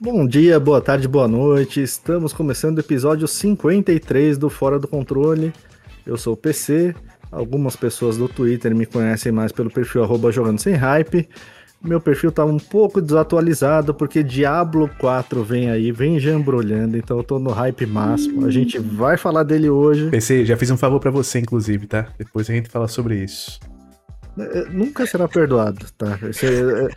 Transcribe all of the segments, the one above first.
Bom dia, boa tarde, boa noite. Estamos começando o episódio 53 do Fora do Controle. Eu sou o PC. Algumas pessoas do Twitter me conhecem mais pelo perfil arroba jogando sem hype. Meu perfil tá um pouco desatualizado porque Diablo 4 vem aí, vem já embrulhando, então eu tô no hype máximo. A gente vai falar dele hoje. PC, já fiz um favor para você, inclusive, tá? Depois a gente fala sobre isso. É, nunca será perdoado, tá? Esse, é,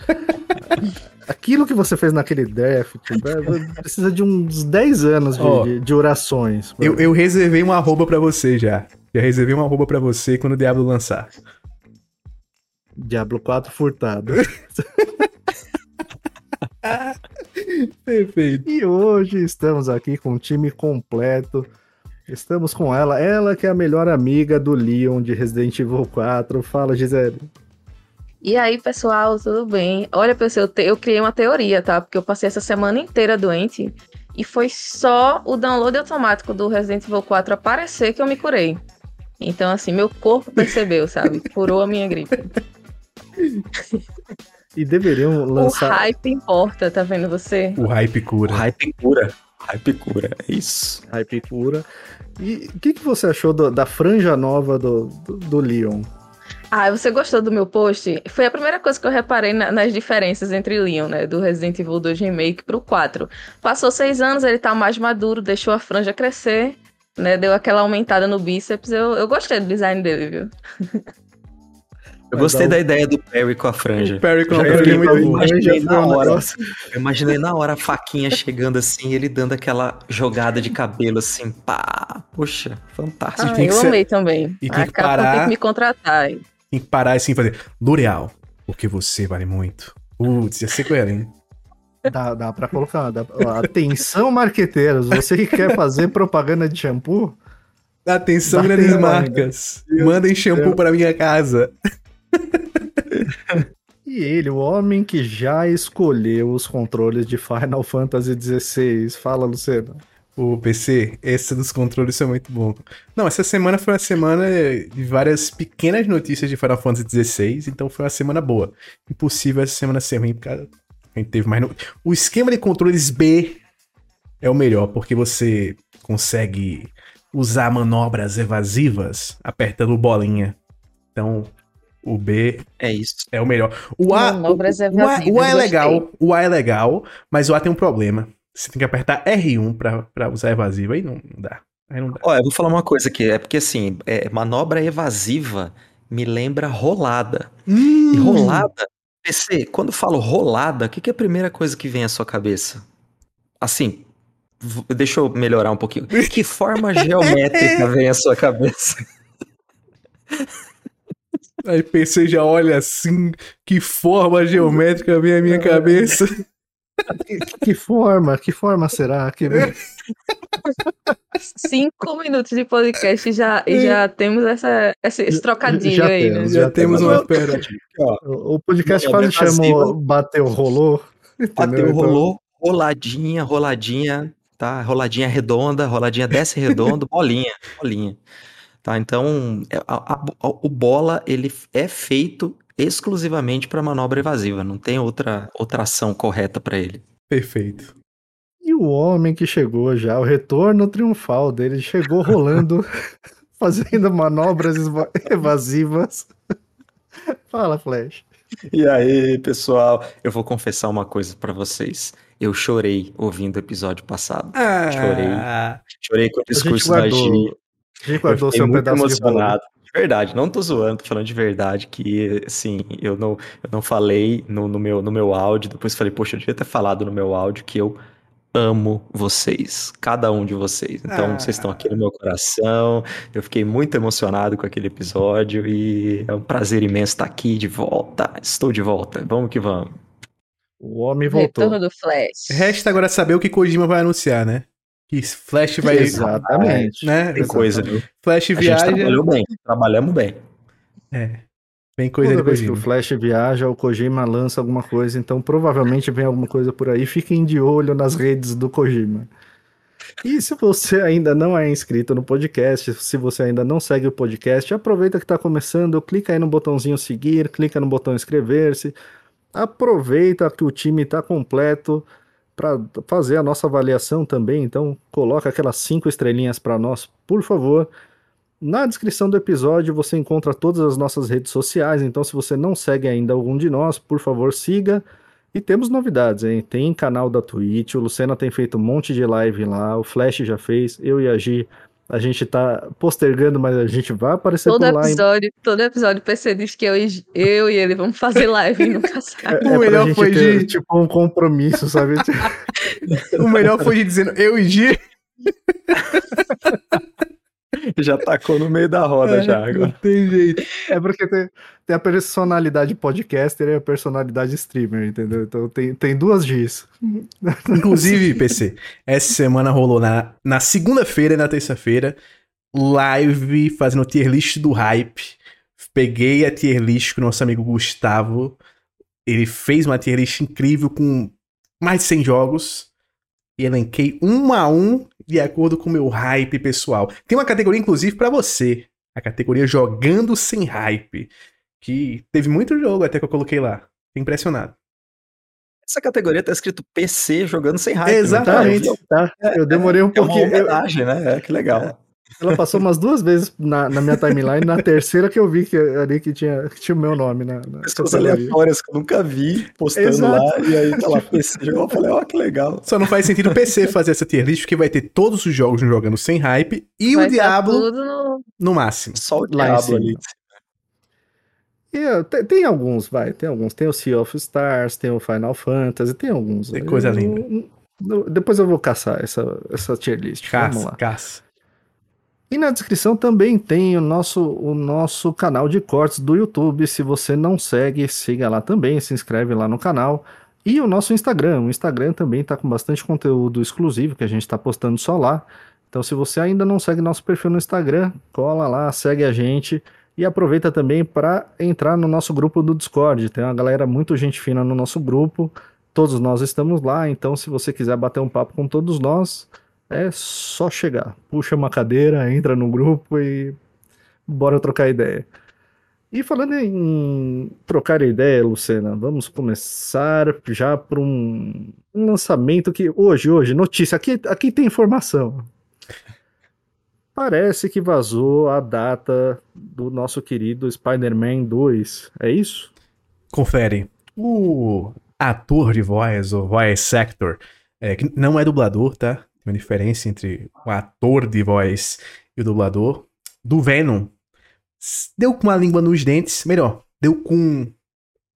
aquilo que você fez naquele draft é, precisa de uns 10 anos de, oh, de, de orações. Eu, eu, reservei um arroba pra você já. Já reservei um arroba pra você quando o Diablo lançar. Diablo 4 furtado. Perfeito. E hoje estamos aqui com um time completo. Estamos com ela, ela que é a melhor amiga do Leon de Resident Evil 4. Fala, Gisele. E aí, pessoal, tudo bem? Olha, pessoal, eu, te, eu criei uma teoria, tá? Porque eu passei essa semana inteira doente e foi só o download automático do Resident Evil 4 aparecer que eu me curei. Então, assim, meu corpo percebeu, sabe? Curou a minha gripe. E deveriam lançar. O hype importa, tá vendo você? O hype cura. O hype cura. Hype cura, é isso. Hype cura. E o que, que você achou do, da franja nova do, do, do Leon? Ah, você gostou do meu post? Foi a primeira coisa que eu reparei na, nas diferenças entre Leon, né? Do Resident Evil 2 Remake pro 4. Passou seis anos, ele tá mais maduro, deixou a franja crescer, né? Deu aquela aumentada no bíceps. Eu, eu gostei do design dele, viu? Eu gostei da ideia do Perry com a franja. O Perry com a franja é muito bom. Imaginei na hora, eu imaginei na hora a faquinha chegando assim, ele dando aquela jogada de cabelo assim, pá. Poxa, fantástico. Ah, eu ser... amei também. E tem que parar... tem que me contratar. Tem que parar assim e fazer L'Oreal, porque você vale muito. Putz, ia ser com ela, hein? Dá, dá pra colocar. Dá, atenção, marqueteiros. Você que quer fazer propaganda de shampoo? Atenção, grandes marcas. Mandem shampoo para minha casa. e ele, o homem que já escolheu os controles de Final Fantasy XVI. Fala, Luciano. O PC, esse dos controles é muito bom. Não, essa semana foi uma semana de várias pequenas notícias de Final Fantasy XVI, então foi uma semana boa. Impossível essa semana ser ruim, porque a gente teve mais. No... O esquema de controles B é o melhor, porque você consegue usar manobras evasivas apertando bolinha. Então, o B é isso. É o melhor. O A, o, o, A, o A é legal, o A é legal, mas o A tem um problema. Você tem que apertar R1 pra, pra usar evasiva, aí não, não dá. Aí não dá. Olha, eu vou falar uma coisa aqui, é porque assim, é, manobra evasiva me lembra rolada. Hum. E rolada, PC, quando eu falo rolada, o que, que é a primeira coisa que vem à sua cabeça? Assim, deixa eu melhorar um pouquinho. Que forma geométrica vem à sua cabeça? Aí PC já olha assim, que forma geométrica vem à minha cabeça. Que, que, forma? Que forma será? Que... Cinco minutos de podcast e já, e já temos essa, esse trocadilho já aí, temos, né? Já, já temos uma espera. O podcast quase chamou Bateu Rolou. Bateu, então... rolou, roladinha, roladinha, tá? Roladinha redonda, roladinha desce redondo, bolinha, bolinha. Tá? Então, é, a, a, o bola ele é feito exclusivamente para manobra evasiva, não tem outra, outra ação correta para ele. Perfeito. E o homem que chegou já, o retorno triunfal dele, chegou rolando, fazendo manobras evasivas. Fala, Flash. E aí, pessoal, eu vou confessar uma coisa para vocês. Eu chorei ouvindo o episódio passado. Ah. Chorei. Chorei com o discurso da G. A gente guardou seu muito pedaço emocionado. De verdade, não tô zoando, tô falando de verdade que, assim, eu não, eu não falei no, no, meu, no meu áudio, depois falei, poxa, eu devia ter falado no meu áudio que eu amo vocês, cada um de vocês. Então, ah. vocês estão aqui no meu coração. Eu fiquei muito emocionado com aquele episódio e é um prazer imenso estar aqui de volta. Estou de volta. Vamos que vamos. O homem voltou. Retorno do Flash. Resta agora saber o que Kojima vai anunciar, né? Que Flash vai. Exatamente. Né? Tem coisa, viu? Flash viaja. A gente trabalhou bem, trabalhamos bem. É. Vem coisa Toda de vez que o Flash viaja, o Kojima lança alguma coisa, então provavelmente vem alguma coisa por aí. Fiquem de olho nas redes do Kojima. E se você ainda não é inscrito no podcast, se você ainda não segue o podcast, aproveita que está começando, clica aí no botãozinho seguir, clica no botão inscrever-se, aproveita que o time está completo para fazer a nossa avaliação também. Então, coloca aquelas cinco estrelinhas para nós, por favor. Na descrição do episódio você encontra todas as nossas redes sociais, então se você não segue ainda algum de nós, por favor siga. E temos novidades, hein? Tem canal da Twitch, o Lucena tem feito um monte de live lá, o Flash já fez, eu e a Gi, a gente tá postergando, mas a gente vai aparecer todo por lá. Episódio, em... Todo episódio o PC diz que eu e, eu e ele vamos fazer live e nunca sai. É, é o melhor foi ter, de... tipo um compromisso, sabe? o melhor foi de dizendo eu e Gi. já tacou no meio da roda, é, já. Agora. Não tem jeito. É porque tem, tem, a personalidade podcaster e a personalidade streamer, entendeu? Então tem, tem duas disso. Inclusive, PC, essa semana rolou na, na segunda-feira e na terça-feira live fazendo tier list do hype. Peguei a tier list com o nosso amigo Gustavo. Ele fez uma tier list incrível com mais de 100 jogos. E elenquei um a um de acordo com o meu hype pessoal. Tem uma categoria, inclusive, para você. A categoria Jogando Sem Hype. Que teve muito jogo até que eu coloquei lá. Fiquei impressionado. Essa categoria tá escrito PC jogando sem hype. Exatamente. Tá? Eu demorei um é, pouquinho. É uma homenagem, né? É, que legal. Ela passou umas duas vezes na, na minha timeline, na terceira que eu vi que ali que tinha, que tinha o meu nome na, na Pessoas aleatórias que eu nunca vi postando Exato. lá, e aí tá lá PC. Eu falei, ó, oh, que legal. Só não faz sentido o PC fazer essa tier list, porque vai ter todos os jogos jogando sem hype e vai o Diablo no... no... máximo. Só o Diablo ali. E, tem, tem, alguns, vai, tem alguns. Tem o Sea of Stars, tem o Final Fantasy, tem alguns. Tem coisa eu, linda. Eu, depois eu vou caçar essa, essa tier list. Caça, Vamos lá. caça. E na descrição também tem o nosso, o nosso canal de cortes do YouTube. Se você não segue, siga lá também, se inscreve lá no canal. E o nosso Instagram. O Instagram também está com bastante conteúdo exclusivo que a gente está postando só lá. Então, se você ainda não segue nosso perfil no Instagram, cola lá, segue a gente. E aproveita também para entrar no nosso grupo do Discord. Tem uma galera muito gente fina no nosso grupo. Todos nós estamos lá. Então, se você quiser bater um papo com todos nós, é só chegar. Puxa uma cadeira, entra no grupo e bora trocar ideia. E falando em trocar ideia, Lucena, vamos começar já por um, lançamento que hoje, hoje, notícia, aqui, aqui tem informação. Parece que vazou a data do nosso querido Spider-Man 2, é isso? Confere. O ator de voz, o voice actor, é, que não é dublador, tá? Uma diferença entre o ator de voz e o dublador, do Venom, deu com a língua nos dentes, melhor, deu com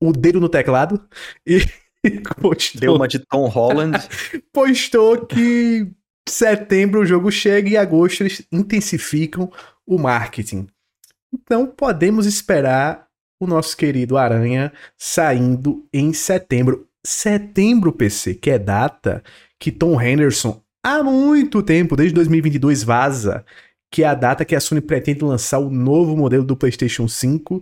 o dedo no teclado e postou. Deu uma de Tom Holland. postou que setembro o jogo chega e agosto eles intensificam o marketing. Então podemos esperar o nosso querido Aranha saindo em setembro. Setembro, PC, que é data que Tom Henderson há muito tempo, desde 2022, vaza que é a data que a Sony pretende lançar o novo modelo do PlayStation 5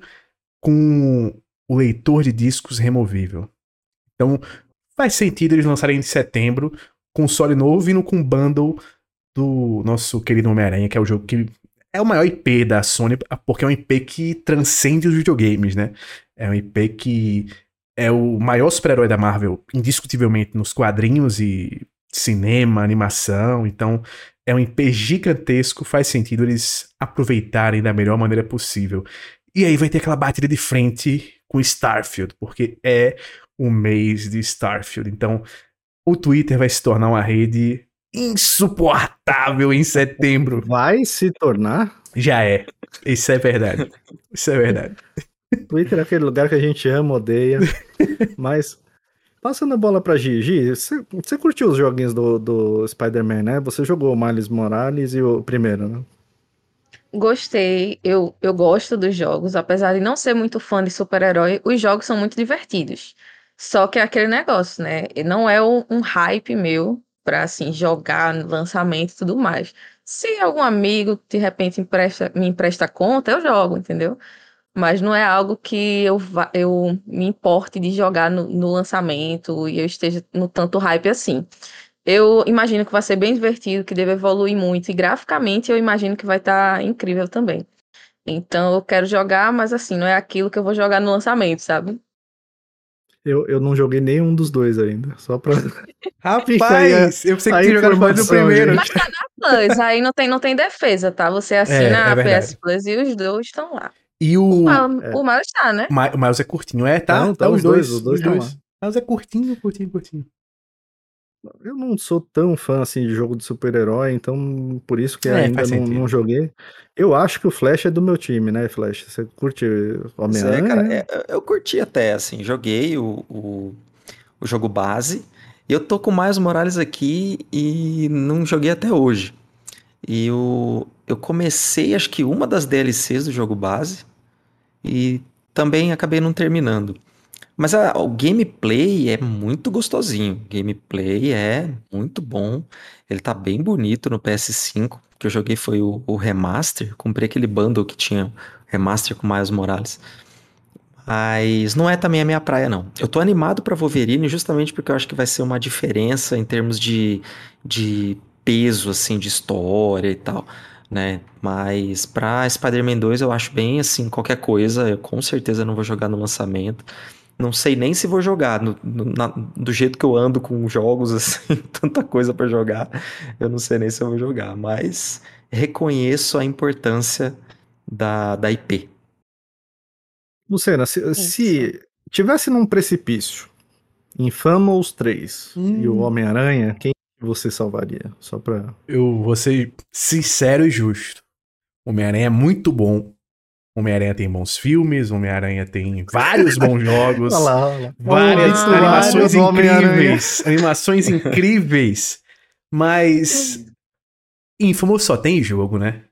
com o leitor de discos removível. Então, faz sentido eles lançarem em setembro, console novo vindo com bundle do nosso querido Homem-Aranha, que é o jogo que é o maior IP da Sony, porque é um IP que transcende os videogames, né? É um IP que é o maior super-herói da Marvel, indiscutivelmente, nos quadrinhos e cinema, animação, então é um IP gigantesco, faz sentido eles aproveitarem da melhor maneira possível. E aí vai ter aquela batida de frente com Starfield, porque é o mês de Starfield. Então, o Twitter vai se tornar uma rede insuportável em setembro. Vai se tornar? Já é. Isso é verdade. Isso é verdade. Twitter é aquele lugar que a gente ama, odeia, mas Passando a bola pra Gigi, você, curtiu os joguinhos do, do Spider-Man, né? Você jogou o Miles Morales e o primeiro, né? Gostei, eu, eu gosto dos jogos, apesar de não ser muito fã de super-herói, os jogos são muito divertidos. Só que é aquele negócio, né? Não é um, um hype meu pra, assim, jogar lançamento e tudo mais. Se algum amigo, de repente, empresta, me empresta conta, eu jogo, entendeu? Mas não é algo que eu, eu me importe de jogar no, no, lançamento e eu esteja no tanto hype assim. Eu imagino que vai ser bem divertido, que deve evoluir muito, e graficamente eu imagino que vai estar tá incrível também. Então eu quero jogar, mas assim, não é aquilo que eu vou jogar no lançamento, sabe? Eu, eu não joguei nenhum dos dois ainda. Só pra. Rapaz, eu pensei que a tinha jogado mais do primeiro. Mas tá na Plus, aí não tem, não tem defesa, tá? Você assina é a verdade. PS Plus e os dois estão lá. E o. Ah, É. O Miles tá, né? Ma- O Miles é curtinho, é? Tá, Não, tá, tá os os dois. dois, os dois tão lá. Miles é curtinho, curtinho, curtinho. Eu não sou tão fã assim de jogo de super-herói, então por isso que É, ainda não, não joguei. Eu acho que o Flash é do meu time, né, Flash? Você curte é, Homem-Aranha? cara, é, eu- eu curti até, assim, joguei o, o, o jogo base. Eu tô com o Miles Morales aqui e não joguei até hoje. E eu, eu comecei, acho que uma das DLCs do jogo base e também acabei não terminando. Mas a- o gameplay é muito gostosinho. O gameplay é muito bom. Ele tá bem bonito no PS5. O que eu joguei foi o, o remaster. Comprei aquele bundle que tinha remaster com Miles Morales. Mas não é também a minha praia, não. Eu tô animado pra Wolverine justamente porque eu acho que vai ser uma diferença em termos de, de peso, assim, de história e tal, né? Mas pra Spider-Man 2 eu acho bem, assim, qualquer coisa. Eu com certeza não vou jogar no lançamento. Não sei nem se vou jogar. no- no- na- do jeito que eu ando com jogos, assim, tanta coisa pra jogar, eu não sei nem se eu vou jogar. Mas reconheço a importância da, da IP. Lucena, se, se tivesse num precipício, Infamous 3 Hum. e o Homem-Aranha, quem você salvaria? Só pra. Eu vou ser sincero e justo. Homem-Aranha é muito bom. Homem-Aranha tem bons filmes, Homem-Aranha tem vários bons jogos. Olha lá, olha lá. Várias animações incríveis. Animações incríveis. Mas. Infamous só tem jogo, né?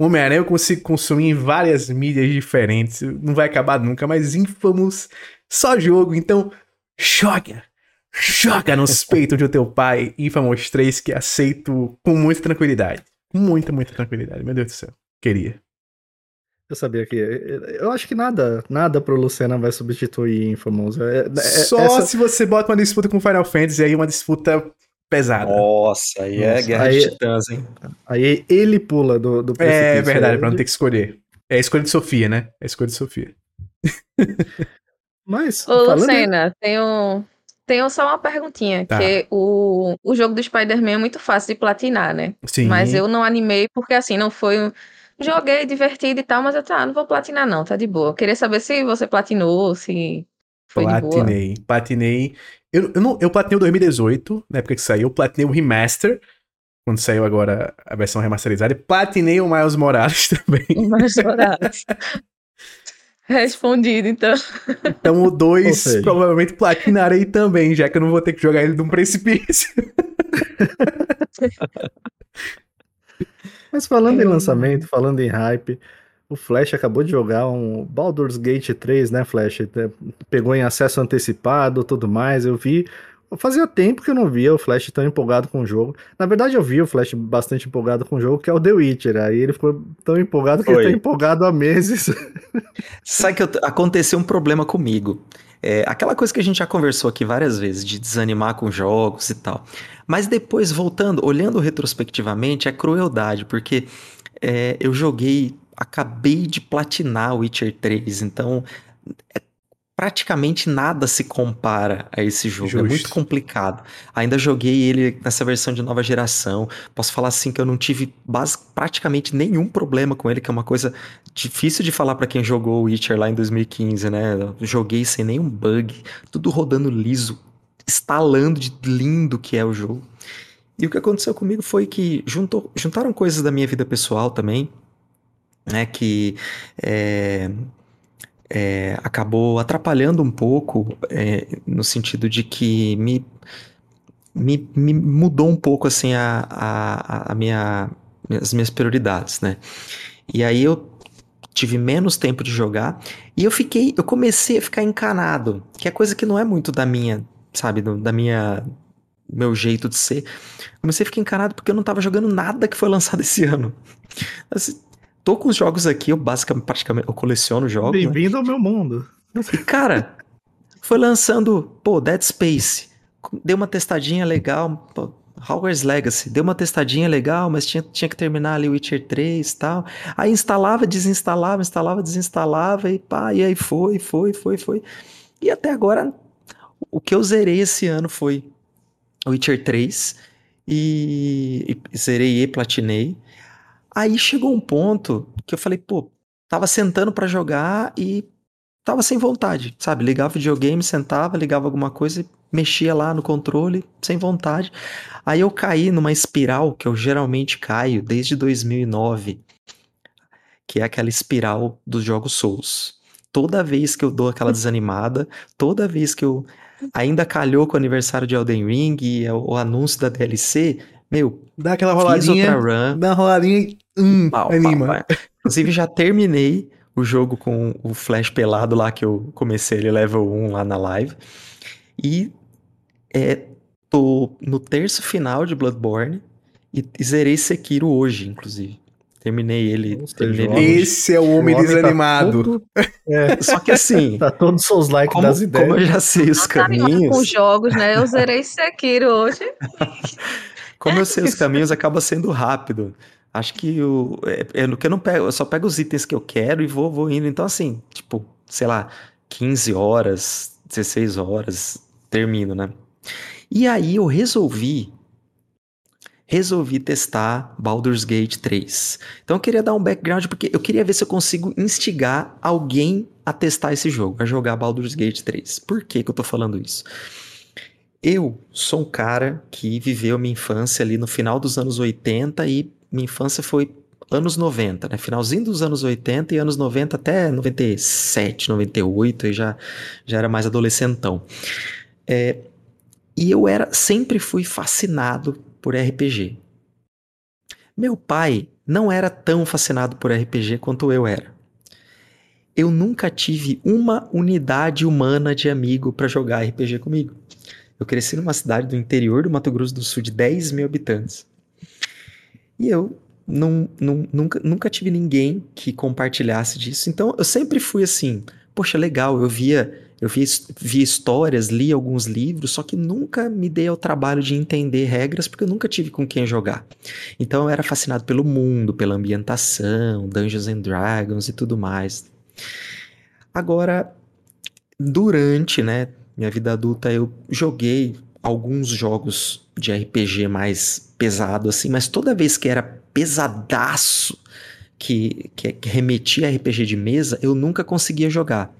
Homem-Aranha eu consigo consumir em várias mídias diferentes. Não vai acabar nunca, mas Infamous só jogo. Então, joga! Joga nos peitos do teu pai. Infamous 3 que aceito com muita tranquilidade. Muita, muita tranquilidade. Meu Deus do céu. Queria. Eu sabia que. Eu acho que nada, nada pro Lucena vai substituir Infamous. É, é- Só essa- se você bota uma disputa com Final Fantasy aí, uma disputa pesada. Nossa, aí é Nossa, Guerra aí- de Titãs, hein? Aí ele pula do, do. É verdade, Aí pra não ter que escolher. É a escolha de Sofia, né? É a escolha de Sofia. Mas, Ô, em- Lucena, tenho, tenho só uma perguntinha, Tá. que o, o jogo do Spider-Man é muito fácil de platinar, né? Sim. Mas eu não animei porque, assim, não foi um... Joguei divertido e tal, mas eu tá, não vou platinar não, tá de boa. Eu queria saber se você platinou, se foi de boa. platinei. Platinei. Eu, eu, não, eu platinei o 2018, na época que saiu. Eu platinei o Remaster, quando saiu agora a versão remasterizada. E platinei o Miles Morales também. Mas Morales. Respondido, então. Então o Ou 2 seja- provavelmente platinarei também, já que eu não vou ter que jogar ele de um precipício. Mas falando em Hum. lançamento, falando em hype, o Flash acabou de jogar um Baldur's Gate 3, né, Flash? É, Pegou em acesso antecipado, tudo mais. Eu vi. Fazia tempo que eu não via o Flash tão empolgado com o jogo. Na verdade, eu vi o Flash bastante empolgado com o jogo, que é o The Witcher. Aí ele ficou tão empolgado que Foi. ele tá empolgado há meses. Sabe que eu- aconteceu um problema comigo. É, aquela coisa que a gente já conversou aqui várias vezes, de desanimar com jogos e tal. Mas depois, voltando, olhando retrospectivamente, é crueldade, porque é, eu joguei, acabei de platinar o Witcher 3, então é, praticamente nada se compara a esse jogo. É Justo. muito complicado. Ainda joguei ele nessa versão de nova geração. Posso falar assim que eu não tive base, praticamente nenhum problema com ele, que é uma coisa difícil de falar pra quem jogou o Witcher lá em 2015, né? Eu joguei sem nenhum bug, tudo rodando liso, estalando de lindo que é o jogo. E o que aconteceu comigo foi que juntou, juntaram coisas da minha vida pessoal também, né? Que é, é, acabou atrapalhando um pouco, é, no sentido de que me, me, me mudou um pouco assim a, a, a minha, as minhas prioridades, né? E aí eu tive menos tempo de jogar e eu fiquei, eu comecei a ficar encanado, que é coisa que não é muito da minha, sabe, do- da minha meu jeito de ser. Comecei a ficar encanado porque eu não tava jogando nada que foi lançado esse ano. Assim, tô com os jogos aqui, eu basicamente, praticamente, eu coleciono jogos, né? Bem-vindo ao meu mundo. E, cara, foi lançando, pô, Dead Space. Deu uma testadinha legal, pô, Hogwarts Legacy. Deu uma testadinha legal, mas tinha, tinha que terminar ali Witcher 3 e tal. Aí instalava, desinstalava, instalava, desinstalava e pá, e aí foi, foi, foi, foi. E até agora o que eu zerei esse ano foi Witcher 3 e, e zerei e platinei. Aí chegou um ponto que eu falei, pô, tava sentando para jogar e tava sem vontade, sabe? Ligava o videogame, sentava, ligava alguma coisa e mexia lá no controle, sem vontade. Aí eu caí numa espiral que eu geralmente caio desde 2009, que é aquela espiral dos jogos Souls. Toda vez que eu dou aquela desanimada, toda vez que eu ainda calhou com o aniversário de Elden Ring e o, o anúncio da DLC, meu, dá aquela roladinha, run, dá uma roladinha e hum, pau, anima. Pau, pau. Inclusive já terminei o jogo com o Flash pelado lá que eu comecei ele level 1 lá na live. E é, tô no terço final de Bloodborne e, e zerei Sekiro hoje, inclusive. Terminei ele. Terminei ele Esse é o homem o tá desanimado. Tá todo... é. Só que assim. tá todos os likes como, das ideias. Como eu já sei os tá caminhos. Com jogos, né? Eu zerei Sekiro hoje. como eu sei os caminhos, acaba sendo rápido. Acho que o. É, é, eu não pego, eu só pego os itens que eu quero e vou, vou indo. Então, assim, tipo, sei lá, 15 horas, 16 horas, termino, né? E aí eu resolvi resolvi testar Baldur's Gate 3. Então eu queria dar um background porque eu queria ver se eu consigo instigar alguém a testar esse jogo, a jogar Baldur's Gate 3. Por que, que eu tô falando isso? Eu sou um cara que viveu minha infância ali no final dos anos 80 e minha infância foi anos 90, né? Finalzinho dos anos 80 e anos 90 até 97, 98, e já, já era mais adolescentão. É, e eu era sempre fui fascinado por RPG. Meu pai não era tão fascinado por RPG quanto eu era. Eu nunca tive uma unidade humana de amigo para jogar RPG comigo. Eu cresci numa cidade do interior do Mato Grosso do Sul de 10 mil habitantes. E eu não, não, nunca, nunca tive ninguém que compartilhasse disso. Então eu sempre fui assim, poxa, legal, eu via eu vi, vi histórias, li alguns livros, só que nunca me dei ao trabalho de entender regras, porque eu nunca tive com quem jogar. Então eu era fascinado pelo mundo, pela ambientação, Dungeons and Dragons e tudo mais. Agora, durante né, minha vida adulta, eu joguei alguns jogos de RPG mais pesado assim, mas toda vez que era pesadaço, que, que, que remetia a RPG de mesa, eu nunca conseguia jogar.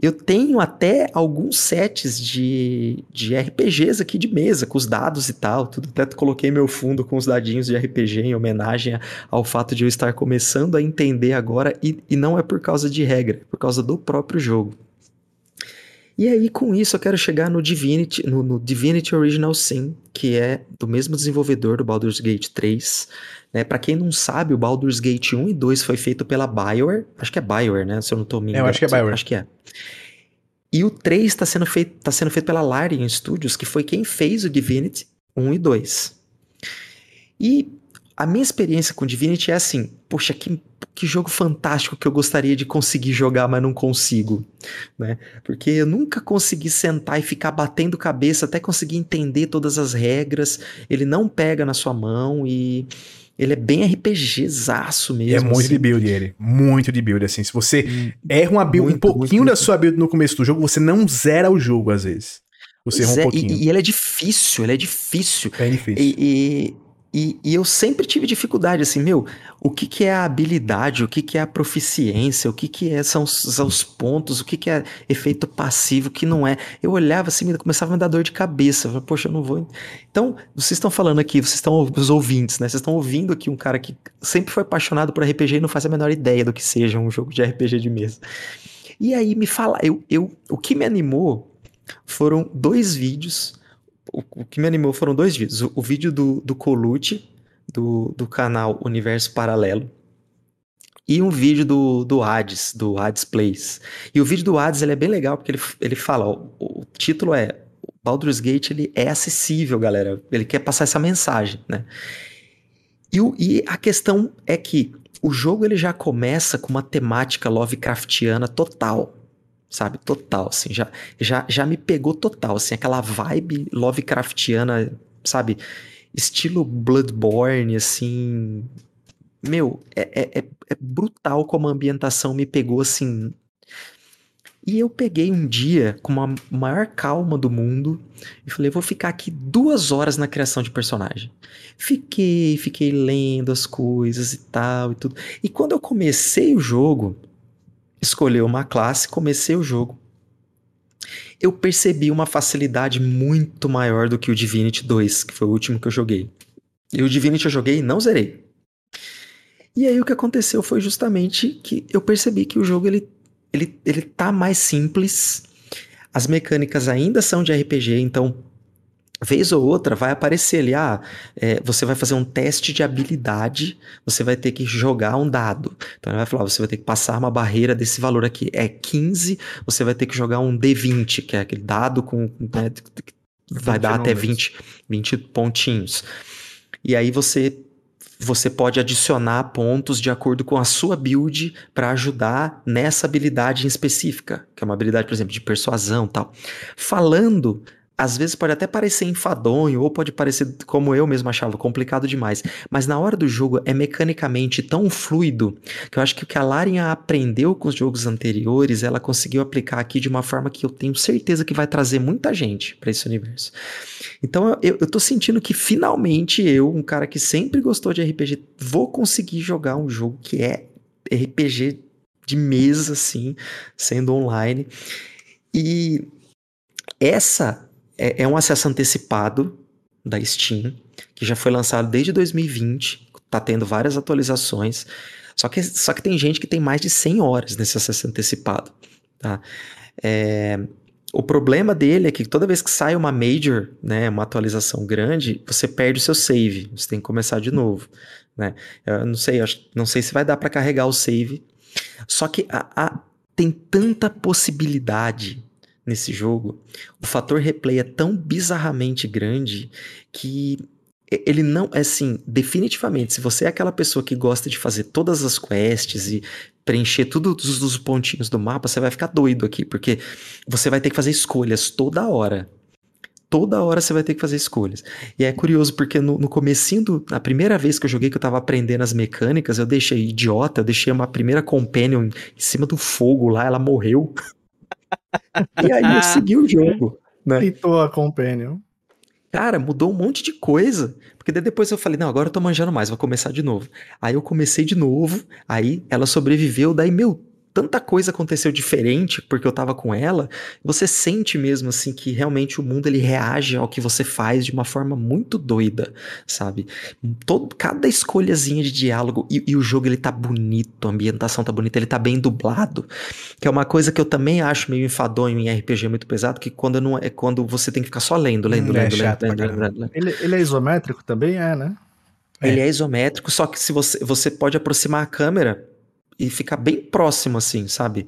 Eu tenho até alguns sets de, de RPGs aqui de mesa, com os dados e tal. Tudo, até coloquei meu fundo com os dadinhos de RPG em homenagem ao fato de eu estar começando a entender agora, e, e não é por causa de regra, é por causa do próprio jogo. E aí, com isso, eu quero chegar no Divinity, no, no Divinity Original Sin, que é do mesmo desenvolvedor do Baldur's Gate 3. Né? Para quem não sabe, o Baldur's Gate 1 e 2 foi feito pela BioWare. Acho que é BioWare, né? Se eu não tô me enganando. Eu acho que é BioWare. Acho que é. E o 3 está sendo, feito, tá sendo feito pela Larian Studios, que foi quem fez o Divinity 1 e 2. E a minha experiência com Divinity é assim, poxa, que, que jogo fantástico que eu gostaria de conseguir jogar, mas não consigo, né? Porque eu nunca consegui sentar e ficar batendo cabeça até conseguir entender todas as regras. Ele não pega na sua mão e ele é bem RPGzaço mesmo. É muito assim. de build ele. Muito de build, assim. Se você hum, erra uma build, muito, um pouquinho muito, da sua build no começo do jogo, você não zera o jogo, às vezes. Você erra um é, pouquinho. E, e, ele é difícil, ele é difícil. É difícil. E, e, e, e, eu sempre tive dificuldade, assim, meu, o que, que é a habilidade, o que, que é a proficiência, o que, que é, são, são os pontos, o que, que é efeito passivo, o que não é. Eu olhava assim, começava a me dar dor de cabeça. Eu Poxa, eu não vou. Então, vocês estão falando aqui, vocês estão os ouvintes, né? Vocês estão ouvindo aqui um cara que sempre foi apaixonado por RPG e não faz a menor ideia do que seja um jogo de RPG de mesa. E aí me fala, eu, eu, o que me animou foram dois vídeos o, o, que me animou foram dois vídeos. O, o vídeo do, do Colucci, do, do canal Universo Paralelo, e um vídeo do, do Hades, do Hades Plays. E o vídeo do Hades ele é bem legal porque ele, ele fala, ó, o título é Baldur's Gate ele é acessível, galera. Ele quer passar essa mensagem, né? E, o, e a questão é que o jogo ele já começa com uma temática Lovecraftiana total sabe? Total, assim, já, já, já me pegou total, assim, aquela vibe Lovecraftiana, sabe? Estilo Bloodborne, assim. Meu, é, é, é, é brutal como a ambientação me pegou, assim. E eu peguei um dia com a maior calma do mundo e falei, vou ficar aqui duas horas na criação de personagem. Fiquei, fiquei lendo as coisas e tal e tudo. E quando eu comecei o jogo, escolhi uma classe, comecei o jogo, eu percebi uma facilidade muito maior do que o Divinity 2, que foi o último que eu joguei. E o Divinity eu joguei e não zerei. E aí o que aconteceu foi justamente que eu percebi que o jogo ele, ele, ele tá mais simples, as mecânicas ainda são de RPG, então vez ou outra vai aparecer ali, ah, é, você vai fazer um teste de habilidade, você vai ter que jogar um dado. Então ele vai falar, você vai ter que passar uma barreira desse valor aqui. É 15, você vai ter que jogar um D20, que é aquele dado com. Né, vai dar até 20, 20 pontinhos. E aí você você pode adicionar pontos de acordo com a sua build para ajudar nessa habilidade em específica, que é uma habilidade, por exemplo, de persuasão, tal. Falando às vezes pode até parecer enfadonho, ou pode parecer, como eu mesmo achava, complicado demais. Mas na hora do jogo é mecanicamente tão fluido que eu acho que o que a Larian aprendeu com os jogos anteriores, ela conseguiu aplicar aqui de uma forma que eu tenho certeza que vai trazer muita gente para esse universo. Então eu, eu tô sentindo que finalmente eu, um cara que sempre gostou de RPG, vou conseguir jogar um jogo que é RPG de mesa, assim, sendo online. E essa é, é um acesso antecipado da Steam, que já foi lançado desde 2020, tá tendo várias atualizações. Só que, só que tem gente que tem mais de 100 horas nesse acesso antecipado. Tá? É, o problema dele é que toda vez que sai uma major, né, uma atualização grande, você perde o seu save. Você tem que começar de novo. Né? Eu não sei, não sei se vai dar para carregar o save. Só que a, a, tem tanta possibilidade nesse jogo, o fator replay é tão bizarramente grande que ele não é assim, definitivamente, se você é aquela pessoa que gosta de fazer todas as quests e preencher todos os pontinhos do mapa, você vai ficar doido aqui, porque você vai ter que fazer escolhas toda hora. Toda hora você vai ter que fazer escolhas. E é curioso porque no, no comecinho, na primeira vez que eu joguei, que eu tava aprendendo as mecânicas, eu deixei idiota, eu deixei uma primeira companion em cima do fogo lá, ela morreu. e aí eu segui o jogo. Né? Deitou a Companion. Cara, mudou um monte de coisa. Porque depois eu falei, não, agora eu tô manjando mais, vou começar de novo. Aí eu comecei de novo, aí ela sobreviveu, daí, meu, tanta coisa aconteceu diferente porque eu tava com ela, você sente mesmo assim que realmente o mundo ele reage ao que você faz de uma forma muito doida, sabe? Todo, cada escolhazinha de diálogo e, e, o jogo ele tá bonito, a ambientação tá bonita, ele tá bem dublado, que é uma coisa que eu também acho meio enfadonho em RPG muito pesado, que quando não é quando você tem que ficar só lendo, lendo, hum, lendo, é lendo, lendo, lendo, lendo, Ele, ele é isométrico também é, né? Ele é. é isométrico, só que se você, você pode aproximar a câmera e ficar bem próximo, assim, sabe?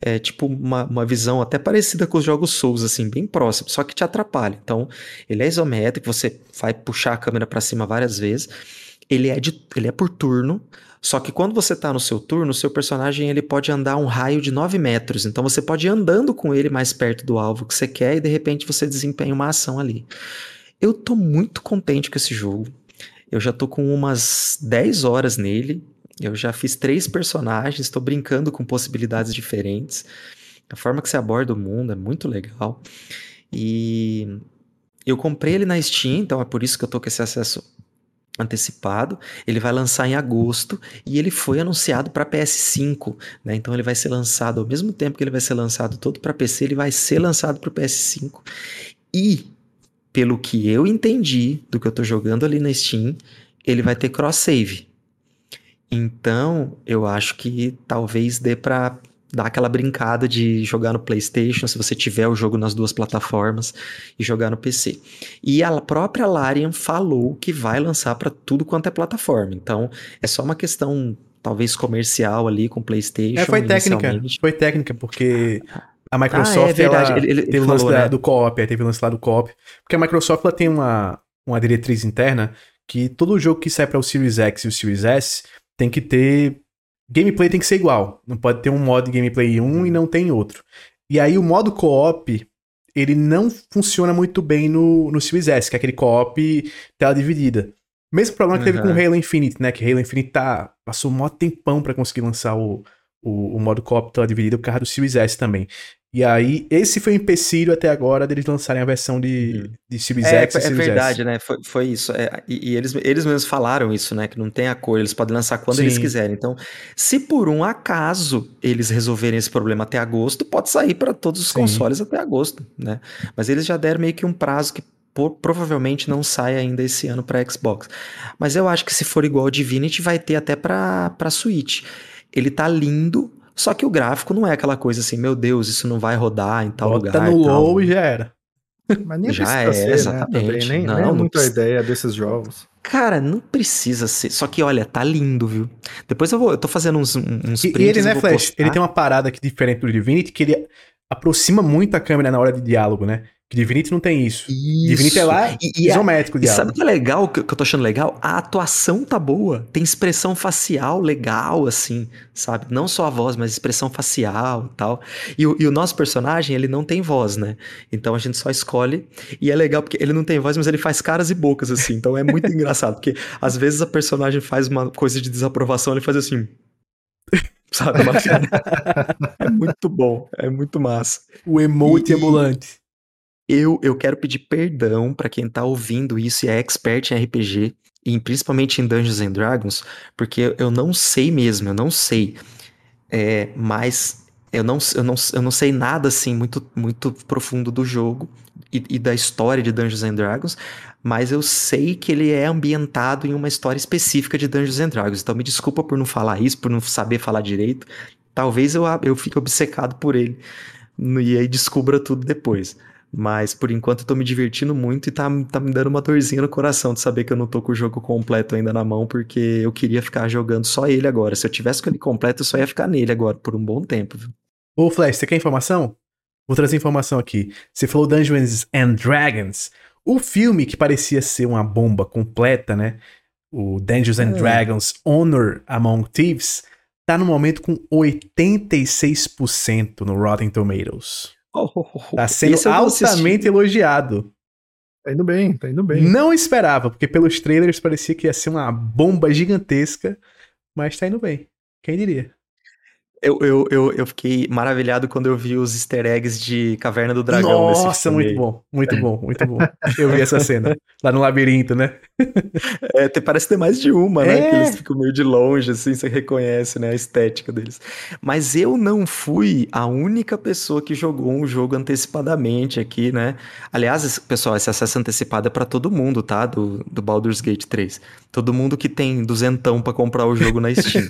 É tipo uma, uma visão até parecida com os jogos Souls, assim, bem próximo, só que te atrapalha. Então, ele é isométrico, você vai puxar a câmera para cima várias vezes. Ele é, de, ele é por turno, só que quando você tá no seu turno, o seu personagem ele pode andar um raio de 9 metros. Então você pode ir andando com ele mais perto do alvo que você quer e de repente você desempenha uma ação ali. Eu tô muito contente com esse jogo. Eu já tô com umas 10 horas nele. Eu já fiz três personagens, estou brincando com possibilidades diferentes. A forma que você aborda o mundo é muito legal. E eu comprei ele na Steam, então é por isso que eu tô com esse acesso antecipado. Ele vai lançar em agosto e ele foi anunciado para PS5, né? Então ele vai ser lançado ao mesmo tempo que ele vai ser lançado todo para PC, ele vai ser lançado para o PS5. E pelo que eu entendi do que eu tô jogando ali na Steam, ele vai ter cross save. Então, eu acho que talvez dê para dar aquela brincada de jogar no PlayStation, se você tiver o jogo nas duas plataformas, e jogar no PC. E a própria Larian falou que vai lançar para tudo quanto é plataforma. Então, é só uma questão talvez comercial ali com PlayStation. É, foi técnica. Foi técnica, porque a Microsoft ah, é verdade. Ela, ele, ele, teve o lance né? do co-op, teve o lance lá do co-op. Porque a Microsoft ela tem uma, uma diretriz interna que todo jogo que sai para o Series X e o Series S tem que ter. Gameplay tem que ser igual. Não pode ter um modo de gameplay um e não tem outro. E aí o modo co-op, ele não funciona muito bem no, no Series S, que é aquele co-op tela dividida. Mesmo problema que teve com Halo Infinite, né? Que Halo Infinite tá, passou um maior tempão para conseguir lançar o, o, o modo co-op tela dividida por causa do Series S também. E aí, esse foi o empecilho até agora deles lançarem a versão de, Uhum. de Series É, X e é Series verdade, S. né? Foi, foi isso. É, e e eles, eles mesmos falaram isso, né? Que não tem acordo, eles podem lançar quando eles Sim. quiserem. Então, se por um acaso eles resolverem esse problema até agosto, pode sair para todos os Sim. consoles até agosto, né? Mas eles já deram meio que um prazo que po- provavelmente não sai ainda esse ano para Xbox. Mas eu acho que se for igual ao Divinity, vai ter até para para Switch. Ele tá lindo, só que o gráfico não é aquela coisa assim, meu Deus, isso não vai rodar em tal Bota lugar. no e tal. low e já era. Mas nem Já é, ser, né? exatamente. Também. Nem, Não, nem é não muito a precisa. ideia desses jogos. Cara, não precisa ser. Só que, olha, tá lindo, viu? Depois eu vou. Eu tô fazendo uns, uns E, e prints. ele, né, Flash? postar. Ele tem uma parada que diferente do Divinity, que ele aproxima muito a câmera na hora de diálogo, né? Que Divinity não tem isso. Divinity é lá E, e, a- isométrico o e sabe o que é legal, que, que eu tô achando legal? A atuação tá boa. Tem expressão facial legal, assim, sabe? Não só a voz, mas expressão facial e tal. E, o- e o nosso personagem, ele não tem voz, né? Então a gente só escolhe. E é legal porque ele não tem voz, mas ele faz caras e bocas, assim. Então é muito engraçado. Porque às vezes a personagem faz uma coisa de desaprovação, ele faz assim. Sabe? É muito bom. É muito massa. O emote E- ambulante. Eu, eu quero pedir perdão pra quem tá ouvindo isso e é expert em RPG, e principalmente em Dungeons and Dragons, porque eu não sei mesmo, eu não sei. É, mas eu não, eu, não, eu não sei nada assim muito, muito profundo do jogo e, e da história de Dungeons and Dragons, mas eu sei que ele é ambientado em uma história específica de Dungeons and Dragons. Então me desculpa por não falar isso, por não saber falar direito. Talvez eu, eu fique obcecado por ele e aí descubra tudo depois. Mas por enquanto eu tô me divertindo muito e tá, tá me dando uma dorzinha no coração de saber que eu não tô com o jogo completo ainda na mão, porque eu queria ficar jogando só ele agora. Se eu tivesse com ele completo, eu só ia ficar nele agora por um bom tempo. viu? Ô, Flash, você quer informação? Vou trazer informação aqui. Você falou Dungeons and Dragons. O filme que parecia ser uma bomba completa, né? O Dungeons and É. Dragons Honor Among Thieves tá no momento com 86% no Rotten Tomatoes. Tá sendo altamente elogiado. Tá indo bem, tá indo bem. Não esperava, porque pelos trailers parecia que ia ser uma bomba gigantesca, mas tá indo bem. Quem diria? Eu, eu, eu, eu fiquei maravilhado quando eu vi os easter eggs de Caverna do Dragão nesse Nossa, muito bom, muito bom, muito bom. Eu vi essa cena lá no labirinto, né? É, tem- parece ter mais de uma, né? É. Que eles ficam meio de longe, assim, você reconhece, né? A estética deles. Mas eu não fui a única pessoa que jogou um jogo antecipadamente aqui, né? Aliás, pessoal, esse acesso antecipado é pra todo mundo, tá? Do, do Baldur's Gate 3. Todo mundo que tem duzentão pra comprar o jogo na Steam.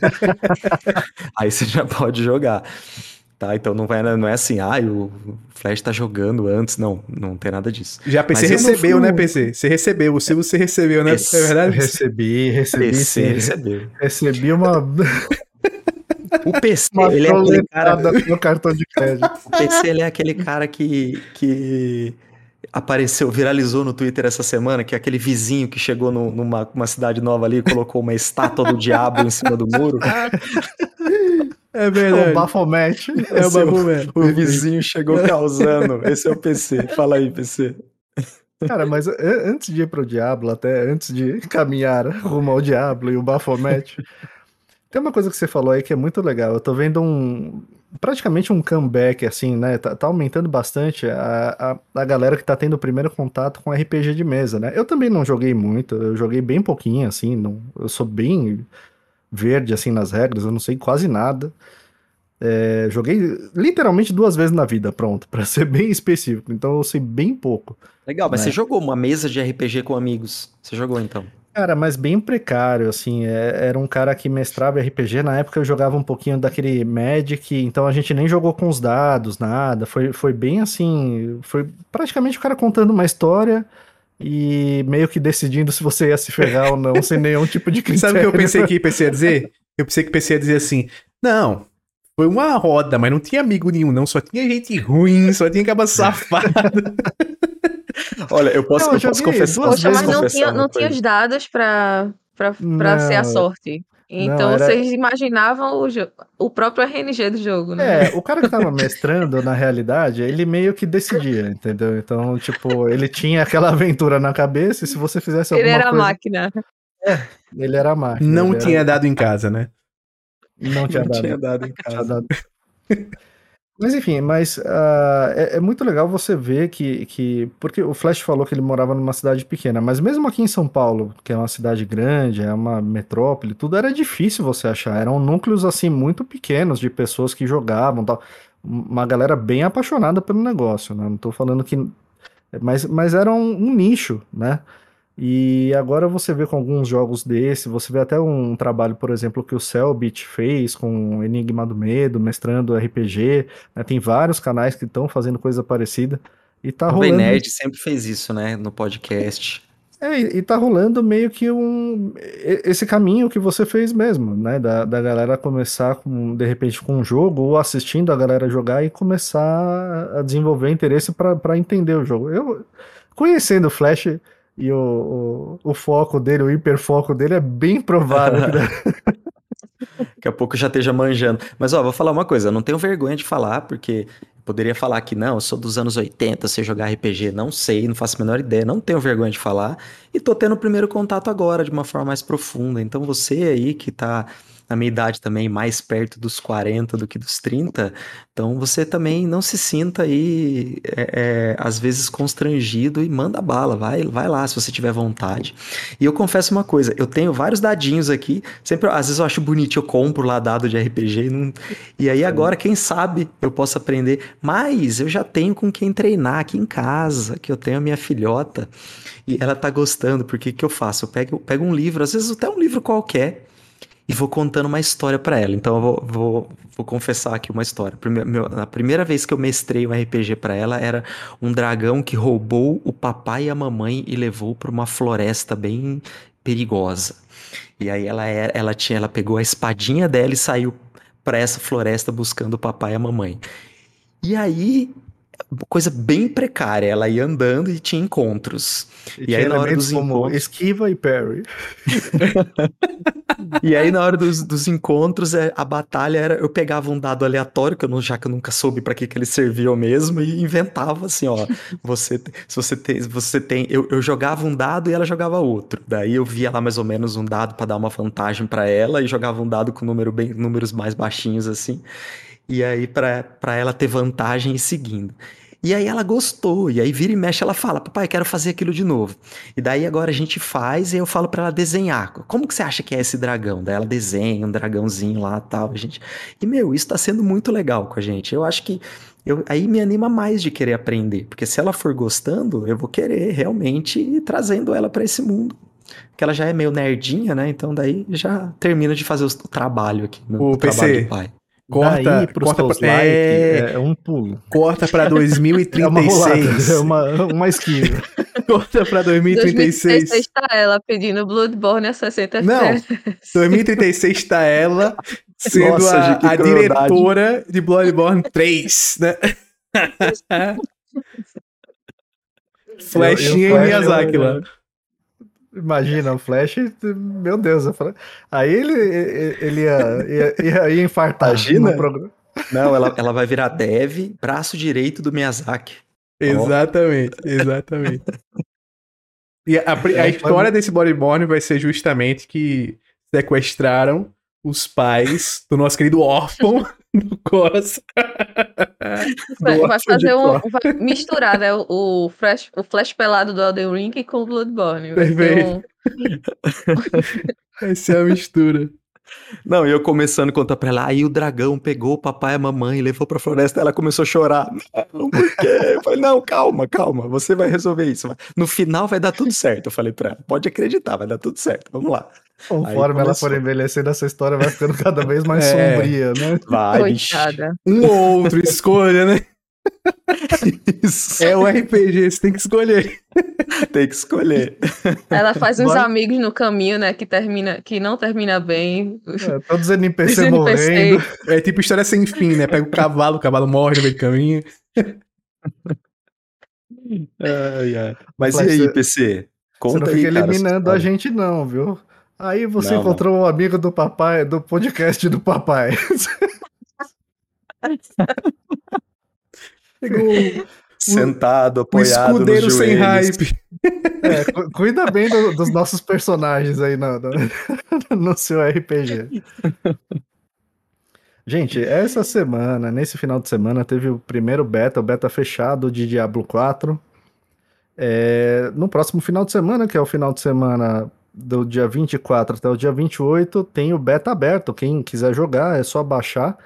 Aí você já pode jogar. Tá, então não, vai, não é assim, ah, o Flash tá jogando antes. Não, não tem nada disso. Já PC recebeu, fui né, PC? Você recebeu, o Silvio você recebeu, né? Esse- É verdade? Recebi, recebi PC sim. recebeu. Recebi uma, O PC, uma ele é aquele cara no cartão de crédito. O PC ele é aquele cara que, que apareceu, viralizou no Twitter essa semana, que é aquele vizinho que chegou no- numa uma cidade nova ali e colocou uma estátua do diabo em cima do muro. É O verdade. Baphomet. É o Esse é o- Baphomet. O vizinho chegou causando. Esse é o PC. Fala aí, PC. Cara, mas antes de ir pro Diablo, até antes de caminhar rumo ao Diablo e o Baphomet, tem uma coisa que você falou aí que é muito legal. Eu tô vendo um. Praticamente um comeback, assim, né? Tá, tá aumentando bastante a, a, a galera que tá tendo o primeiro contato com RPG de mesa, né? Eu também não joguei muito, eu joguei bem pouquinho, assim, não, eu sou bem verde, assim, nas regras, eu não sei quase nada. É, joguei literalmente duas vezes na vida, pronto, pra ser bem específico, então eu sei bem pouco. Legal, mas Né? você jogou uma mesa de RPG com amigos. Você jogou então? Cara, mas bem precário, assim, é- era um cara que mestrava RPG, na época eu jogava um pouquinho daquele Magic, então a gente nem jogou com os dados, nada, foi, foi bem assim, foi praticamente o cara contando uma história e meio que decidindo se você ia se ferrar ou não, sem nenhum tipo de critério. Sabe o que eu pensei que o PC ia dizer? Eu pensei que o PC ia dizer assim: não, foi uma roda, mas não tinha amigo nenhum, não. Só tinha gente ruim, só tinha caba safado. Olha, eu posso, Não, eu eu posso confessar. Poxa, mas não tinha, não tinha coisa. os dados pra, pra, pra ser a Não. sorte. Então era- vocês imaginavam o, o próprio RNG do jogo, né? É, o cara que tava mestrando, na realidade, ele meio que decidia, entendeu? Então, tipo, ele tinha aquela aventura na cabeça e se você fizesse Ele alguma era a coisa... máquina. Ele era a máquina. Não ele era- tinha dado em casa, né? Não tinha Não dado. tinha dado em Tinha casa. Mas enfim, mas ah, é, é muito legal você ver que, que. Porque o Flash falou que ele morava numa cidade pequena, mas mesmo aqui em São Paulo, que é uma cidade grande, é uma metrópole, tudo era difícil você achar. Eram núcleos assim muito pequenos de pessoas que jogavam tal. Uma galera bem apaixonada pelo negócio, né? Não tô falando que. Mas, mas era um, um nicho, né? E agora você vê com alguns jogos desse, você vê até um trabalho, por exemplo, que o Cellbit fez com Enigma do Medo, mestrando RPG, né? Tem vários canais que estão fazendo coisa parecida. E tá O rolando. Nerd sempre fez isso, né? No podcast. É, e tá rolando meio que um esse caminho que você fez mesmo, né? Da, da galera começar com, de repente, com um jogo, ou assistindo a galera jogar e começar a desenvolver interesse pra entender o jogo. Eu, conhecendo o Flash e o, o, o foco dele, o hiperfoco dele, é bem provável que Daqui a pouco já esteja manjando. Mas, ó, vou falar uma coisa. Eu não tenho vergonha de falar, porque poderia falar que não, eu sou dos anos 80, sei jogar RPG. Não sei, não faço a menor ideia. Não tenho vergonha de falar. E tô tendo o primeiro contato agora, de uma forma mais profunda. Então, você aí que tá na minha idade também, mais perto dos 40 do que dos 30, então você também não se sinta aí, é, é, às vezes, constrangido e manda bala. Vai, vai lá, se você tiver vontade. E eu confesso uma coisa, eu tenho vários dadinhos aqui, sempre, às vezes eu acho bonito, eu compro lá dado de RPG, e, não- e aí agora, quem sabe, eu posso aprender, mas eu já tenho com quem treinar aqui em casa, que eu tenho a minha filhota, e ela tá gostando, porque o que eu faço? Eu pego, pego um livro, às vezes até um livro qualquer, e vou contando uma história pra ela. Então eu vou, vou, vou confessar aqui uma história. Prime- meu- a primeira vez que eu mestrei um RPG pra ela era um dragão que roubou o papai e a mamãe e levou pra uma floresta bem perigosa. E aí ela era, ela tinha, ela pegou a espadinha dela e saiu pra essa floresta buscando o papai e a mamãe. E aí coisa bem precária, ela ia andando e tinha encontros. E tinha aí, na hora dos encontros- esquiva e parry. E aí, na hora dos, dos encontros, é, a batalha era. Eu pegava um dado aleatório, que eu não, já que eu nunca soube pra que, que ele servia mesmo, e inventava assim: ó, você, se você tem. Você tem eu, eu jogava um dado e ela jogava outro. Daí eu via lá mais ou menos um dado pra dar uma vantagem pra ela, e jogava um dado com número bem, números mais baixinhos assim. E aí, pra, pra ela ter vantagem e seguindo. E aí ela gostou, e aí vira e mexe, ela fala, papai, quero fazer aquilo de novo. E daí agora a gente faz e eu falo pra ela desenhar. Como que você acha que é esse dragão? Daí ela desenha um dragãozinho lá tal, a gente. E meu, isso tá sendo muito legal com a gente. Eu acho que eu, aí me anima mais de querer aprender, porque se ela for gostando, eu vou querer realmente ir trazendo ela pra esse mundo. Porque ela já é meio nerdinha, né? Então daí já termina de fazer o trabalho aqui, Ô, o trabalho PC, do pai. Corta, Daí pro corta, pra, like é, é um pulo. corta pra É uma rolada, 2036. é uma, uma esquiva. corta pra 2036. 2036 tá ela pedindo Bloodborne a 60 Não. FPS. 2036 tá ela sendo Nossa, a, gente, a diretora de Bloodborne 3, né? Flechinha Eu- eu- e Miyazaki lá. Imagina, o Flash, meu Deus. eu falei- Aí ele, ele ia, ia, ia, infartar. Imagina. no programa. Não, ela, ela vai virar dev, braço direito do Miyazaki. Exatamente, exatamente. E a, pri- a É, história desse Bloodborne vai ser justamente que sequestraram os pais do nosso querido órfão do Costa. Vai, vai fazer um. Vai misturar, né? O, o, flash, o flash pelado do Elden Ring com o Bloodborne. Perfeito. um- Essa é a mistura. Não, e eu começando a contar pra ela, aí o dragão pegou o papai e a mamãe, levou pra floresta, ela começou a chorar. Não, por quê? Eu falei, não, calma, calma, você vai resolver isso. No final vai dar tudo certo, eu falei pra ela, pode acreditar, vai dar tudo certo, vamos lá. Conforme ela for envelhecendo, essa história vai ficando cada vez mais É. sombria, né? Vai. Coitada. Um ou outro, escolha, né? Isso, É o RPG, você tem que escolher. tem que escolher. Ela faz uns Bora. amigos no caminho, né? Que, termina, que não termina bem. É, todos os NPC Os NPC. morrendo. É tipo história sem fim, né? Pega o cavalo, o cavalo morre no meio do caminho. Ai, ai. Mas Mas e aí, você- PC? Conta Você não aí, fica cara, eliminando essa a gente, não, viu? Aí você Não, encontrou um amigo do papai, do podcast do papai. O, Sentado, o apoiado escudeiro nos sem hype. É, cu- cuida bem do- dos nossos personagens aí no, no, no seu RPG. Gente, essa semana, nesse final de semana, teve o primeiro beta, o beta fechado de Diablo 4. É, no próximo final de semana, que é o final de semana do dia 24 até o dia 28, tem o beta aberto. Quem quiser jogar é só baixar.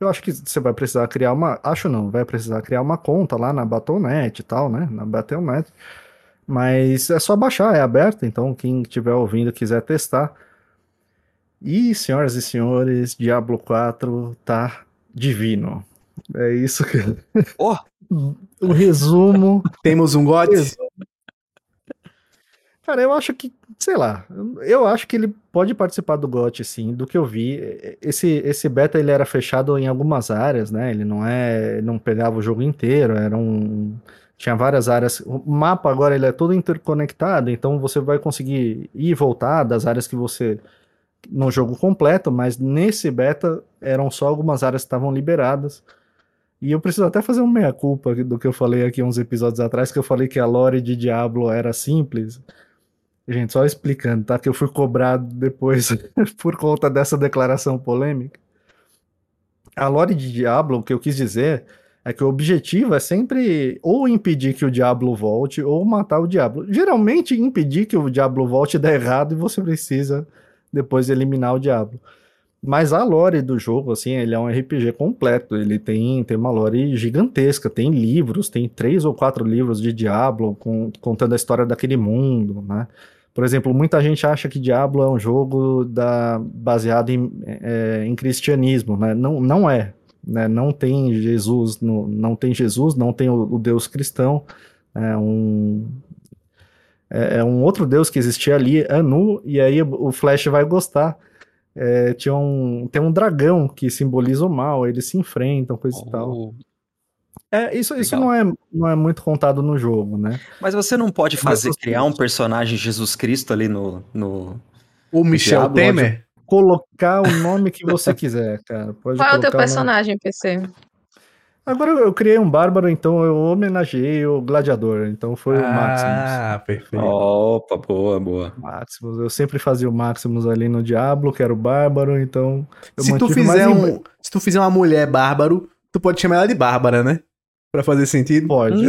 Eu acho que você vai precisar criar uma. Acho não, vai precisar criar uma conta lá na Battle.net e tal, né? Na Battle.net. Mas é só baixar, é aberto, então quem estiver ouvindo quiser testar. E, senhoras e senhores, Diablo 4 tá divino. É isso que. Oh! o resumo. Temos um God? Cara, eu acho que, sei lá, eu acho que ele pode participar do GOT, sim, do que eu vi. Esse, esse beta ele era fechado em algumas áreas, né? Ele não é, não pegava o jogo inteiro, era um tinha várias áreas. O mapa agora ele é todo interconectado, então você vai conseguir ir e voltar das áreas que você no jogo completo, mas nesse beta eram só algumas áreas que estavam liberadas. E eu preciso até fazer uma meia-culpa do que eu falei aqui uns episódios atrás, que eu falei que a lore de Diablo era simples. Gente, só explicando, tá? Que eu fui cobrado depois por conta dessa declaração polêmica. A lore de Diablo, o que eu quis dizer é que o objetivo é sempre ou impedir que o Diablo volte ou matar o Diablo. Geralmente impedir que o Diablo volte dá errado e você precisa depois eliminar o Diablo. Mas a lore do jogo, assim, ele é um RPG completo. Ele tem, tem uma lore gigantesca. Tem livros, tem três ou quatro livros de Diablo com, contando a história daquele mundo, né? Por exemplo, muita gente acha que Diablo é um jogo da, baseado em, é, em cristianismo, né? Não, não é. Né? Não tem Jesus, no, não tem Jesus, não tem o, o Deus cristão. É um, é, é, um outro Deus que existia ali, Anu, e aí o Flash vai gostar. É, tinha um, tem um dragão que simboliza o mal, eles se enfrentam, coisa oh. e tal. É, isso, isso não, é, não é muito contado no jogo, né? Mas você não pode fazer, criar um personagem Jesus Cristo ali no. no o Michel Diablo, Temer? Colocar o nome que você quiser, cara. Pode Qual é o teu personagem, PC? Agora eu criei um bárbaro, então eu homenageei o gladiador, então foi ah, o Maximus. Ah, perfeito. Opa, boa, boa. Maximus, eu sempre fazia o Maximus ali no Diablo, que era o bárbaro, então se tu fizer um, se tu fizer uma mulher bárbaro, tu pode chamar ela de Bárbara, né? Pra fazer sentido? Pode.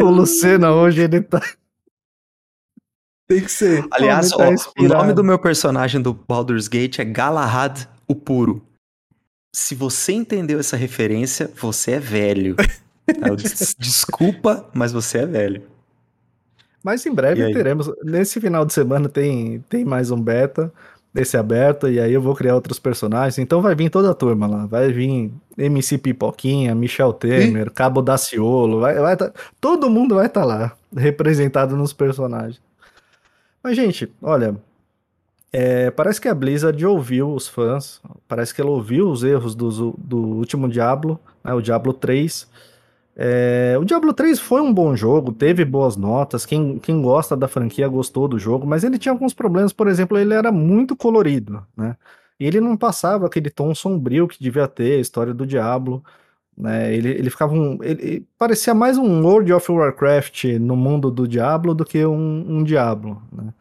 O Lucena hoje ele tá tem que ser. Aliás, tá ó, o nome do meu personagem do Baldur's Gate é Galahad o Puro se você entendeu essa referência, você é velho. Desculpa, mas você é velho. Mas em breve teremos. Nesse final de semana tem, tem mais um beta, esse aberto, e aí eu vou criar outros personagens. Então vai vir toda a turma lá. Vai vir MC Pipoquinha, Michel Temer, e? Cabo Daciolo. Vai, vai tá, todo mundo vai estar tá lá, representado nos personagens. Mas, gente, olha, é, parece que a Blizzard ouviu os fãs, parece que ela ouviu os erros do, do último Diablo, né, o Diablo 3. É, o Diablo 3 foi um bom jogo, teve boas notas, quem, quem gosta da franquia gostou do jogo, mas ele tinha alguns problemas, por exemplo, ele era muito colorido, né? E ele não passava aquele tom sombrio que devia ter a história do Diablo. Né? Ele, ele ficava um. Ele, parecia mais um World of Warcraft no mundo do Diablo do que um, um Diablo. Né?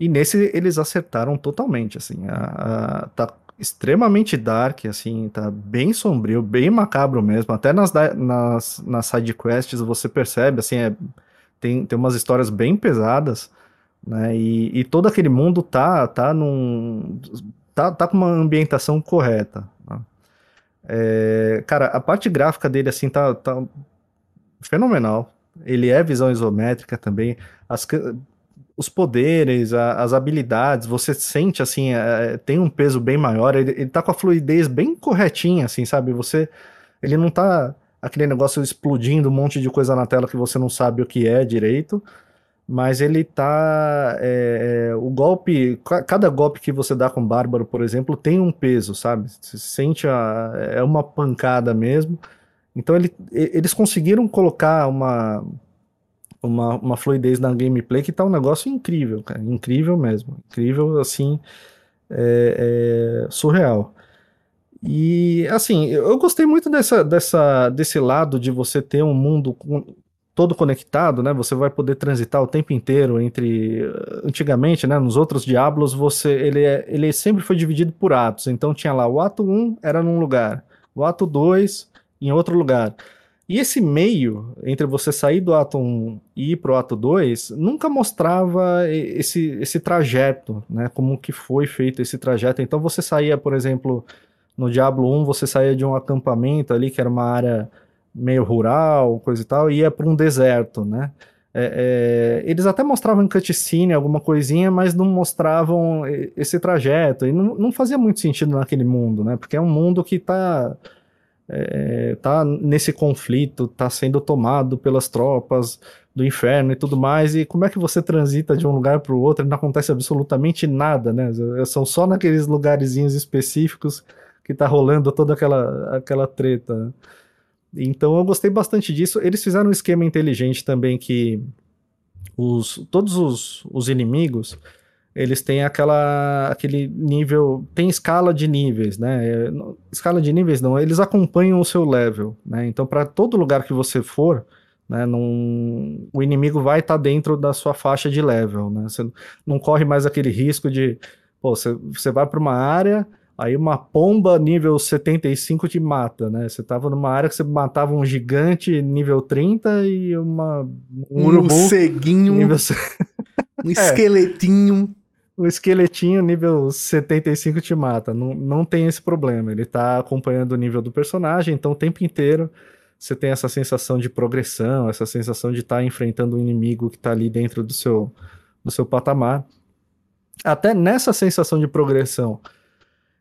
E nesse eles acertaram totalmente, assim. A, a, tá extremamente dark, assim, tá bem sombrio, bem macabro mesmo. Até nas, nas, nas sidequests você percebe, assim, é, tem, tem umas histórias bem pesadas, né? E, e todo aquele mundo tá, tá num. Tá, tá com uma ambientação correta. Né? É, cara, a parte gráfica dele, assim, tá, tá fenomenal. Ele é visão isométrica também. As, os poderes, a, as habilidades, você sente assim, é, tem um peso bem maior, ele, ele tá com a fluidez bem corretinha, assim, sabe? Você. Ele não tá aquele negócio explodindo um monte de coisa na tela que você não sabe o que é direito. Mas ele tá. É, é, o golpe. Cada golpe que você dá com o Bárbaro, por exemplo, tem um peso, sabe? Você sente a, é uma pancada mesmo. Então ele, eles conseguiram colocar uma, uma, uma fluidez na gameplay que tá um negócio incrível, cara. Incrível mesmo. Incrível, assim, é, é surreal. E, assim, eu gostei muito dessa, dessa, desse lado de você ter um mundo todo conectado, né? Você vai poder transitar o tempo inteiro entre antigamente, né, nos outros Diablos, você ele é, ele sempre foi dividido por atos. Então tinha lá o ato 1 era num lugar, o ato 2 em outro lugar. E esse meio entre você sair do ato 1 e ir pro ato 2 nunca mostrava esse, esse trajeto, né? Como que foi feito esse trajeto. Então você saía, por exemplo, no Diablo 1, você saía de um acampamento ali que era uma área meio rural, coisa e tal, e ia para um deserto, né? É, é, eles até mostravam cutscene alguma coisinha, mas não mostravam esse trajeto, e não, não fazia muito sentido naquele mundo, né? Porque é um mundo que está é, tá nesse conflito, está sendo tomado pelas tropas do inferno e tudo mais, e como é que você transita de um lugar para o outro e não acontece absolutamente nada, né? São só naqueles lugarzinhos específicos que tá rolando toda aquela, aquela treta. Né? Então eu gostei bastante disso. Eles fizeram um esquema inteligente também que os, todos os, os inimigos eles têm aquela aquele nível tem escala de níveis né escala de níveis não eles acompanham o seu level né então para todo lugar que você for né num, o inimigo vai estar tá dentro da sua faixa de level né você não corre mais aquele risco de pô, você, você vai para uma área Aí uma pomba nível 75 te mata, né? Você tava numa área que você matava um gigante nível 30 e uma um, um ceguinho, nível... um é. esqueletinho. O esqueletinho nível 75 te mata. Não, não tem esse problema. Ele tá acompanhando o nível do personagem, então o tempo inteiro você tem essa sensação de progressão, essa sensação de estar tá enfrentando um inimigo que tá ali dentro do seu, do seu patamar. Até nessa sensação de progressão,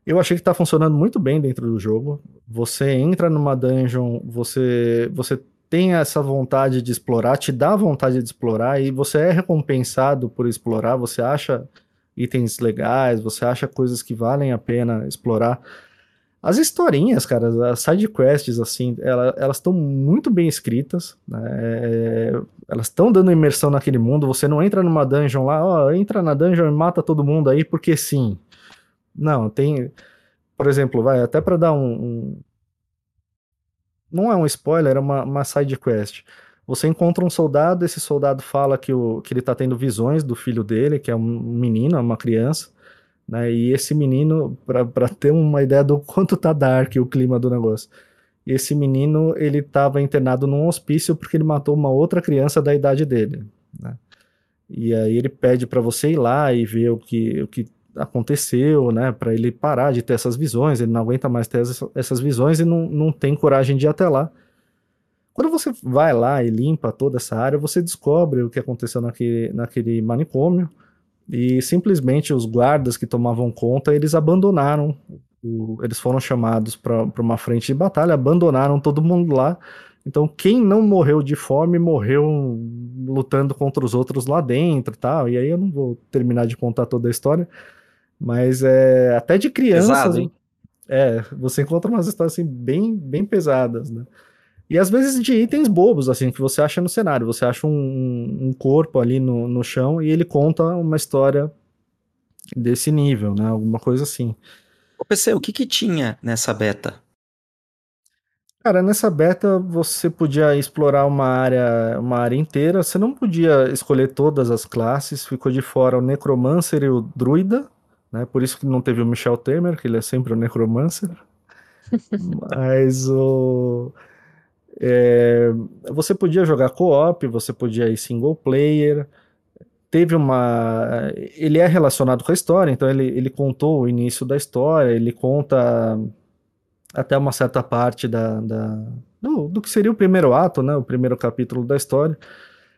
eu achei que está funcionando muito bem dentro do jogo. Você entra numa dungeon, você, você tem essa vontade de explorar, te dá vontade de explorar e você é recompensado por explorar. Você acha itens legais, você acha coisas que valem a pena explorar. As historinhas, cara, as side quests, assim, ela, elas estão muito bem escritas, né? É, elas estão dando imersão naquele mundo. Você não entra numa dungeon lá, ó, entra na dungeon e mata todo mundo aí, porque sim. Não, tem. Por exemplo, vai, até para dar um, um, Não é um spoiler, é uma, uma side quest. Você encontra um soldado, esse soldado fala que, o, que ele tá tendo visões do filho dele, que é um menino, uma criança. Né? E esse menino, para ter uma ideia do quanto tá dark o clima do negócio. Esse menino, ele estava internado num hospício porque ele matou uma outra criança da idade dele, né? E aí ele pede para você ir lá e ver o que, o que aconteceu, né, para ele parar de ter essas visões, ele não aguenta mais ter essas visões e não, não tem coragem de ir até lá. Quando você vai lá e limpa toda essa área, você descobre o que aconteceu naquele, naquele manicômio e simplesmente os guardas que tomavam conta, eles abandonaram, o, eles foram chamados para uma frente de batalha, abandonaram todo mundo lá. Então, quem não morreu de fome morreu lutando contra os outros lá dentro, tal. E aí eu não vou terminar de contar toda a história, mas é até de crianças. Pesado, hein? É, você encontra umas histórias assim bem, bem pesadas, né? E às vezes de itens bobos, assim, que você acha no cenário. Você acha um, um corpo ali no, no chão e ele conta uma história desse nível, né? Alguma coisa assim. Ô PC, o que que tinha nessa beta? Cara, nessa beta você podia explorar uma área, uma área inteira. Você não podia escolher todas as classes. Ficou de fora o Necromancer e o Druida, né? Por isso que não teve o Michel Temer, que ele é sempre o necromancer. Mas o. É, você podia jogar co-op, você podia ir single player. Teve uma. Ele é relacionado com a história, então ele, ele contou o início da história, ele conta até uma certa parte da, da do, do, que seria o primeiro ato, né? O primeiro capítulo da história.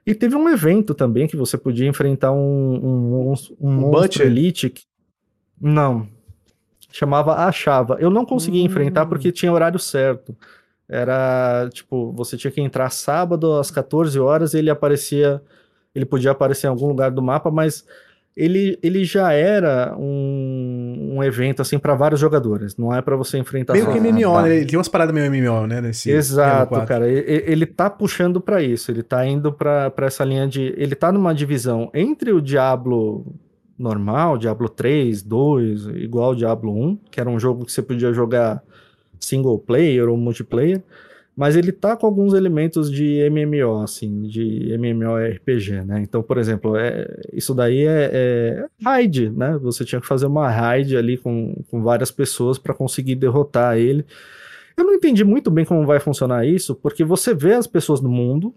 E teve um evento também que você podia enfrentar um, um, um, um monstro elite. Não. Chamava Achava. Eu não conseguia hum. enfrentar porque tinha horário certo. Era, tipo, você tinha que entrar sábado às 14 horas e ele aparecia. Ele podia aparecer em algum lugar do mapa, mas ele, ele já era um, um evento assim para vários jogadores, não é para você enfrentar meio que MMO, né? Ele tem umas paradas meio MMO, né, nesse Exato, cara. Ele, ele tá puxando para isso, ele tá indo para essa linha de ele tá numa divisão entre o Diablo normal, Diablo 3, 2, igual Diablo 1, que era um jogo que você podia jogar single player ou multiplayer, mas ele tá com alguns elementos de MMO, assim, de MMORPG, né? Então, por exemplo, é, isso daí é, é raid, né? Você tinha que fazer uma raid ali com, com várias pessoas para conseguir derrotar ele. Eu não entendi muito bem como vai funcionar isso, porque você vê as pessoas no mundo,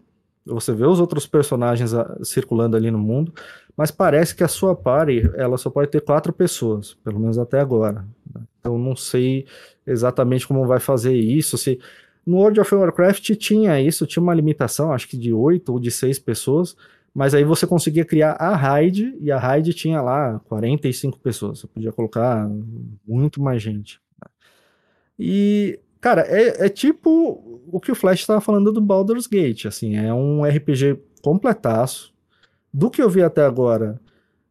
você vê os outros personagens ah, circulando ali no mundo, mas parece que a sua party, ela só pode ter quatro pessoas, pelo menos até agora. Né? Então, não sei exatamente como vai fazer isso, se no World of Warcraft tinha isso, tinha uma limitação, acho que de 8 ou de 6 pessoas, mas aí você conseguia criar a raid, e a raid tinha lá 45 pessoas, você podia colocar muito mais gente. E, cara, é, é tipo o que o Flash estava falando do Baldur's Gate, assim, é um RPG completaço. Do que eu vi até agora,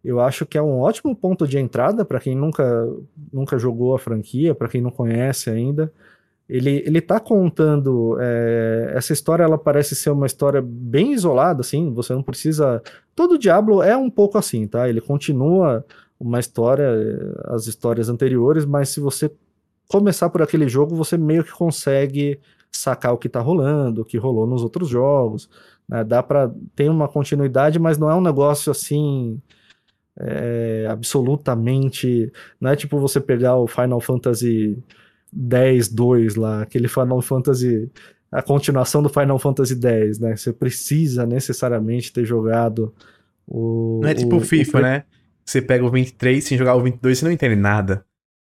eu acho que é um ótimo ponto de entrada para quem nunca, nunca jogou a franquia, para quem não conhece ainda ele, ele tá contando é, essa história ela parece ser uma história bem isolada assim você não precisa todo Diablo é um pouco assim tá ele continua uma história eh, as histórias anteriores mas se você começar por aquele jogo você meio que consegue sacar o que tá rolando o que rolou nos outros jogos né? dá para ter uma continuidade mas não é um negócio assim é, absolutamente não é tipo você pegar o Final Fantasy 10, 2 lá, aquele Final Fantasy, a continuação do Final Fantasy 10, né? Você precisa necessariamente ter jogado o. Não é tipo o FIFA, o... né? Você pega o 23 sem jogar o 22 você não entende nada.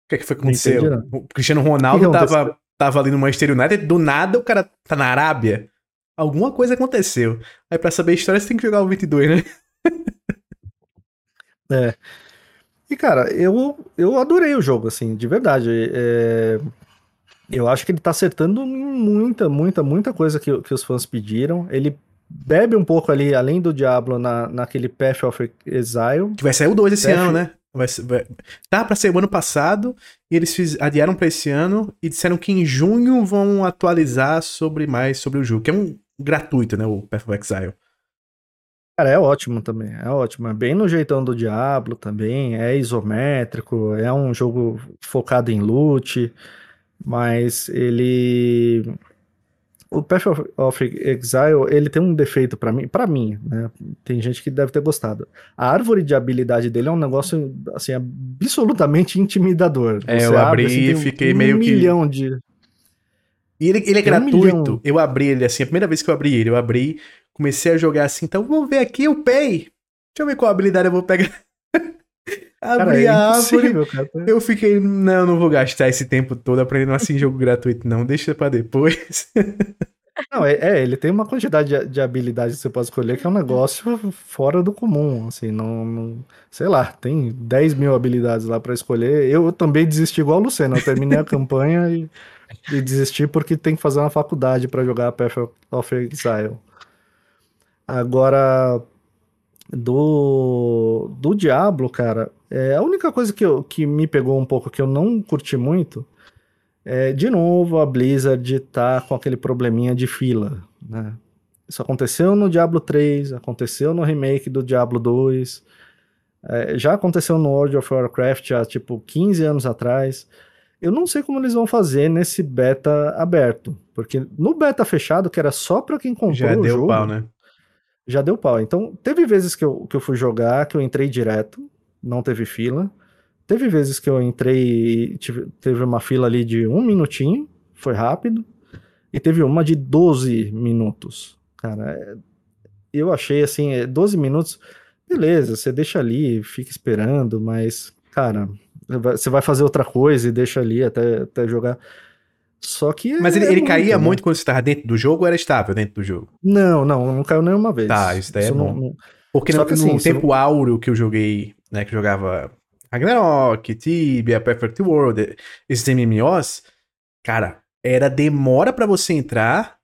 O que, é que foi que aconteceu? o Cristiano Ronaldo que tava, tava ali no Manchester United, do nada o cara tá na Arábia. Alguma coisa aconteceu. Aí pra saber a história você tem que jogar o 22, né? é. E, cara, eu, eu adorei o jogo, assim, de verdade. É, eu acho que ele tá acertando muita, muita, muita coisa que, que os fãs pediram. Ele bebe um pouco ali, além do Diablo, na, naquele Path of Exile. Que vai sair o 2 esse Path... ano, né? Vai, vai... Tá pra ser o ano passado, e eles fiz, adiaram pra esse ano, e disseram que em junho vão atualizar sobre mais sobre o jogo, que é um gratuito, né? O Path of Exile. Cara, é ótimo também, é ótimo. É bem no jeitão do Diablo também, é isométrico, é um jogo focado em loot, mas ele. O Path of Exile, ele tem um defeito para mim, para mim, né? Tem gente que deve ter gostado. A árvore de habilidade dele é um negócio assim absolutamente intimidador. É, Você eu abre, abri assim, e fiquei um meio milhão que de e ele, ele é gratuito. Um eu abri ele assim, a primeira vez que eu abri ele, eu abri comecei a jogar assim, então vamos ver aqui o Pay. Deixa eu ver qual habilidade eu vou pegar. Abri é a árvore. Eu fiquei, não, não vou gastar esse tempo todo aprendendo assim jogo gratuito, não. Deixa pra depois. Não, é, é, ele tem uma quantidade de, de, habilidades que você pode escolher que é um negócio fora do comum, assim, não, não sei lá, tem 10 mil habilidades lá para escolher. Eu também desisti igual o Luciano, eu terminei a campanha e, e, desisti porque tem que fazer uma faculdade para jogar Path of Exile. Agora, do, do Diablo, cara, é, a única coisa que, eu, que me pegou um pouco, que eu não curti muito, é, de novo, a Blizzard tá com aquele probleminha de fila, né? Isso aconteceu no Diablo 3, aconteceu no remake do Diablo 2, é, já aconteceu no World of Warcraft há, tipo, 15 anos atrás. Eu não sei como eles vão fazer nesse beta aberto, porque no beta fechado, que era só para quem comprou já o deu jogo... Pau, né? Já deu pau. Então, teve vezes que eu, que eu fui jogar, que eu entrei direto, não teve fila. Teve vezes que eu entrei tive, teve uma fila ali de um minutinho, foi rápido. E teve uma de 12 minutos. Cara, é, eu achei assim, 12 é, minutos, beleza, você deixa ali, fica esperando, mas, cara, você vai fazer outra coisa e deixa ali até, até jogar. Só que. Mas ele, é ele muito, caía né? muito quando você estava dentro do jogo ou era estável dentro do jogo? Não, não, não caiu nenhuma vez. Tá, isso daí é isso é bom. Não, Porque no, assim, no tempo não... áureo que eu joguei, né, que eu jogava Ragnarok, Tibia, Perfect World, esses MMOs, cara, era demora para você entrar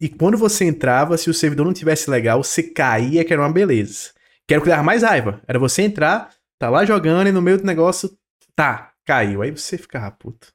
e quando você entrava, se o servidor não tivesse legal, você caía, que era uma beleza. Que era o que dava mais raiva. Era você entrar, tá lá jogando e no meio do negócio, tá, caiu. Aí você ficava puto.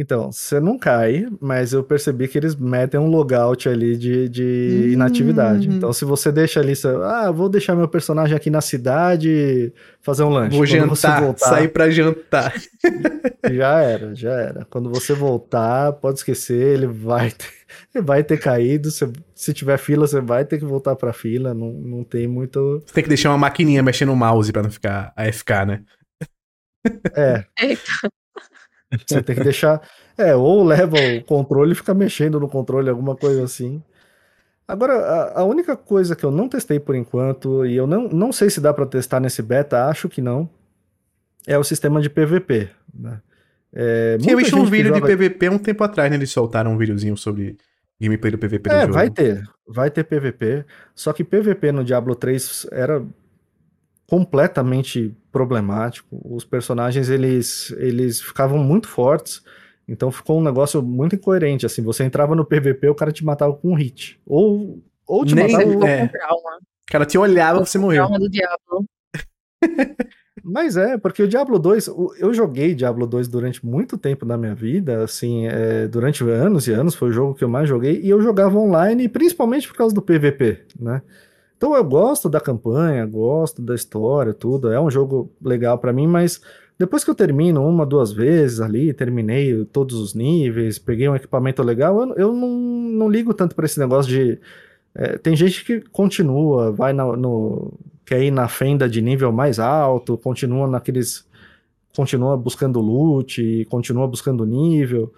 Então, você não cai, mas eu percebi que eles metem um logout ali de, de inatividade. Hum. Então, se você deixa ali, você, ah, vou deixar meu personagem aqui na cidade fazer um lanche. Vou Quando você jantar, voltar, sair pra jantar. Já era, já era. Quando você voltar, pode esquecer, ele vai ter, ele vai ter caído. Você- se tiver fila, você vai ter que voltar pra fila. Não, não tem muito. Você tem que deixar uma maquininha mexendo no mouse pra não ficar AFK, né? É, Eita, você tem que deixar. É, ou leva o controle e fica mexendo no controle, alguma coisa assim. Agora, a, a única coisa que eu não testei por enquanto, e eu não, não sei se dá pra testar nesse beta, acho que não, é o sistema de PVP. Né? É, Tinha muita visto um vídeo de joga- PVP um tempo atrás, né? Eles soltaram um videozinho sobre gameplay do PVP do É, jogo. vai ter, vai ter PVP. Só que PVP no Diablo 3 era completamente problemático. Os personagens eles, eles ficavam muito fortes, então ficou um negócio muito incoerente. Assim, você entrava no PVP, o cara te matava com um hit, ou ou te Nem- matava. é. com trauma. O cara te olhava, você morreu. Trauma do diabo. Mas é, porque o Diablo 2, o- eu joguei Diablo 2 durante muito tempo na minha vida, assim, é, durante anos e anos, foi o jogo que eu mais joguei, e eu jogava online, principalmente por causa do PVP, né? Então eu gosto da campanha, gosto da história, tudo, é um jogo legal pra mim, mas depois que eu termino uma, duas vezes ali, terminei todos os níveis, peguei um equipamento legal, eu, eu não, não ligo tanto pra esse negócio de. é, tem gente que continua, vai na- no, quer ir na fenda de nível mais alto, continua naqueles. continua buscando loot, continua buscando nível.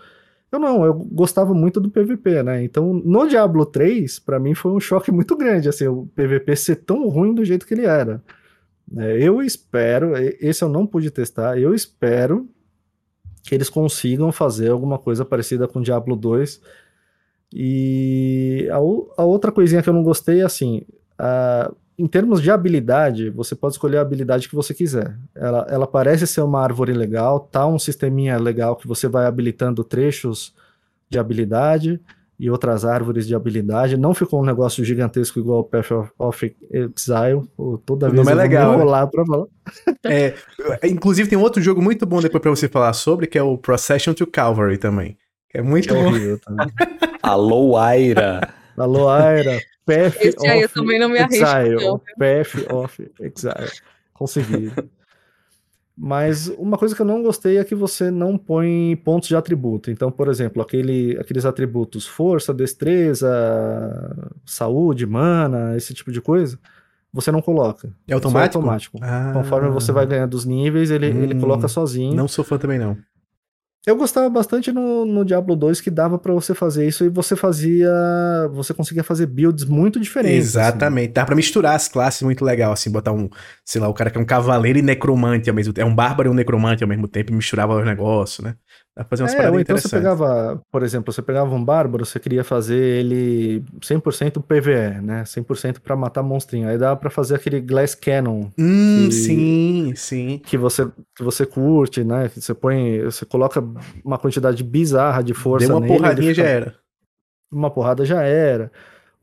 Eu não, eu gostava muito do PVP, né? Então, no Diablo 3, pra mim foi um choque muito grande, assim, o PVP ser tão ruim do jeito que ele era. É, eu espero, esse eu não pude testar, eu espero que eles consigam fazer alguma coisa parecida com Diablo 2. E a, a outra coisinha que eu não gostei é assim, a- em termos de habilidade, você pode escolher a habilidade que você quiser. Ela, ela parece ser uma árvore legal, tá um sisteminha legal que você vai habilitando trechos de habilidade e outras árvores de habilidade. Não ficou um negócio gigantesco igual o Path of, Exile. Toda O vez nome é eu vou legal, me né? enrolar pra falar. É, inclusive tem outro jogo muito bom depois pra você falar sobre, que é o Procession to Calvary também. É muito é bom. horrível também. Alô, Aira. Alô, Aira. Path Esse aí eu também não me arrisco, Exile. não. Path of Exile. Consegui. Mas uma coisa que eu não gostei é que você não põe pontos de atributo. Então, por exemplo, aquele, aqueles atributos força, destreza, saúde, mana, esse tipo de coisa, você não coloca. É automático? Só automático. Ah. Conforme você vai ganhando os níveis, ele, ele Hum. coloca sozinho. Não sou fã também, não. Eu gostava bastante no, no Diablo 2 que dava pra você fazer isso e você fazia. Você conseguia fazer builds muito diferentes. assim. Exatamente. Dá pra misturar as classes muito legal, assim, botar um, sei lá, o cara que é um cavaleiro e necromante ao mesmo tempo. É um bárbaro e um necromante ao mesmo tempo e misturava os negócios, né? Dá pra fazer umas É, paradas ou então você pegava, por exemplo, você pegava um bárbaro, você queria fazer ele 100% PvE, né? 100% pra matar monstrinho. Aí dava pra fazer aquele Glass Cannon Hum, que- sim, sim. que você, que você curte, né? Que você põe, você coloca uma quantidade bizarra de força Deu uma nele, ele porradinha fica- já era. uma porrada já era.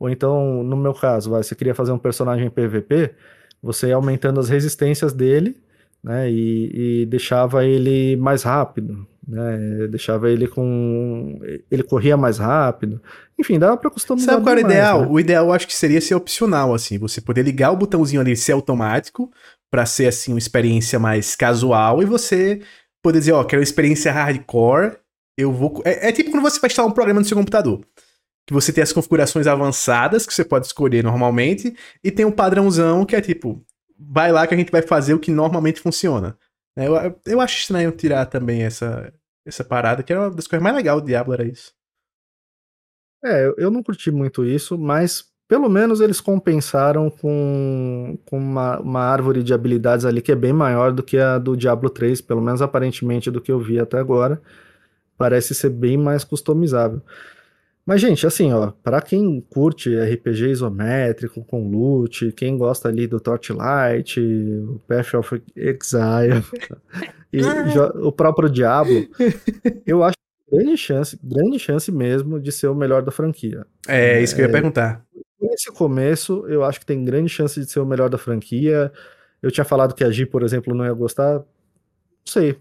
Ou então, no meu caso, vai, você queria fazer um personagem PVP, você ia aumentando as resistências dele, né? E, e deixava ele mais rápido, né? Deixava ele com. Ele corria mais rápido. Enfim, dava pra customizar. Sabe qual era o ideal? né? O ideal eu acho que seria ser opcional, assim. Você poder ligar o botãozinho ali ser automático, pra ser, assim, uma experiência mais casual, e você poder dizer, ó, quero uma experiência hardcore, eu vou. É, é tipo quando você vai instalar um programa no seu computador. Que você tem as configurações avançadas, que você pode escolher normalmente, e tem um padrãozão que é tipo, vai lá que a gente vai fazer o que normalmente funciona. É, Eu, eu acho estranho tirar também essa, essa parada, que era uma das coisas mais legais do Diablo, era isso. É, eu- eu não curti muito isso, mas pelo menos eles compensaram com, com uma, uma árvore de habilidades ali que é bem maior do que a do Diablo 3, pelo menos aparentemente do que eu vi até agora. Parece ser bem mais customizável. Mas, gente, assim, ó, para quem curte RPG isométrico com loot, quem gosta ali do Torchlight, o Path of Exile e jo- o próprio Diablo, eu acho grande chance, grande chance mesmo de ser o melhor da franquia. É, isso que eu ia perguntar. Nesse começo, eu acho que tem grande chance de ser o melhor da franquia. Eu tinha falado que a Gi, por exemplo, não ia gostar. sei.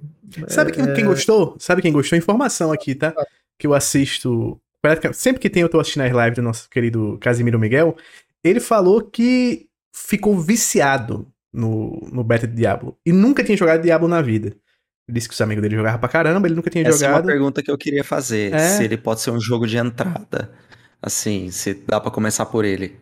Sabe quem, É, quem gostou? Sabe quem gostou? Informação aqui, tá? Que eu assisto. Sempre que tem, eu tô assistindo as lives do nosso querido Casimiro Miguel. Ele falou que ficou viciado no, no beta de Diablo. E nunca tinha jogado Diablo na vida. Ele disse que os amigos dele jogavam pra caramba, ele nunca tinha Essa é uma jogado. pergunta que eu queria fazer. É. Se ele pode ser um jogo de entrada. Assim, se dá pra começar por ele.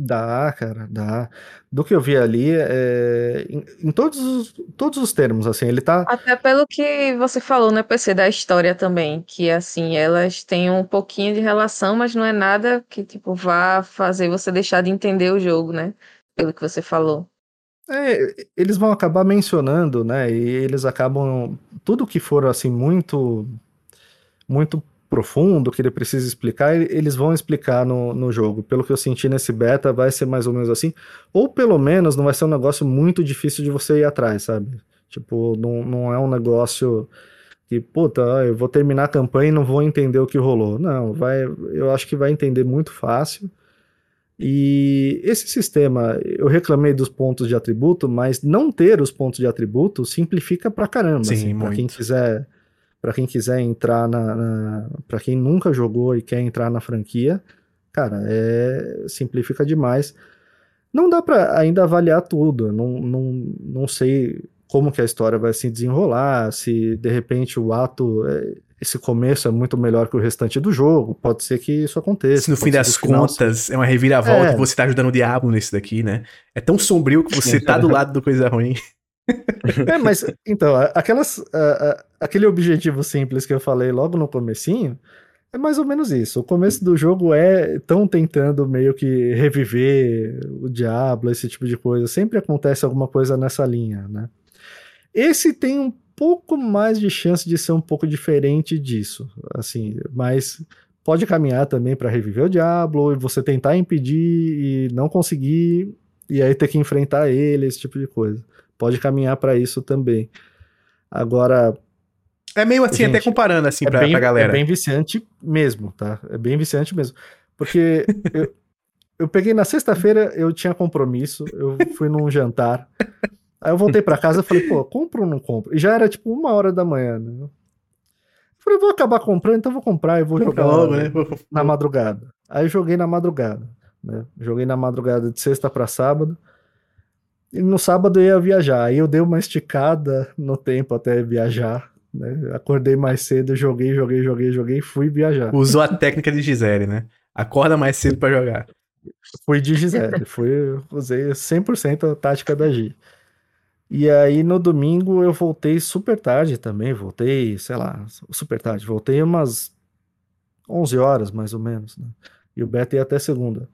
Dá, cara, dá. Do que eu vi ali, é, em, em todos, os, todos os termos, assim, ele tá. Até pelo que você falou, né, PC, da história também, que assim, elas têm um pouquinho de relação, mas não é nada que, tipo, vá fazer você deixar de entender o jogo, né? Pelo que você falou. É, eles vão acabar mencionando, né? E eles acabam. Tudo que for assim, muito. Muito profundo, que ele precisa explicar, eles vão explicar no, no jogo. Pelo que eu senti nesse beta, vai ser mais ou menos assim. Ou pelo menos não vai ser um negócio muito difícil de você ir atrás, sabe? Tipo, não, não é um negócio que, puta, ó, eu vou terminar a campanha e não vou entender o que rolou. Não, vai, eu acho que vai entender muito fácil. E esse sistema, eu reclamei dos pontos de atributo, mas não ter os pontos de atributo simplifica pra caramba. Sim, assim, pra quem muito. quiser, para quem quiser entrar na, na para quem nunca jogou e quer entrar na franquia, cara, é simplifica demais. Não dá pra ainda avaliar tudo. Não, não, não sei como que a história vai se desenrolar, se de repente o ato, é, esse começo é muito melhor que o restante do jogo. Pode ser que isso aconteça. Se no fim das final contas é uma reviravolta É. e você tá ajudando o diabo nesse daqui, né? É tão sombrio que você tá do lado do coisa ruim. É, mas então, aquelas, aquele objetivo simples que eu falei logo no comecinho, é mais ou menos isso. O começo do jogo é tão tentando meio que reviver o Diablo, esse tipo de coisa. Sempre acontece alguma coisa nessa linha, né? Esse tem um pouco mais de chance de ser um pouco diferente disso, assim, mas pode caminhar também para reviver o Diablo e você tentar impedir e não conseguir e aí ter que enfrentar ele, esse tipo de coisa. Pode caminhar para isso também. Agora, É meio assim, Gente, até comparando assim é pra, bem, pra galera. é bem viciante mesmo, tá? É bem viciante mesmo. Porque eu, eu peguei na sexta-feira, eu tinha compromisso, eu fui num jantar. Aí eu voltei pra casa e falei, pô, compro ou não compro? E já era tipo uma hora da manhã, né? Eu falei, vou acabar comprando, então vou comprar e vou jogar logo, né? na madrugada. Aí eu joguei na madrugada, né? Joguei na madrugada de sexta pra sábado. E no sábado eu ia viajar. Aí eu dei uma esticada no tempo até viajar, né? Acordei mais cedo, joguei, joguei, joguei, joguei, fui viajar. Usou a técnica de Gisele, né? Acorda mais cedo pra jogar. Fui de Gisele, fui, usei 100% a tática da Gi. E aí no domingo eu voltei super tarde também, voltei, sei lá, super tarde, voltei umas 11 horas mais ou menos, né? E o beta ia até segunda.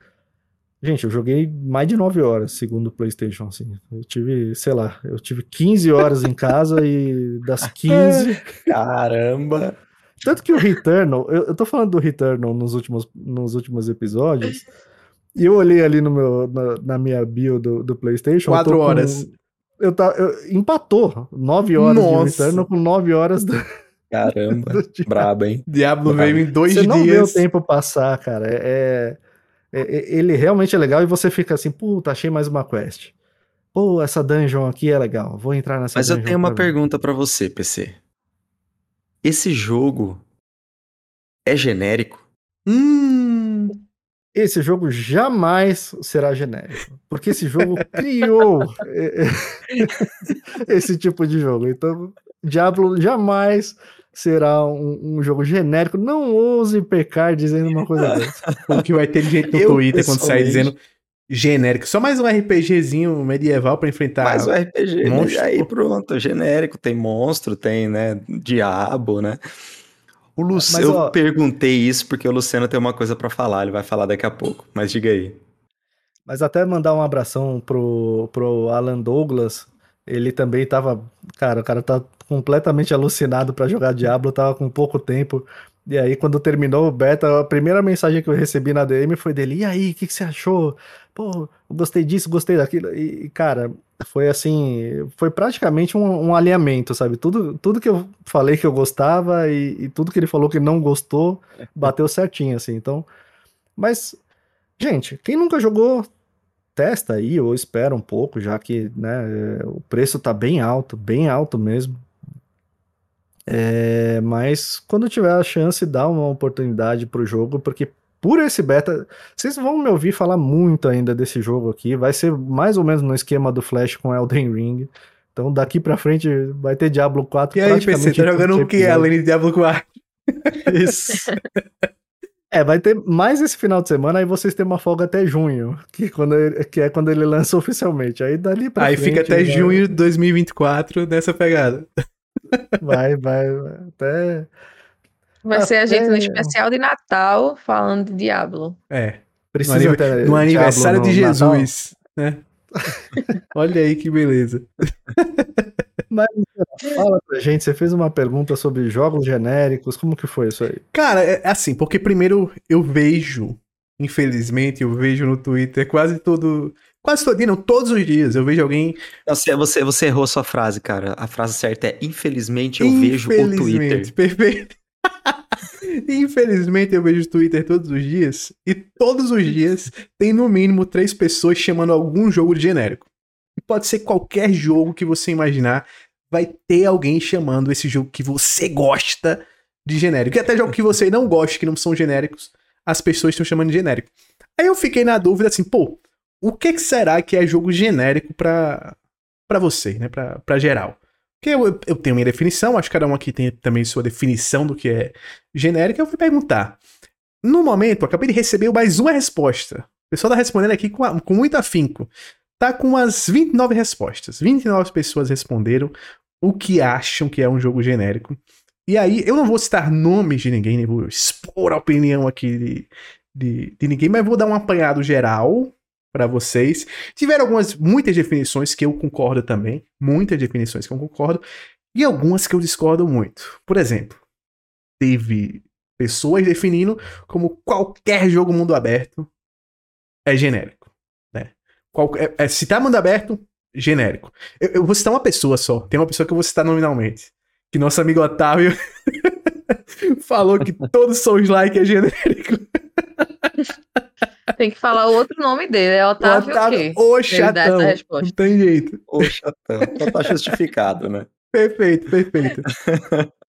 Gente, eu joguei mais de 9 horas segundo o PlayStation, assim. Eu tive, sei lá, eu tive 15 horas em casa e das 15 Caramba! tanto que o Returnal, eu, eu tô falando do Returnal nos últimos, nos últimos episódios, e eu olhei ali no meu, na, na minha bio do, do PlayStation. eu tô Quatro com- horas. eu tá, eu- empatou 9 horas Nossa. de Returnal com 9 horas do, Caramba! Brabo, hein? Diablo veio em dois Você não vê o dias. tempo passar, cara. É- é- ele realmente é legal e você fica assim, puta, achei mais uma quest. Pô, essa dungeon aqui é legal, vou entrar nessa Mas eu tenho uma pra pergunta pra você, PC. Esse jogo é genérico? Hum, Esse jogo jamais será genérico, porque esse jogo criou eh, esse tipo de jogo. Então, Diablo jamais será um, um jogo genérico. Não ouse pecar dizendo uma coisa dessa. o que vai ter de gente no Eu, Twitter quando sair dizendo genérico. Só mais um RPGzinho medieval pra enfrentar. Mas o RPG, né? monstro. aí pronto, genérico, tem monstro, tem, né, diabo, né? O Lu... Mas, eu ó- perguntei isso porque o Luciano tem uma coisa pra falar, ele vai falar daqui a pouco, mas diga aí. Mas até mandar um abração pro, pro Alan Douglas. Ele também tava. Cara, o cara tá completamente alucinado pra jogar Diablo, tava com pouco tempo. E aí, quando terminou o beta, a primeira mensagem que eu recebi na DM foi dele: E aí, o que, que você achou? Pô, gostei disso, gostei daquilo. E, cara, foi assim. Foi praticamente um, um alinhamento, sabe? Tudo, tudo que eu falei que eu gostava e, e tudo que ele falou que não gostou, bateu certinho, assim. Então. Mas, gente, quem nunca jogou testa aí ou espera um pouco, já que né, o preço tá bem alto, bem alto mesmo. É, mas quando tiver a chance, dá uma oportunidade pro jogo, porque por esse beta, vocês vão me ouvir falar muito ainda desse jogo aqui. Vai ser mais ou menos no esquema do Flash com Elden Ring. Então daqui pra frente vai ter Diablo 4. E aí, PC, tá jogando o que além de Diablo 4? Isso. É, vai ter mais esse final de semana, aí vocês têm uma folga até junho, que, quando ele, que é quando ele lança oficialmente. Aí dali pra Aí frente, fica até junho de 2024 nessa pegada. Vai, vai, vai, até... Vai ser a gente no especial de Natal falando de Diablo. É. Precisa no, ter no aniversário no de Natal. Jesus, né? Olha aí que beleza. Mas fala pra gente, você fez uma pergunta sobre jogos genéricos, como que foi isso aí? Cara, é assim, porque primeiro eu vejo, infelizmente, eu vejo no Twitter quase todo. Quase todo dia, não, todos os dias eu vejo alguém. Você, você, você errou sua frase, cara. A frase certa é: Infelizmente eu vejo o Infelizmente, Twitter. Perfeito. Infelizmente eu vejo o Twitter todos os dias e todos os dias tem no mínimo três pessoas chamando algum jogo de genérico. E pode ser qualquer jogo que você imaginar, vai ter alguém chamando esse jogo que você gosta de genérico. E até jogo que você não gosta, que não são genéricos, as pessoas estão chamando de genérico. Aí eu fiquei na dúvida assim, pô, o que, que será que é jogo genérico pra, pra você, né? Pra geral? Porque eu, eu tenho minha definição, acho que cada um aqui tem também sua definição do que é genérico. Eu fui perguntar. No momento, acabei de receber mais uma resposta. O pessoal tá respondendo aqui com, a- com muito afinco. Tá com umas 29 respostas. 29 pessoas responderam o que acham que é um jogo genérico. E aí, eu não vou citar nomes de ninguém, nem vou expor a opinião aqui de, de, de ninguém, mas vou dar um apanhado geral para vocês. Tiveram algumas, muitas definições que eu concordo também, muitas definições que eu concordo, e algumas que eu discordo muito. Por exemplo, teve pessoas definindo como qualquer jogo mundo aberto é genérico, né? Qual, é, é, se tá mundo aberto, genérico. Eu, eu vou citar uma pessoa só, tem uma pessoa que eu vou citar nominalmente, que nosso amigo Otávio falou que todos Souls like é genérico. Tem que falar o outro nome dele. É Otávio, o quê? o Ele dá essa chatão. Não tem jeito. Ô, chatão. Então tá justificado, né? Perfeito, perfeito.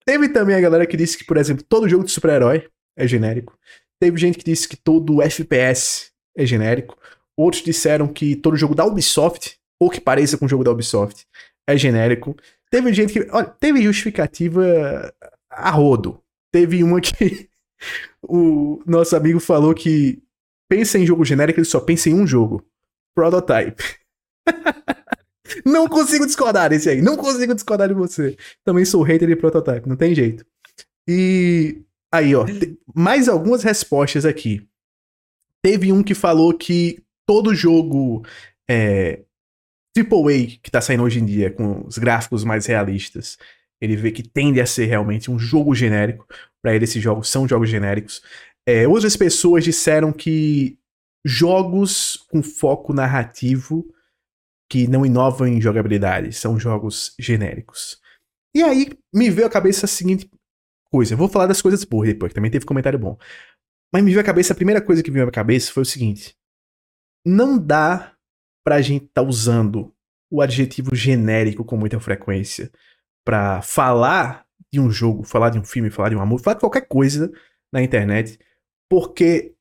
Teve também a galera que disse que, por exemplo, todo jogo de super-herói é genérico. Teve gente que disse que todo FPS é genérico. Outros disseram que todo jogo da Ubisoft, ou que pareça com o jogo da Ubisoft, é genérico. Teve gente que. Olha, teve justificativa a rodo. Teve uma que o nosso amigo falou que pensa em jogo genérico, ele só pensa em um jogo: Prototype. Não consigo discordar desse aí. Não consigo discordar de você. Também sou hater de prototype, não tem jeito. E aí, ó, mais algumas respostas aqui. Teve um que falou que todo jogo é, AAA que tá saindo hoje em dia, com os gráficos mais realistas, ele vê que tende a ser realmente um jogo genérico. Pra ele, esses jogos são jogos genéricos. É, outras pessoas disseram que jogos com foco narrativo que não inovam em jogabilidade, são jogos genéricos. E aí me veio à cabeça a seguinte coisa. Eu vou falar das coisas boas depois, também teve comentário bom. Mas me veio à cabeça, a primeira coisa que me veio à cabeça foi o seguinte: não dá pra gente estar usando o adjetivo genérico com muita frequência pra falar de um jogo, falar de um filme, falar de uma música, falar de qualquer coisa na internet, porque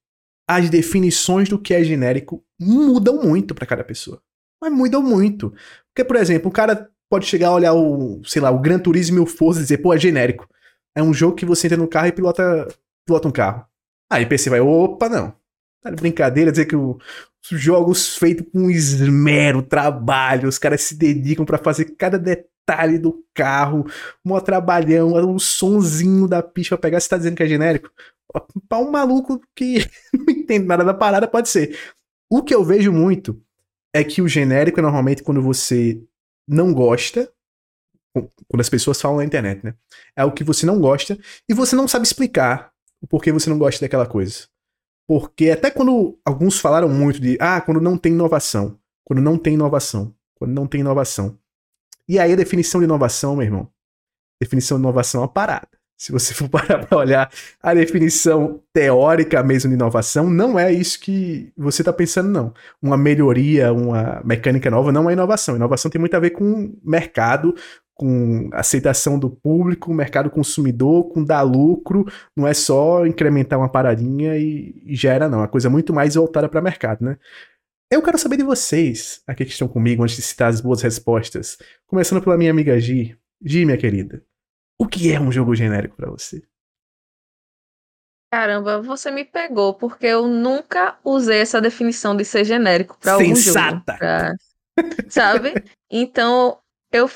as definições do que é genérico mudam muito pra cada pessoa. Mas mudam muito. Porque, por exemplo, o cara pode chegar a olhar o, sei lá, o Gran Turismo e o Forza e dizer, pô, é genérico. É um jogo que você entra no carro e pilota, pilota um carro. Aí PC vai, opa, não. Tá de brincadeira dizer que o- os jogos feitos com esmero, trabalho, os caras se dedicam pra fazer cada detalhe do carro, mó trabalhão, o sonzinho da pista pra pegar, você tá dizendo que é genérico? Pra um maluco que não entende nada da parada, pode ser. O que eu vejo muito é que o genérico é normalmente quando você não gosta, quando as pessoas falam na internet, né? É o que você não gosta e você não sabe explicar o porquê você não gosta daquela coisa. Porque até quando alguns falaram muito de, ah, quando não tem inovação, quando não tem inovação, quando não tem inovação. E aí a definição de inovação, meu irmão, definição de inovação é uma parada. Se você for parar para olhar a definição teórica mesmo de inovação, não é isso que você está pensando, não. Uma melhoria, uma mecânica nova não é inovação. Inovação tem muito a ver com mercado, com aceitação do público, mercado consumidor, com dar lucro. Não é só incrementar uma paradinha e, e já era, não. É uma coisa muito mais voltada para mercado, né? Eu quero saber de vocês, aqui que estão comigo, antes de citar as boas respostas. Começando pela minha amiga Gi. Gi, minha querida. O que é um jogo genérico para você? Caramba, você me pegou, porque eu nunca usei essa definição de ser genérico para algum jogo. Pra... Sabe? Então, eu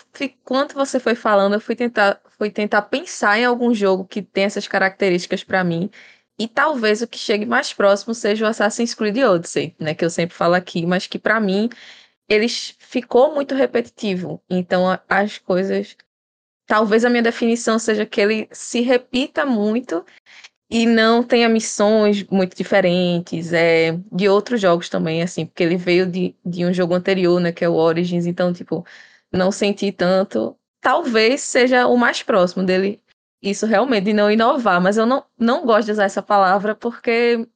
quando você foi falando, eu fui tentar, fui tentar pensar em algum jogo que tem essas características para mim. E talvez o que chegue mais próximo seja o Assassin's Creed Odyssey, né, que eu sempre falo aqui, mas que para mim ele ficou muito repetitivo. Então as coisas talvez a minha definição seja que ele se repita muito e não tenha missões muito diferentes, é, de outros jogos também, assim, porque ele veio de, de um jogo anterior, né, que é o Origins, então, tipo, não senti tanto. Talvez seja o mais próximo dele, isso realmente, de não inovar, mas eu não, não gosto de usar essa palavra porque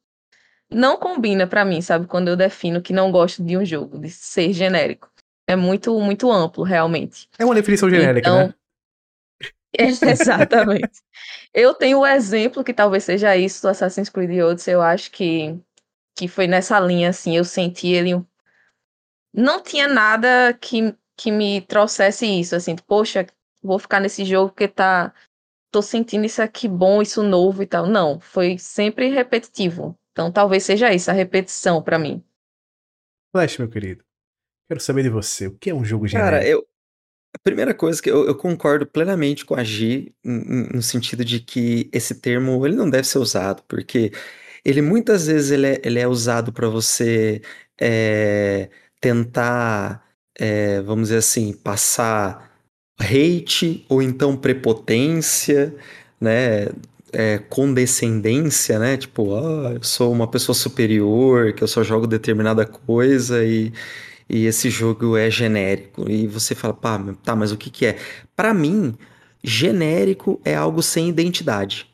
não combina para mim, sabe, quando eu defino que não gosto de um jogo, de ser genérico. É muito, muito amplo, realmente. É uma definição genérica, então, né? Exatamente. eu tenho o um exemplo que talvez seja isso do Assassin's Creed Odyssey. Eu acho que, que foi nessa linha, assim. Eu senti ele. Não tinha nada que, que me trouxesse isso, assim. Poxa, vou ficar nesse jogo porque tá. Tô sentindo isso aqui bom, isso novo e tal. Não, foi sempre repetitivo. Então talvez seja isso, a repetição para mim. Flash, meu querido. Quero saber de você. O que é um jogo genérico? Cara, eu, a primeira coisa que eu, eu concordo plenamente com a Gi, no sentido de que esse termo ele não deve ser usado, porque ele muitas vezes ele é, ele é usado para você é, tentar, é, vamos dizer assim, passar hate ou então prepotência, né? É, condescendência, né? Tipo, oh, eu sou uma pessoa superior, que eu só jogo determinada coisa e, e esse jogo é genérico. E você fala, pá, tá, mas o que que é? Para mim, genérico é algo sem identidade.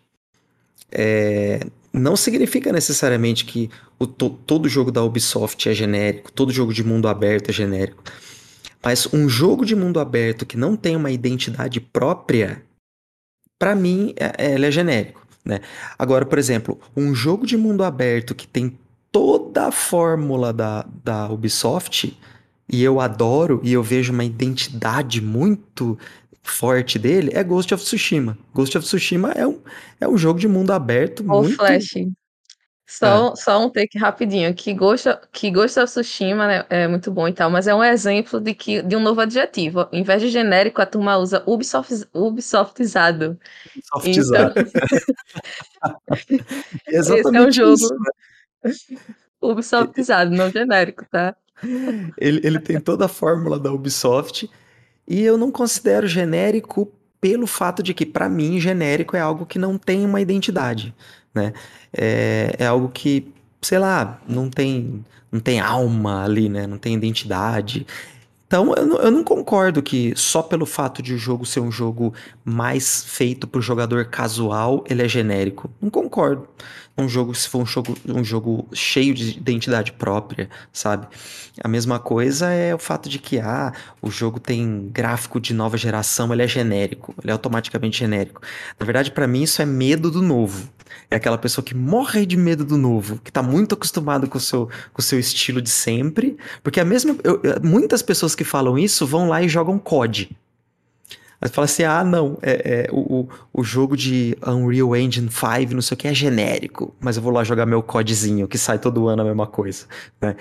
É, não significa necessariamente que o, to, todo jogo da Ubisoft é genérico, todo jogo de mundo aberto é genérico. Mas um jogo de mundo aberto que não tem uma identidade própria, para mim, é, é, ele é genérico. Né? Agora, por exemplo, um jogo de mundo aberto que tem toda a fórmula da, da Ubisoft, e eu adoro, e eu vejo uma identidade muito forte dele, é Ghost of Tsushima. Ghost of Tsushima é um, é um jogo de mundo aberto Ou muito... Flash. Só, é. só um take rapidinho, que Ghost, que Ghost of Tsushima né, é muito bom e tal, mas é um exemplo de, que, de um novo adjetivo. Em vez de genérico, a turma usa Ubisoft, Ubisoftizado. Ubisoftizado. Então... Exatamente Esse é um jogo... Isso, né? Ubisoftizado, não genérico, tá? Ele, ele tem toda a fórmula da Ubisoft e eu não considero genérico pelo fato de que, para mim, genérico é algo que não tem uma identidade, né? É, é algo que, sei lá, não tem, não tem alma ali, né? Não tem identidade. Então, eu não, eu não concordo que só pelo fato de o jogo ser um jogo mais feito pro jogador casual, ele é genérico. Não concordo um jogo se for um jogo, um jogo cheio de identidade própria, sabe? A mesma coisa é o fato de que ah, o jogo tem gráfico de nova geração, ele é genérico, ele é automaticamente genérico. Na verdade, para mim isso é medo do novo. É aquela pessoa que morre de medo do novo, que tá muito acostumado com o seu, com o seu estilo de sempre, porque a mesma eu, muitas pessoas que falam isso vão lá e jogam COD. Mas fala assim: ah, não, é, é o, o jogo de Unreal Engine 5, não sei o que, é genérico, mas eu vou lá jogar meu codezinho, que sai todo ano a mesma coisa. Né?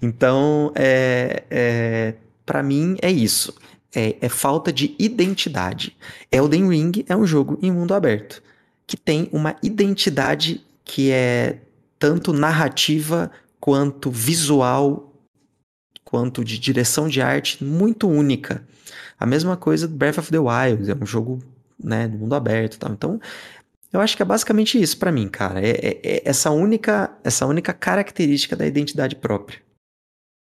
Então, é, é, para mim, é isso. É, é, falta de identidade. Elden Ring é um jogo em mundo aberto, que tem uma identidade que é tanto narrativa quanto visual, quanto de direção de arte muito única. A mesma coisa do Breath of the Wild, é um jogo, né, de mundo aberto tal. Então, eu acho que é basicamente isso para mim, cara. É, é, é, essa única essa única característica da identidade própria.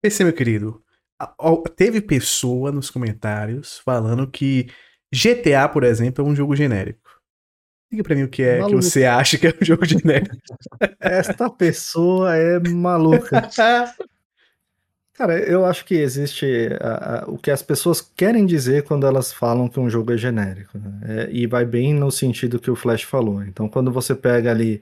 Esse, meu querido, teve pessoa nos comentários falando que GTA, por exemplo, é um jogo genérico. Diga pra mim o que é Maluco. que você acha que é um jogo genérico. Esta pessoa é maluca. Cara, eu acho que existe a- a- o que as pessoas querem dizer quando elas falam que um jogo é genérico. né? É, e vai bem no sentido que o Flash falou. Então, quando você pega ali.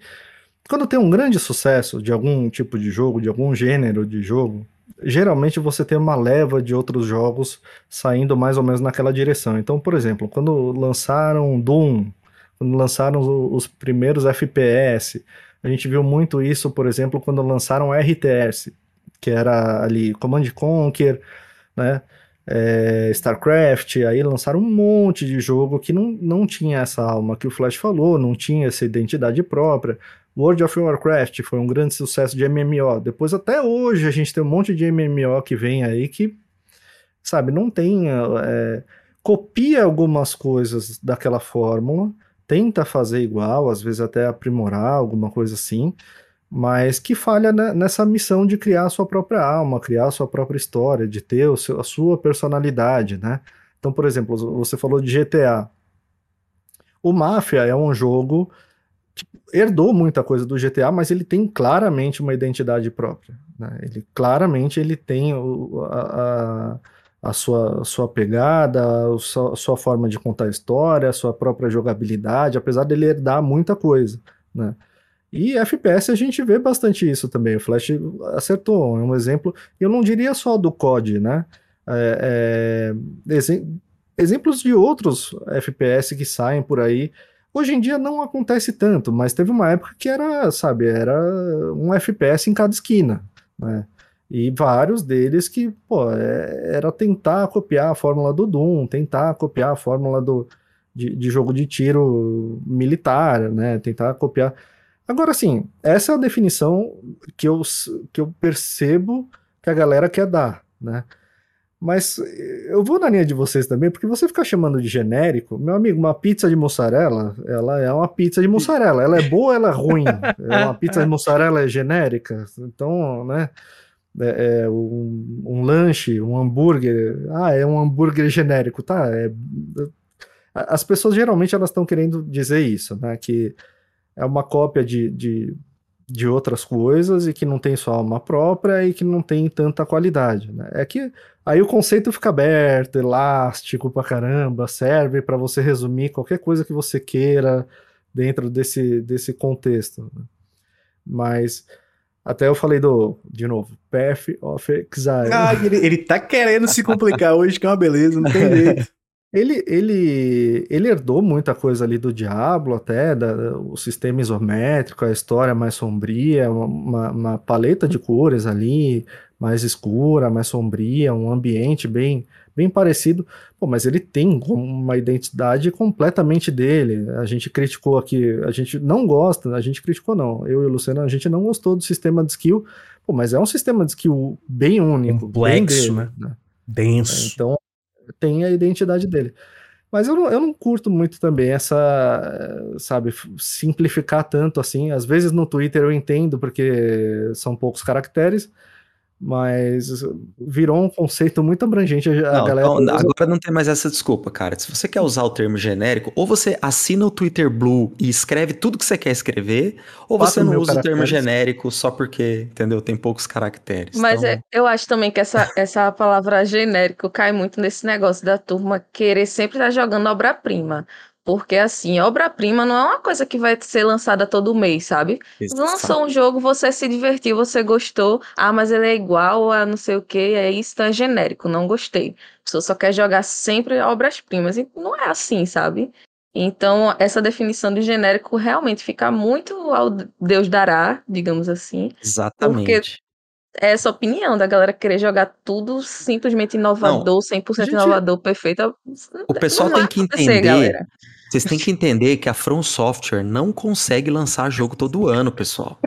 Quando tem um grande sucesso de algum tipo de jogo, de algum gênero de jogo, geralmente você tem uma leva de outros jogos saindo mais ou menos naquela direção. Então, por exemplo, quando lançaram Doom, quando lançaram os, os primeiros FPS, a gente viu muito isso, por exemplo, quando lançaram RTS, que era ali Command and Conquer, né? é, StarCraft, aí lançaram um monte de jogo que não, não tinha essa alma que o Flash falou, não tinha essa identidade própria. World of Warcraft foi um grande sucesso de MMO. Depois, até hoje, a gente tem um monte de MMO que vem aí que, sabe, não tem. é, copia algumas coisas daquela fórmula, tenta fazer igual, às vezes até aprimorar alguma coisa assim, mas que falha ne- nessa missão de criar a sua própria alma, criar a sua própria história, de ter seu- a sua personalidade, né? Então, por exemplo, você falou de GTA. O Mafia é um jogo que herdou muita coisa do GTA, mas ele tem claramente uma identidade própria. né? Ele claramente ele tem o- a, a- a sua, sua pegada, a sua, a sua forma de contar a história, a sua própria jogabilidade, apesar dele herdar muita coisa. Né? E FPS a gente vê bastante isso também. O Flash acertou, é um exemplo. Eu não diria só do COD, né? É, é, exem- exemplos de outros FPS que saem por aí. Hoje em dia não acontece tanto, mas teve uma época que era, sabe, era um FPS em cada esquina, né? E vários deles que, pô, é- era tentar copiar a fórmula do Doom, tentar copiar a fórmula do, de, de jogo de tiro militar, né? Tentar copiar. Agora, assim, essa é a definição que eu, que eu percebo que a galera quer dar, né? Mas eh, eu vou na linha de vocês também, porque você ficar chamando de genérico, meu amigo, uma pizza de mussarela, ela é uma pizza de mussarela. Ela é boa, ela é ruim. É uma pizza de mussarela é genérica. Então, né? É, é um, um lanche, um hambúrguer. Ah, é um hambúrguer genérico, tá? É, as pessoas geralmente elas estão querendo dizer isso, né? Que é uma cópia de, de, de outras coisas e que não tem sua alma própria e que não tem tanta qualidade, né? É que aí o conceito fica aberto, elástico pra caramba, serve para você resumir qualquer coisa que você queira dentro desse, desse contexto. né? Mas até eu falei do, de novo, Path of Exile. Ah, ele, ele tá querendo se complicar hoje, que é uma beleza, não tem jeito. Ele, ele, ele herdou muita coisa ali do Diablo, até, da- o sistema isométrico, a história mais sombria, uma, uma- paleta de cores ali, mais escura, mais sombria, um ambiente bem, bem parecido. Pô, mas ele tem uma identidade completamente dele. A gente criticou aqui, a gente não gosta, a gente criticou não, eu e o Luciano, a gente não gostou do sistema de skill, pô, mas é um sistema de skill bem único, bem Complexo, dele, né? Denso. então tem a identidade dele. Mas eu não, eu não curto muito também essa, sabe, simplificar tanto assim. Às vezes no Twitter eu entendo porque são poucos caracteres, mas virou um conceito muito abrangente. A Não, galera então, usa- agora não tem mais essa desculpa, cara. Se você quer usar o termo genérico, ou você assina o Twitter Blue e escreve tudo que você quer escrever, ou Quatro você não usa o termo caracteres. genérico só porque, entendeu? Tem poucos caracteres. Mas Então, é- eu acho também que essa, essa palavra genérico cai muito nesse negócio da turma querer sempre estar jogando obra-prima. Porque, assim, obra-prima não é uma coisa que vai ser lançada todo mês, sabe? Lançou um jogo, você se divertiu, você gostou. Ah, mas ele é igual a não sei o que, é isso, então é genérico, não gostei. A pessoa só quer jogar sempre obras-primas. E não é assim, sabe? Então, essa definição de genérico realmente fica muito ao Deus dará, digamos assim. Exatamente. É essa opinião da galera querer jogar tudo simplesmente inovador, 100% gente- inovador, perfeito. O pessoal Não tem que entender. galera. Vocês têm que entender que a From Software não consegue lançar jogo todo ano, pessoal.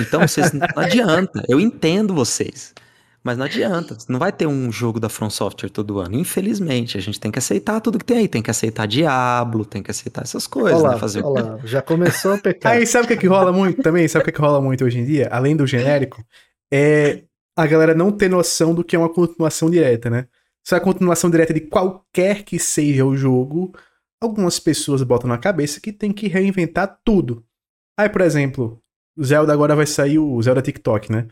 Então, vocês não adianta. Eu entendo vocês. Mas não adianta. Não vai ter um jogo da From Software todo ano. Infelizmente, a gente tem que aceitar tudo que tem aí. Tem que aceitar Diablo, tem que aceitar essas coisas, Olha né? lá, Fazer o olha lá, já começou a pecar. Aí sabe o que, que rola muito também? Sabe o que, que rola muito hoje em dia? Além do genérico, é a galera não ter noção do que é uma continuação direta, né? Se é a continuação direta de qualquer que seja o jogo, algumas pessoas botam na cabeça que tem que reinventar tudo. Aí, por exemplo, o Zelda agora vai sair o Zelda TikTok, né?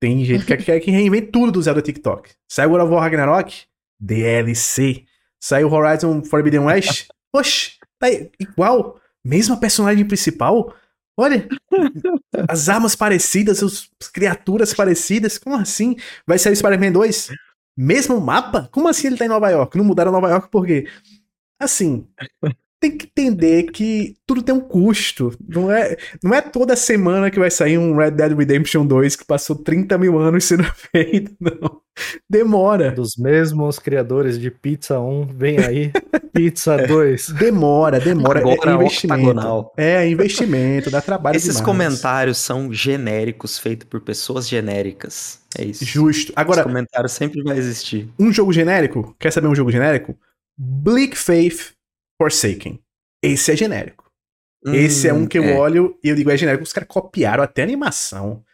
Tem gente que quer que reinvente tudo do Zelda TikTok. Sai o War Ragnarok? DLC. Sai o Horizon Forbidden West? Oxi, tá igual. Mesma personagem principal? Olha, as armas parecidas, as criaturas parecidas. Como assim? Vai sair o Spider-Man 2? Mesmo mapa? Como assim ele tá em Nova York? Não mudaram Nova York por quê? Assim, tem que entender que tudo tem um custo. Não é, não é toda semana que vai sair um Red Dead Redemption 2 que passou 30 mil anos sendo feito, não. Demora. Dos mesmos criadores de Pizza 1, vem aí, Pizza 2. Demora, demora. Agora, é investimento. octagonal. É, investimento, dá trabalho Esses demais. comentários são genéricos, feitos por pessoas genéricas. É isso. Justo. Agora, Esse comentário sempre vai existir. um jogo genérico, quer saber um jogo genérico? Bleak Faith Forsaken. Esse é genérico. Esse é um que eu Hum, é. olho e eu digo, é genérico. Os caras copiaram até a animação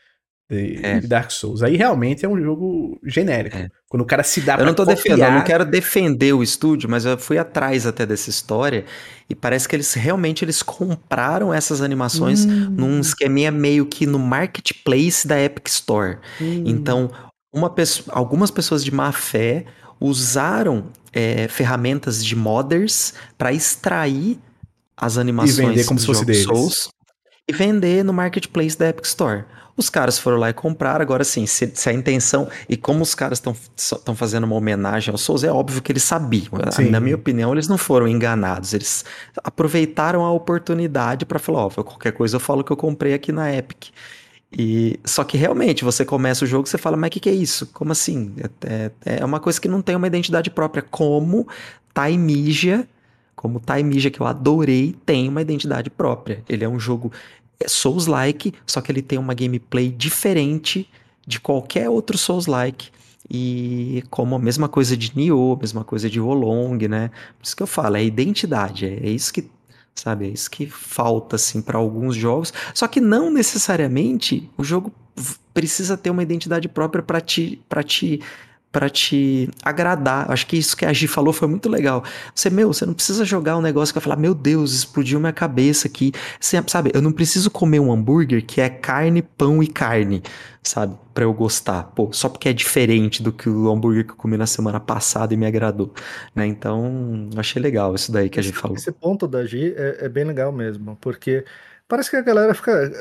de, É. Dark Souls. Aí realmente é um jogo genérico. É. Quando o cara se dá Eu pra não tô copiar... defendendo, eu não quero defender o estúdio, mas eu fui atrás até dessa história e parece que eles realmente eles compraram essas animações Hum, num esqueminha meio que no marketplace da Epic Store. hum. Então, uma pessoa- algumas pessoas de má fé usaram é, ferramentas de modders para extrair as animações vender como dos se fosse jogos deles. Souls e vender no marketplace da Epic Store. Os caras foram lá e compraram. Agora sim, se, se a intenção. E como os caras estão fazendo uma homenagem ao Souls, é óbvio que eles sabiam. Sim. Na minha opinião, eles não foram enganados. Eles aproveitaram a oportunidade para falar: ó, qualquer coisa eu falo que eu comprei aqui na Epic. E, só que realmente você começa o jogo você fala, mas o que, que é isso? Como assim? É, é, é uma coisa que não tem uma identidade própria. Como Taimija, como Taimija, que eu adorei, tem uma identidade própria. Ele é um jogo Souls-like, só que ele tem uma gameplay diferente de qualquer outro Souls-like. E como a mesma coisa de Nioh, mesma coisa de Wolong, né? Por isso que eu falo, é identidade, é, é isso que sabe? É isso que falta, assim, para alguns jogos. Só que não necessariamente o jogo precisa ter uma identidade própria para te, para te, para te agradar. Acho que isso que a Gi falou foi muito legal. Você, meu, você não precisa jogar um negócio que vai falar, meu Deus, explodiu minha cabeça aqui. Você, sabe? Eu não preciso comer um hambúrguer que é carne, pão e carne, sabe? Para eu gostar. Pô, só porque é diferente do que o hambúrguer que eu comi na semana passada e me agradou, né? Então, achei legal isso daí que a gente falou. Esse ponto da Gi é, é bem legal mesmo, porque parece que a galera fica.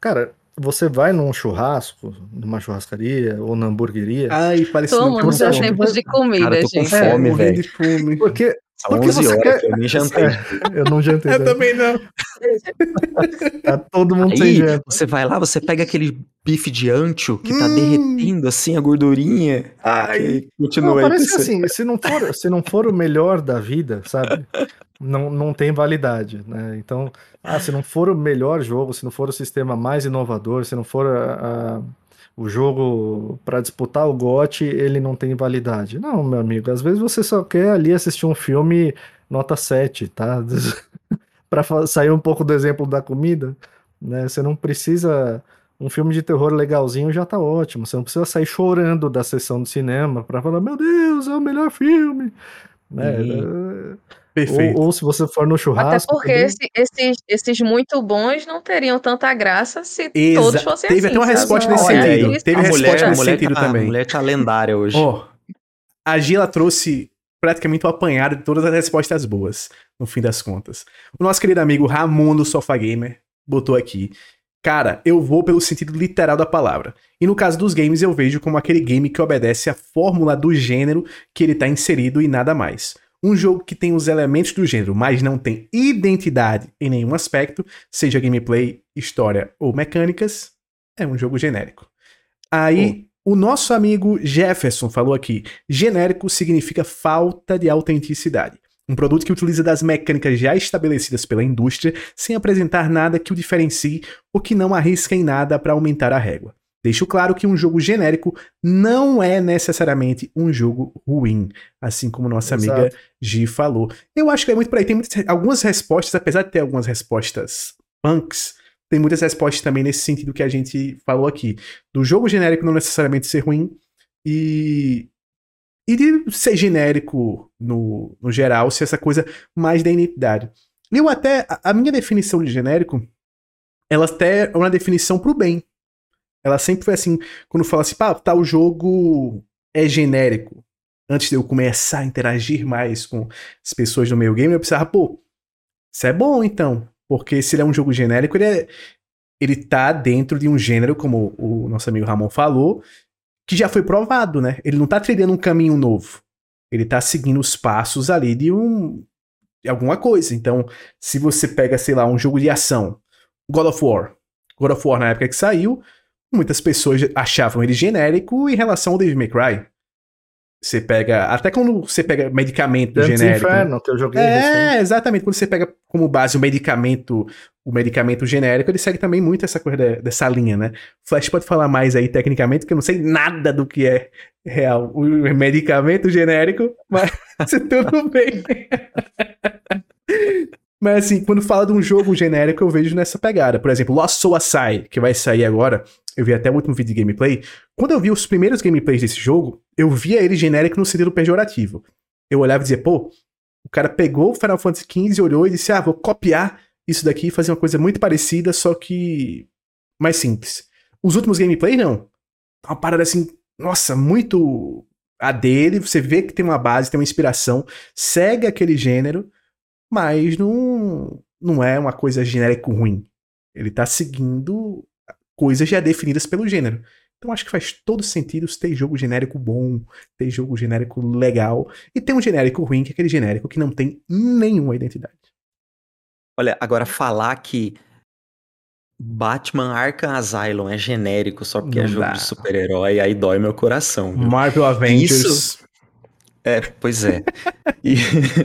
Cara, você vai num churrasco, numa churrascaria ou na hamburgueria. Ai, parece Todo muito mundo você tem acha que exemplos de comida, Cara, eu tô com gente. É, fome, morrendo velho. de fome. Porque São Porque 11 você horas, quer- eu nem jantei. eu não jantei. Eu né? também não. Tá todo mundo sem Aí, janta. você vai lá, você pega aquele bife de ancho que tá Hum. derretendo assim a gordurinha. Ai. Que Não, continua aí. parece que assim, se não, for, se não for o melhor da vida, sabe? Não, não tem validade, né? Então, ah, se não for o melhor jogo, se não for o sistema mais inovador, se não for a- a- o jogo para disputar o GOT, ele não tem validade. Não, meu amigo, às vezes você só quer ali assistir um filme nota 7, tá? para sair um pouco do exemplo da comida, né? Você não precisa um filme de terror legalzinho já tá ótimo. Você não precisa sair chorando da sessão do cinema para falar, meu Deus, é o melhor filme. Né? Sim. Perfeito. Ou, ou se você for no Até churrasco. porque também, esse- esses, esses muito bons não teriam tanta graça se Exa- todos fossem teve assim. até uma resposta nesse Olha sentido. isso. Teve a resposta mulher, a nesse mulher sentido tá, também. A mulher tá lendária hoje. Ó, a Gila trouxe praticamente o apanhado de todas as respostas boas, no fim das contas. O nosso querido amigo Ramon do Sofá Gamer botou aqui. Cara, eu vou pelo sentido literal da palavra. E no caso dos games, eu vejo como aquele game que obedece à fórmula do gênero que ele tá inserido e nada mais. Um jogo que tem os elementos do gênero, mas não tem identidade em nenhum aspecto, seja gameplay, história ou mecânicas, é um jogo genérico. Aí, o nosso amigo Jefferson falou aqui: genérico significa falta de autenticidade. Um produto que utiliza das mecânicas já estabelecidas pela indústria sem apresentar nada que o diferencie ou que não arrisca em nada para aumentar a régua. Deixo claro que um jogo genérico não é necessariamente um jogo ruim, assim como nossa Exato. amiga Gi falou. Eu acho que é muito por aí. Tem muitas, algumas respostas, apesar de ter algumas respostas punks, tem muitas respostas também nesse sentido que a gente falou aqui. Do jogo genérico não necessariamente ser ruim e. e de ser genérico no, no geral, ser essa coisa mais da identidade. Eu até, a, a minha definição de genérico, ela até é uma definição pro bem. Ela sempre foi assim, quando fala assim, pá, tal jogo é genérico. Antes de eu começar a interagir mais com as pessoas do meio game, eu pensava, pô, isso é bom então. Porque se ele é um jogo genérico, ele, é, ele tá dentro de um gênero, como o nosso amigo Ramon falou, que já foi provado, né? Ele não tá trilhando um caminho novo. Ele tá seguindo os passos ali de um. de alguma coisa. Então, se você pega, sei lá, um jogo de ação, God of War. God of War, na época que saiu, muitas pessoas achavam ele genérico em relação ao Devil May Cry. Você pega. Até quando você pega medicamento genérico. né? Inferno, que eu joguei É, recente. exatamente. Quando você pega como base o medicamento, o medicamento genérico, ele segue também muito essa coisa de- dessa linha, né? Flash pode falar mais aí tecnicamente, porque eu não sei nada do que é real. O medicamento genérico, mas tudo bem. Mas assim, quando fala de um jogo genérico, eu vejo nessa pegada. Por exemplo, Lost Soul Aside, que vai sair agora, eu vi até o último vídeo de gameplay. Quando eu vi os primeiros gameplays desse jogo, eu via ele genérico no sentido pejorativo. Eu olhava e dizia, pô, o cara pegou o Final Fantasy XV, olhou e disse, ah, vou copiar isso daqui e fazer uma coisa muito parecida, só que mais simples. Os últimos gameplays, não. Uma parada assim, nossa, muito a dele, você vê que tem uma base, tem uma inspiração, segue aquele gênero, mas não, não é uma coisa genérico ruim. Ele tá seguindo coisas já definidas pelo gênero. Então acho que faz todo sentido ter jogo genérico bom, ter jogo genérico legal, e ter um genérico ruim, que é aquele genérico que não tem nenhuma identidade. Olha, agora falar que Batman Arkham Asylum é genérico só porque Não é jogo dá. de super-herói, aí dói meu coração. viu? Marvel Avengers. Isso- É, pois é. E,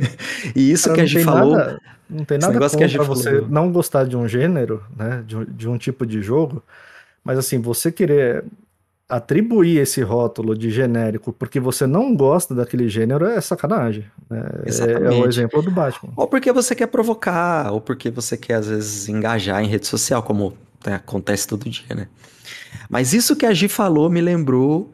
e isso Cara, que a gente falou. Nada, não tem nada negócio que a gente você falou. não gostar de um gênero, né? De, um- de um tipo de jogo, mas assim, você querer atribuir esse rótulo de genérico porque você não gosta daquele gênero é sacanagem. né? É- É, o Exatamente. exemplo do Batman. Ou porque você quer provocar, ou porque você quer, às vezes, engajar em rede social, como né, acontece todo dia, né? Mas isso que a Gi falou me lembrou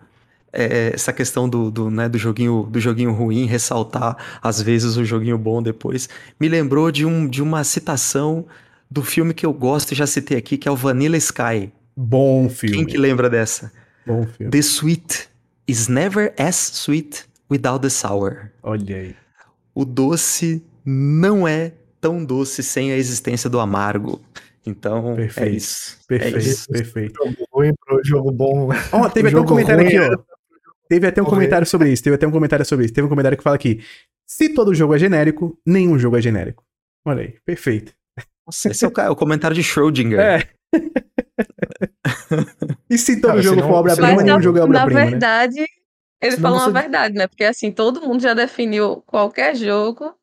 é, essa questão do, do, né, do, joguinho, do joguinho ruim, ressaltar às vezes o joguinho bom depois. Me lembrou de, um, de uma citação do filme que eu gosto e já citei aqui, que é o Vanilla Sky. Bom filme. Quem que lembra dessa? Bom filme. The sweet is never as sweet without the sour. Olha aí. O doce não é tão doce sem a existência do amargo. Então, é Perfeito. isso. Perfeito, É isso. perfeito. Jogo ruim pro jogo bom. Ó, teve O até um jogo comentário ruim aqui, ó. Teve até um comentário sobre isso. Teve até um comentário sobre isso. Teve um comentário que fala aqui: se todo jogo é genérico, nenhum jogo é genérico. Olha aí, perfeito. Nossa, esse é o, o comentário de Schrödinger. É. e se todo Cara, jogo senão- for obra-prima, Mas nenhum na, jogo é na obra-prima, né? verdade, ele Senão falou você- uma verdade, né? Porque assim, todo mundo já definiu qualquer jogo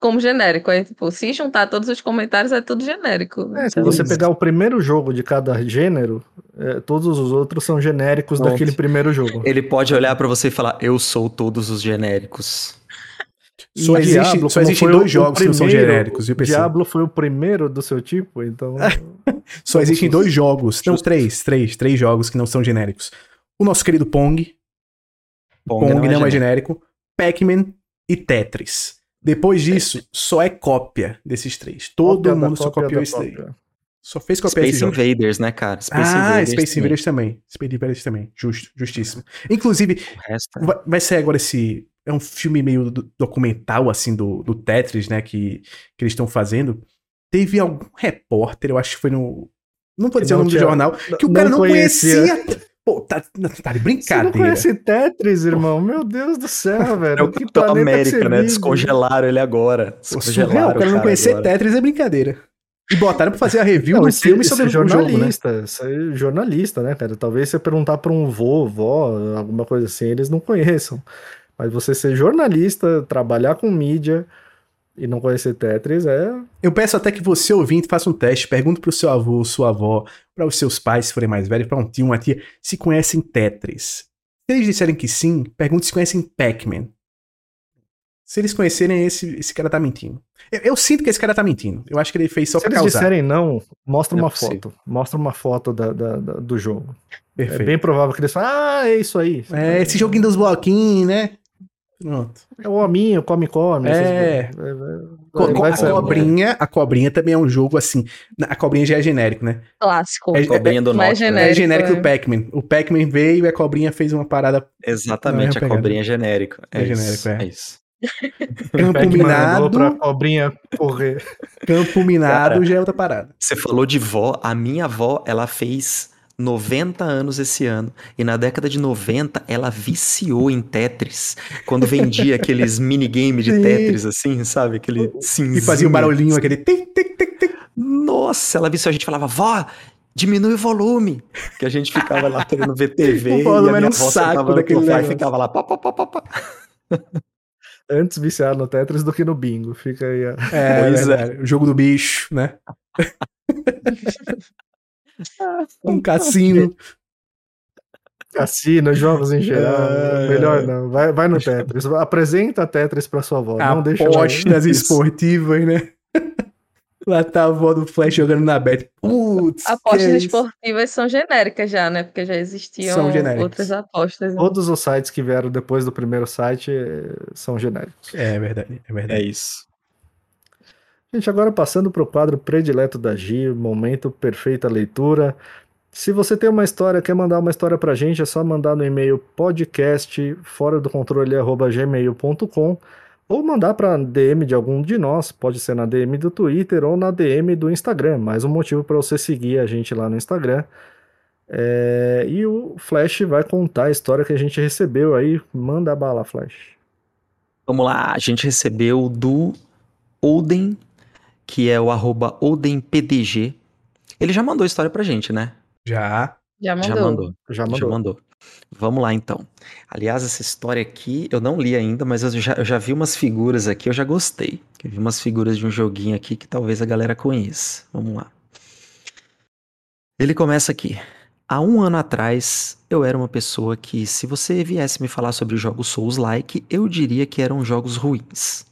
como genérico. Aí, tipo, se juntar todos os comentários, é tudo genérico. É, se Então, você pegar o primeiro jogo de cada gênero, é, todos os outros são genéricos Pronto. daquele primeiro jogo. Ele pode olhar pra você e falar: Eu sou todos os genéricos. Só E existe- Diablo, só existem o- dois o jogos que não são primeiro, genéricos, viu, PC? Diablo foi o primeiro do seu tipo, então. Só existem dois jogos. Não, três, três, três jogos que não são genéricos. O nosso querido Pong. Pong, não, é, genérico. genérico. Pac-Man e Tetris. Depois disso, só é cópia desses três. Todo Cópia mundo só cópia copiou esse daí. Só fez copiar esse Space jogo. Invaders, né, cara? Space ah, Invaders Space também. Invaders também. Space Invaders também. Justo, justíssimo. Inclusive, O resto é- vai, vai sair agora esse. É um filme meio do- documental, assim, do, do Tetris, né? Que, que eles estão fazendo. Teve algum repórter, eu acho que foi no. Não vou dizer o não nome do tinha- jornal, que o cara não conhecia. conhecia. Pô, tá, tá de Você não brincadeira. conhece Tetris, irmão? Meu Deus do céu, velho. É o Que Capitão América, né? vive? Descongelaram ele agora. Descongelaram surreal, o cara não conhecer agora. Tetris é brincadeira. E botaram pra fazer a review Não, do esse, filme esse sobre é o jogo, né? jornalista, isso é jornalista, né, cara? Talvez você perguntar pra um vô, vó, alguma coisa assim, eles não conheçam. Mas você ser jornalista, trabalhar com mídia e não conhecer Tetris é. Eu peço até que você, ouvinte, faça um teste, pergunte pro seu avô, sua avó, para os seus pais, se forem mais velhos, para um tio, uma tia, se conhecem Tetris. Se eles disserem que sim, pergunte se conhecem Pac-Man. Se eles conhecerem, esse, esse cara tá mentindo. Eu, eu sinto que esse cara tá mentindo. Eu acho que ele fez só Se pra eles causar. disserem não, mostra Não é uma possível. foto. Mostra uma foto da, da- da- do jogo. É Perfeito. bem provável que eles falem, ah, é isso aí. É, esse joguinho dos bloquinhos, né? Pronto. É o hominho, come, come. essas É. Co- vai- co- vai a cobrinha, a cobrinha também é um jogo assim. A cobrinha já é genérico, né? Clássico. É- Cobrinha do mais norte. né? É Genérico, genérico é. o Pac-Man. O Pac-Man veio e a cobrinha fez uma parada Exatamente, é a pegada. cobrinha é genérico. É, É isso, genérico, é. é isso. campo minado. pra cobrinha correr. Campo minado Cara. já é outra parada. Você falou de vó, a minha avó, ela fez 90 anos esse ano. E na década de 90, ela viciou em Tetris. Quando vendia aqueles minigame de Sim. Tetris, assim, sabe? Aquele cinzinho. E fazia um barulhinho, aquele tic, tic, tic, tic. Nossa, ela viciou. A gente falava, vó, diminui o volume. Que a gente ficava lá querendo ver TV. O e volume a minha era um saco daquele e ficava lá, pá, pá, pá, pá, pá. Antes viciado no Tetris do que no bingo. Fica aí. a- É, Pois é. verdade. O jogo do bicho, né? um cassino. Cassino, jogos em geral. É. Melhor não. Vai, vai no Tetris. Apresenta Tetris pra sua avó. Não deixa Apostas esportivas, né? Lá tá a avó do Flash jogando na bet. Putz, Apostas é esportivas são genéricas já, né? Porque já existiam outras apostas. né? Todos os sites que vieram depois do primeiro site eh, são genéricos. É verdade, é É verdade. isso. Gente, agora passando para o quadro predileto da Gi, momento perfeita leitura. Se você tem uma história, quer mandar uma história pra gente, é só mandar no e-mail podcast fora do controle arroba gmail.com ou mandar para DM de algum de nós, pode ser na DM do Twitter ou na DM do Instagram. Mais um motivo para você seguir a gente lá no Instagram. É, e o Flash vai contar a história que a gente recebeu aí. Manda a bala, Flash. Vamos lá, a gente recebeu do Oden, que é o arroba OdenPDG. Ele já mandou história pra gente, né? Já. Já mandou. Já mandou. Já Já mandou. Vamos lá, então. Aliás, essa história aqui eu não li ainda, mas eu já, eu já vi umas figuras aqui, eu já gostei. Eu vi umas figuras de um joguinho aqui que talvez a galera conheça. Vamos lá. Ele começa aqui. Há um ano atrás, eu era uma pessoa que, se você viesse me falar sobre jogos Souls-like, eu diria que eram jogos ruins.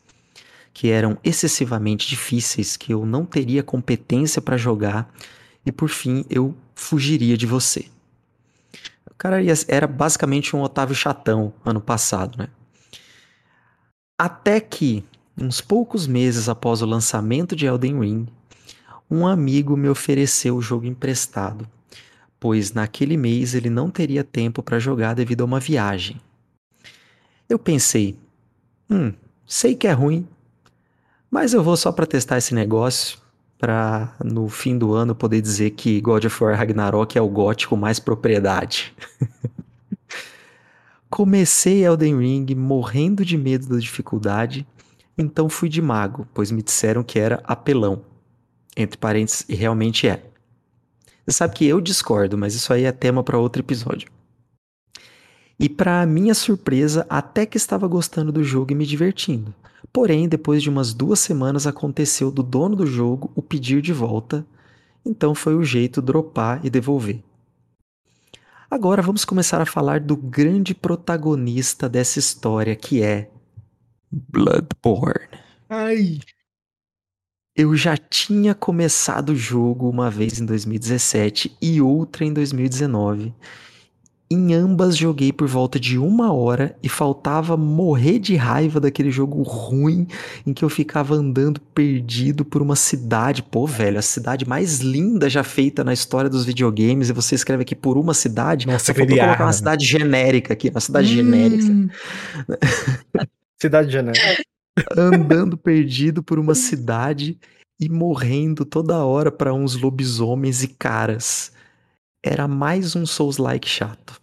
Que eram excessivamente difíceis, que eu não teria competência para jogar e, por fim, eu fugiria de você. Cara era basicamente um Otávio Chatão ano passado, né? Até que, uns poucos meses após o lançamento de Elden Ring, um amigo me ofereceu o jogo emprestado, pois naquele mês ele não teria tempo para jogar devido a uma viagem. Eu pensei, hum, sei que é ruim, mas eu vou só para testar esse negócio, para no fim do ano poder dizer que God of War Ragnarok é o GOT com mais propriedade. Comecei Elden Ring morrendo de medo da dificuldade, então fui de mago, pois me disseram que era apelão. Entre parênteses, e realmente é. Você sabe que eu discordo, mas isso aí é tema para outro episódio. E para minha surpresa, até que estava gostando do jogo e me divertindo. Porém, depois de umas duas semanas aconteceu do dono do jogo o pedir de volta, então foi o jeito dropar e devolver. Agora vamos começar a falar do grande protagonista dessa história que é Bloodborne. Ai. Eu já tinha começado o jogo uma vez em 2017 e outra em 2019. Em ambas joguei por volta de uma hora e faltava morrer de raiva daquele jogo ruim em que eu ficava andando perdido por uma cidade. Pô, velho, a cidade mais linda já feita na história dos videogames e você escreve aqui por uma cidade. Nossa, Só faltou aquele colocar uma ar, cidade genérica aqui, uma cidade genérica Hum. Cidade de Janeiro. andando perdido por uma cidade e morrendo toda hora para uns lobisomens e caras. Era mais um Souls-like chato.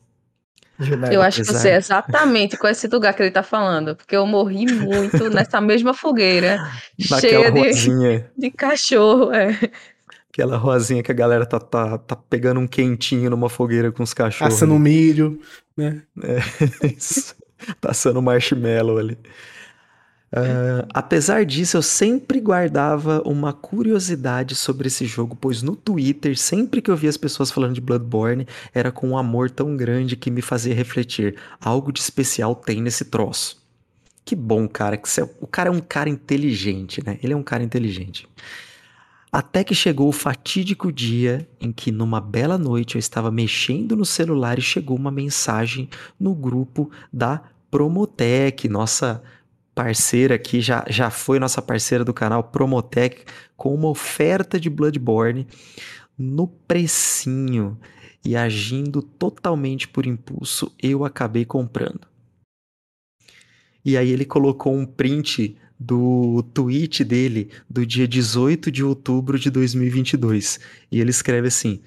Eu acho que eu apesar- sei exatamente é esse lugar que ele tá falando, porque eu morri muito nessa mesma fogueira, Naquela cheia de, rosinha, de cachorro. É. aquela rosinha que a galera tá, tá, tá pegando um quentinho numa fogueira com os cachorros. Assando um milho, né? Isso. Passando marshmallow ali. Ah, apesar disso, eu sempre guardava uma curiosidade sobre esse jogo, pois no Twitter, sempre que eu via as pessoas falando de Bloodborne, era com um amor tão grande que me fazia refletir. Algo de especial tem nesse troço. Que bom, cara. Que você- o cara é um cara inteligente, né? Ele é um cara inteligente. Até que chegou o fatídico dia em que, numa bela noite, eu estava mexendo no celular e chegou uma mensagem no grupo da Promotec, nossa parceira aqui, já, já foi nossa parceira do canal Promotec, com uma oferta de Bloodborne no precinho e agindo totalmente por impulso, eu acabei comprando. E aí ele colocou um print do tweet dele do dia 18 de outubro de 2022. E ele escreve assim: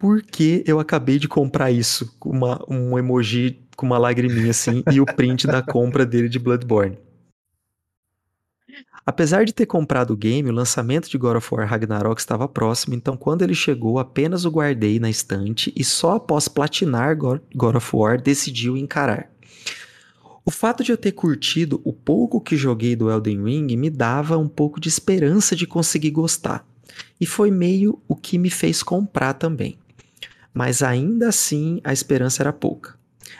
Por que eu acabei de comprar isso? Uma, um emoji com uma lagriminha assim e o print da compra dele de Bloodborne. Apesar de ter comprado o game, o lançamento de God of War Ragnarok estava próximo, então quando ele chegou, apenas o guardei na estante e só após platinar God of War decidi encarar. O fato de eu ter curtido o pouco que joguei do Elden Ring me dava um pouco de esperança de conseguir gostar, e foi meio o que me fez comprar também. Mas ainda assim a esperança era pouca.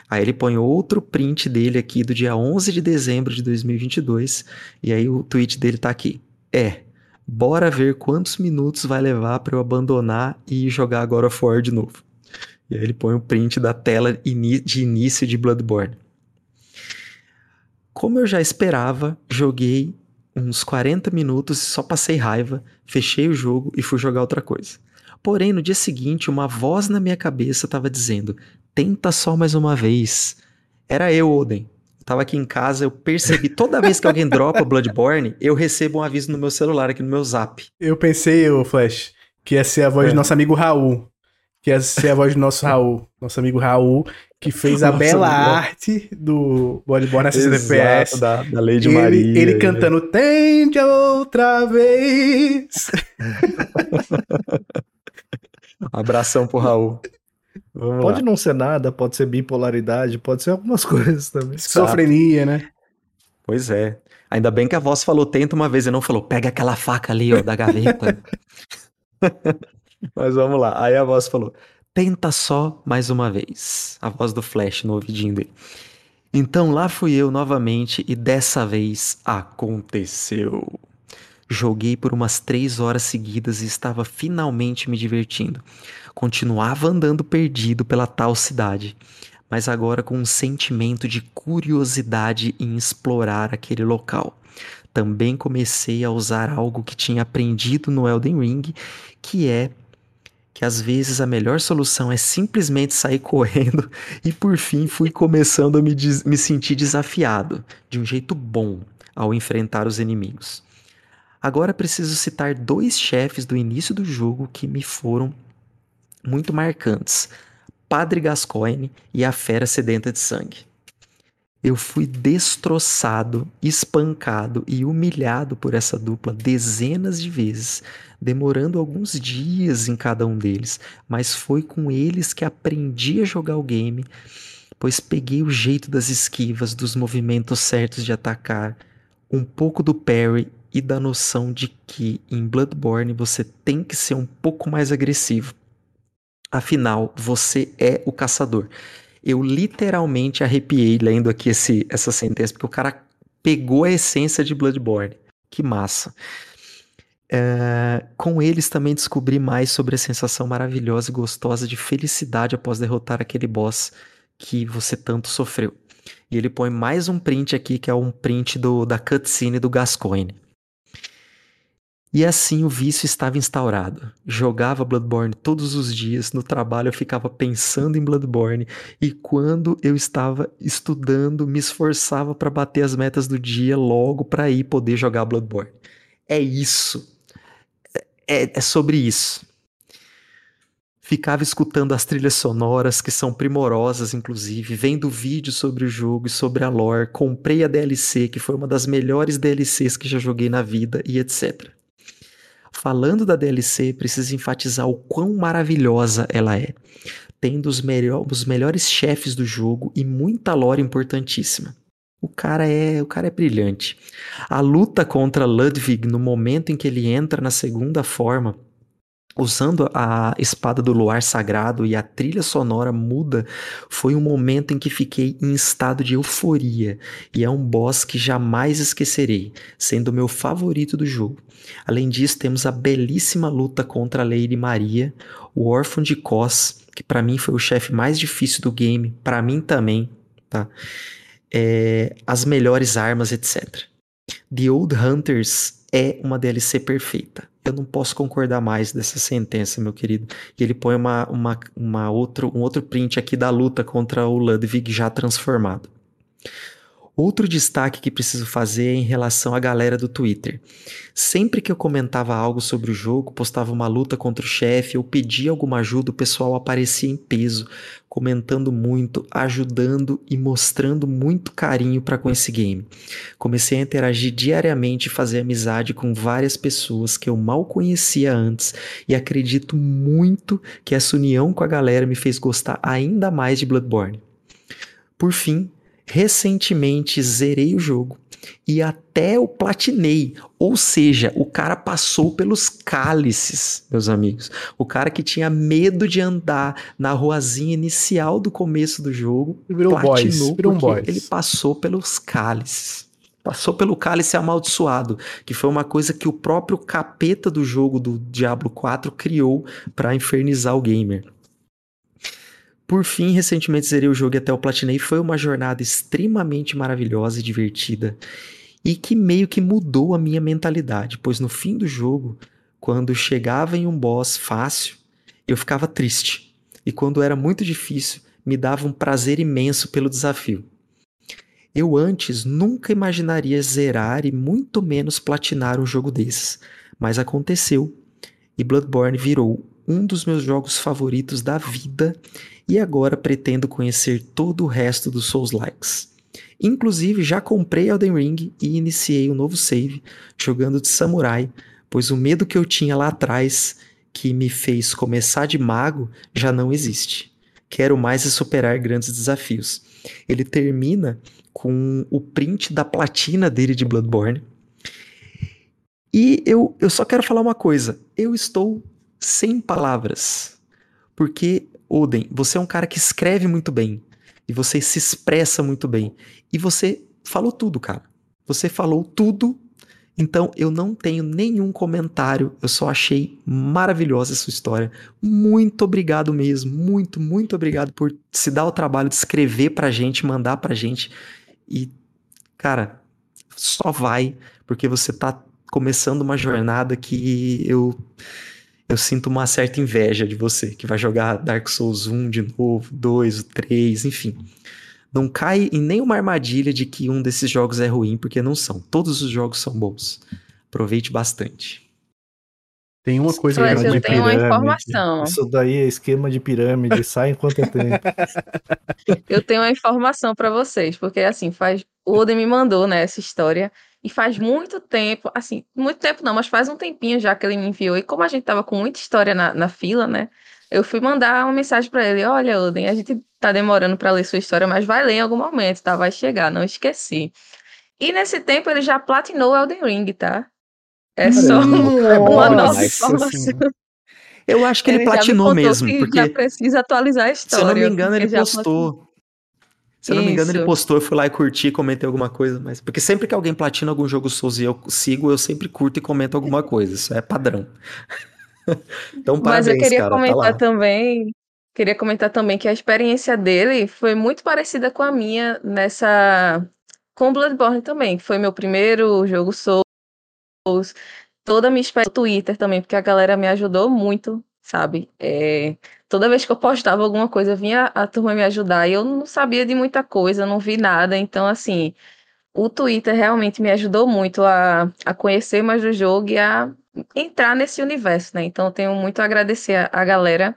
Aí ele põe outro print dele aqui do dia 11 de dezembro de 2022, e aí o tweet dele tá aqui. É, bora ver quantos minutos vai levar para eu abandonar e jogar agora of War de novo. E aí ele põe o print da tela de início de Bloodborne. Como eu já esperava, joguei uns 40 minutos e só passei raiva, fechei o jogo e fui jogar outra coisa. Porém, no dia seguinte, uma voz na minha cabeça estava dizendo: tenta só mais uma vez. Era eu, Oden. Eu tava aqui em casa, eu percebi, toda vez que alguém dropa Bloodborne, eu recebo um aviso no meu celular, aqui no meu zap. Eu pensei, o Flash, que ia ser a voz é. do nosso amigo Raul. Que ia ser a voz do nosso Raul. Nosso amigo Raul, que fez a bela arte do Bloodborne a 60 FPS. Da, da Lady ele, Maria. Ele cantando Tente outra vez. Abração pro Raul. Vamos pode lá. não ser nada, pode ser bipolaridade, pode ser algumas coisas também. Esquizofrenia, né? Pois é. Ainda bem que a voz falou tenta uma vez e não falou pega aquela faca ali, ó, da gaveta. Mas vamos lá. Aí a voz falou tenta só mais uma vez. A voz do Flash no ouvidinho dele. Então lá fui eu novamente e dessa vez aconteceu. Joguei por umas três horas seguidas e estava finalmente me divertindo. Continuava andando perdido pela tal cidade, mas agora com um sentimento de curiosidade em explorar aquele local. Também comecei a usar algo que tinha aprendido no Elden Ring, que é que às vezes a melhor solução é simplesmente sair correndo e por fim fui começando a me, me sentir desafiado, de um jeito bom, ao enfrentar os inimigos. Agora preciso citar dois chefes do início do jogo que me foram muito marcantes: Padre Gascoigne e a Fera Sedenta de Sangue. Eu fui destroçado, espancado e humilhado por essa dupla dezenas de vezes, demorando alguns dias em cada um deles, mas foi com eles que aprendi a jogar o game, pois peguei o jeito das esquivas, dos movimentos certos de atacar, um pouco do parry e da noção de que em Bloodborne você tem que ser um pouco mais agressivo. Afinal, você é o caçador. Eu literalmente arrepiei lendo aqui esse, essa sentença, porque o cara pegou a essência de Bloodborne. Que massa. É, com eles também descobri mais sobre a sensação maravilhosa e gostosa de felicidade após derrotar aquele boss que você tanto sofreu. E ele põe mais um print aqui, que é um print do, da cutscene do Gascoigne. E assim o vício estava instaurado. Jogava Bloodborne todos os dias, no trabalho eu ficava pensando em Bloodborne, e quando eu estava estudando, me esforçava para bater as metas do dia logo para ir poder jogar Bloodborne. É isso. É, é sobre isso. Ficava escutando as trilhas sonoras, que são primorosas, inclusive, vendo vídeos sobre o jogo e sobre a lore, comprei a DLC, que foi uma das melhores DLCs que já joguei na vida, e etc. Falando da DLC, preciso enfatizar o quão maravilhosa ela é, tendo os, melhor, os melhores chefes do jogo e muita lore importantíssima. O cara é, o cara é brilhante. A luta contra Ludwig no momento em que ele entra na segunda forma usando a espada do luar sagrado e a trilha sonora muda, foi um momento em que fiquei em estado de euforia, e é um boss que jamais esquecerei, sendo o meu favorito do jogo. Além disso, temos a belíssima luta contra a Lady Maria, o órfão de Cos, que para mim foi o chefe mais difícil do game, para mim também, tá? é, as melhores armas, etc. The Old Hunters é uma DLC perfeita. Eu não posso concordar mais dessa sentença, meu querido. E ele põe uma, uma, uma outro, um outro print aqui da luta contra o Ludwig já transformado. Outro destaque que preciso fazer é em relação à galera do Twitter. Sempre que eu comentava algo sobre o jogo, postava uma luta contra o chefe ou pedia alguma ajuda, o pessoal aparecia em peso, comentando muito, ajudando e mostrando muito carinho para com esse game. Comecei a interagir diariamente e fazer amizade com várias pessoas que eu mal conhecia antes e acredito muito que essa união com a galera me fez gostar ainda mais de Bloodborne. Por fim, recentemente zerei o jogo e até o platinei. Ou seja, o cara passou pelos cálices, meus amigos. O cara que tinha medo de andar na ruazinha inicial do começo do jogo, virou platinou boys, virou boys. ele passou pelos cálices. Passou pelo cálice amaldiçoado, que foi uma coisa que o próprio capeta do jogo do Diablo 4 criou para infernizar o gamer. Por fim, recentemente zerei o jogo e até o platinei. Foi uma jornada extremamente maravilhosa e divertida. E que meio que mudou a minha mentalidade, pois no fim do jogo, quando chegava em um boss fácil, eu ficava triste. E quando era muito difícil, me dava um prazer imenso pelo desafio. Eu antes nunca imaginaria zerar e muito menos platinar um jogo desses, mas aconteceu e Bloodborne virou um dos meus jogos favoritos da vida e agora pretendo conhecer todo o resto dos Souls-likes. Inclusive, já comprei Elden Ring e iniciei um novo save jogando de samurai, pois o medo que eu tinha lá atrás, que me fez começar de mago, já não existe. Quero mais é superar grandes desafios. Ele termina com o print da platina dele de Bloodborne. E eu, eu só quero falar uma coisa. Eu estou sem palavras. Porque Oden, você é um cara que escreve muito bem e você se expressa muito bem e você falou tudo, cara. Você falou tudo. Então eu não tenho nenhum comentário. Eu só achei maravilhosa essa história. Muito obrigado mesmo, muito, muito obrigado por se dar o trabalho de escrever pra gente, mandar pra gente e cara, só vai porque você tá começando uma jornada que eu eu sinto uma certa inveja de você, que vai jogar Dark Souls 1 de novo, 2, 3, enfim. Não cai em nenhuma armadilha de que um desses jogos é ruim, porque não são. Todos os jogos são bons. Aproveite bastante. Tem uma coisa Mas eu tenho uma informação. Isso daí é esquema de pirâmide, sai enquanto é tempo. eu tenho uma informação para vocês, porque assim, faz o Oden me mandou, né, essa história e faz muito tempo, assim, muito tempo não, mas faz um tempinho já que ele me enviou. E como a gente tava com muita história na, na fila, né? Eu fui mandar uma mensagem para ele: Olha, Oden, a gente tá demorando para ler sua história, mas vai ler em algum momento, tá? Vai chegar, não esqueci. E nesse tempo ele já platinou Elden Ring, tá? É só uma nova informação. Eu acho que ele, ele platinou mesmo. Que porque já precisa atualizar a história. Se eu não me engano, ele postou. Se eu não me engano, ele postou, eu fui lá e curti, comentei alguma coisa, mas. Porque sempre que alguém platina algum jogo Souls e eu sigo, eu sempre curto e comento alguma coisa. Isso é padrão. então, parabéns, Mas eu queria cara, tá comentar tá também. Queria comentar também que a experiência dele foi muito parecida com a minha nessa. Com Bloodborne também, que foi meu primeiro jogo Souls. Toda a minha experiência no Twitter também, porque a galera me ajudou muito, sabe? É, toda vez que eu postava alguma coisa, vinha a turma me ajudar e eu não sabia de muita coisa, não vi nada. Então, assim, o Twitter realmente me ajudou muito a, a conhecer mais do jogo e a entrar nesse universo, né? Então, eu tenho muito a agradecer a, a galera.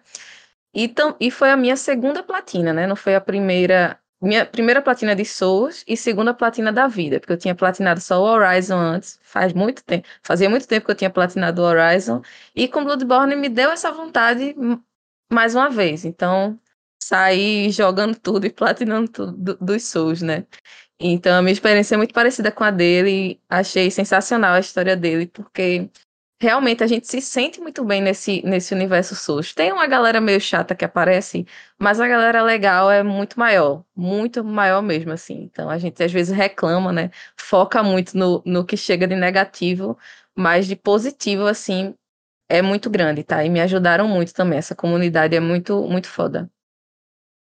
E, tam, e foi a minha segunda platina, né? Não foi a primeira. Minha primeira platina de Souls e segunda platina da vida, porque eu tinha platinado só o Horizon antes, faz muito tempo, fazia muito tempo que eu tinha platinado o Horizon, e com Bloodborne me deu essa vontade mais uma vez. Então, saí jogando tudo e platinando tudo do, dos Souls, né? Então, a minha experiência é muito parecida com a dele. Achei sensacional a história dele, porque realmente a gente se sente muito bem nesse, nesse universo Souls. Tem uma galera meio chata que aparece, mas a galera legal é muito maior, muito maior mesmo, assim. Então a gente às vezes reclama, né? Foca muito no, no que chega de negativo, mas de positivo, assim, é muito grande, tá? E me ajudaram muito também. Essa comunidade é muito, muito foda.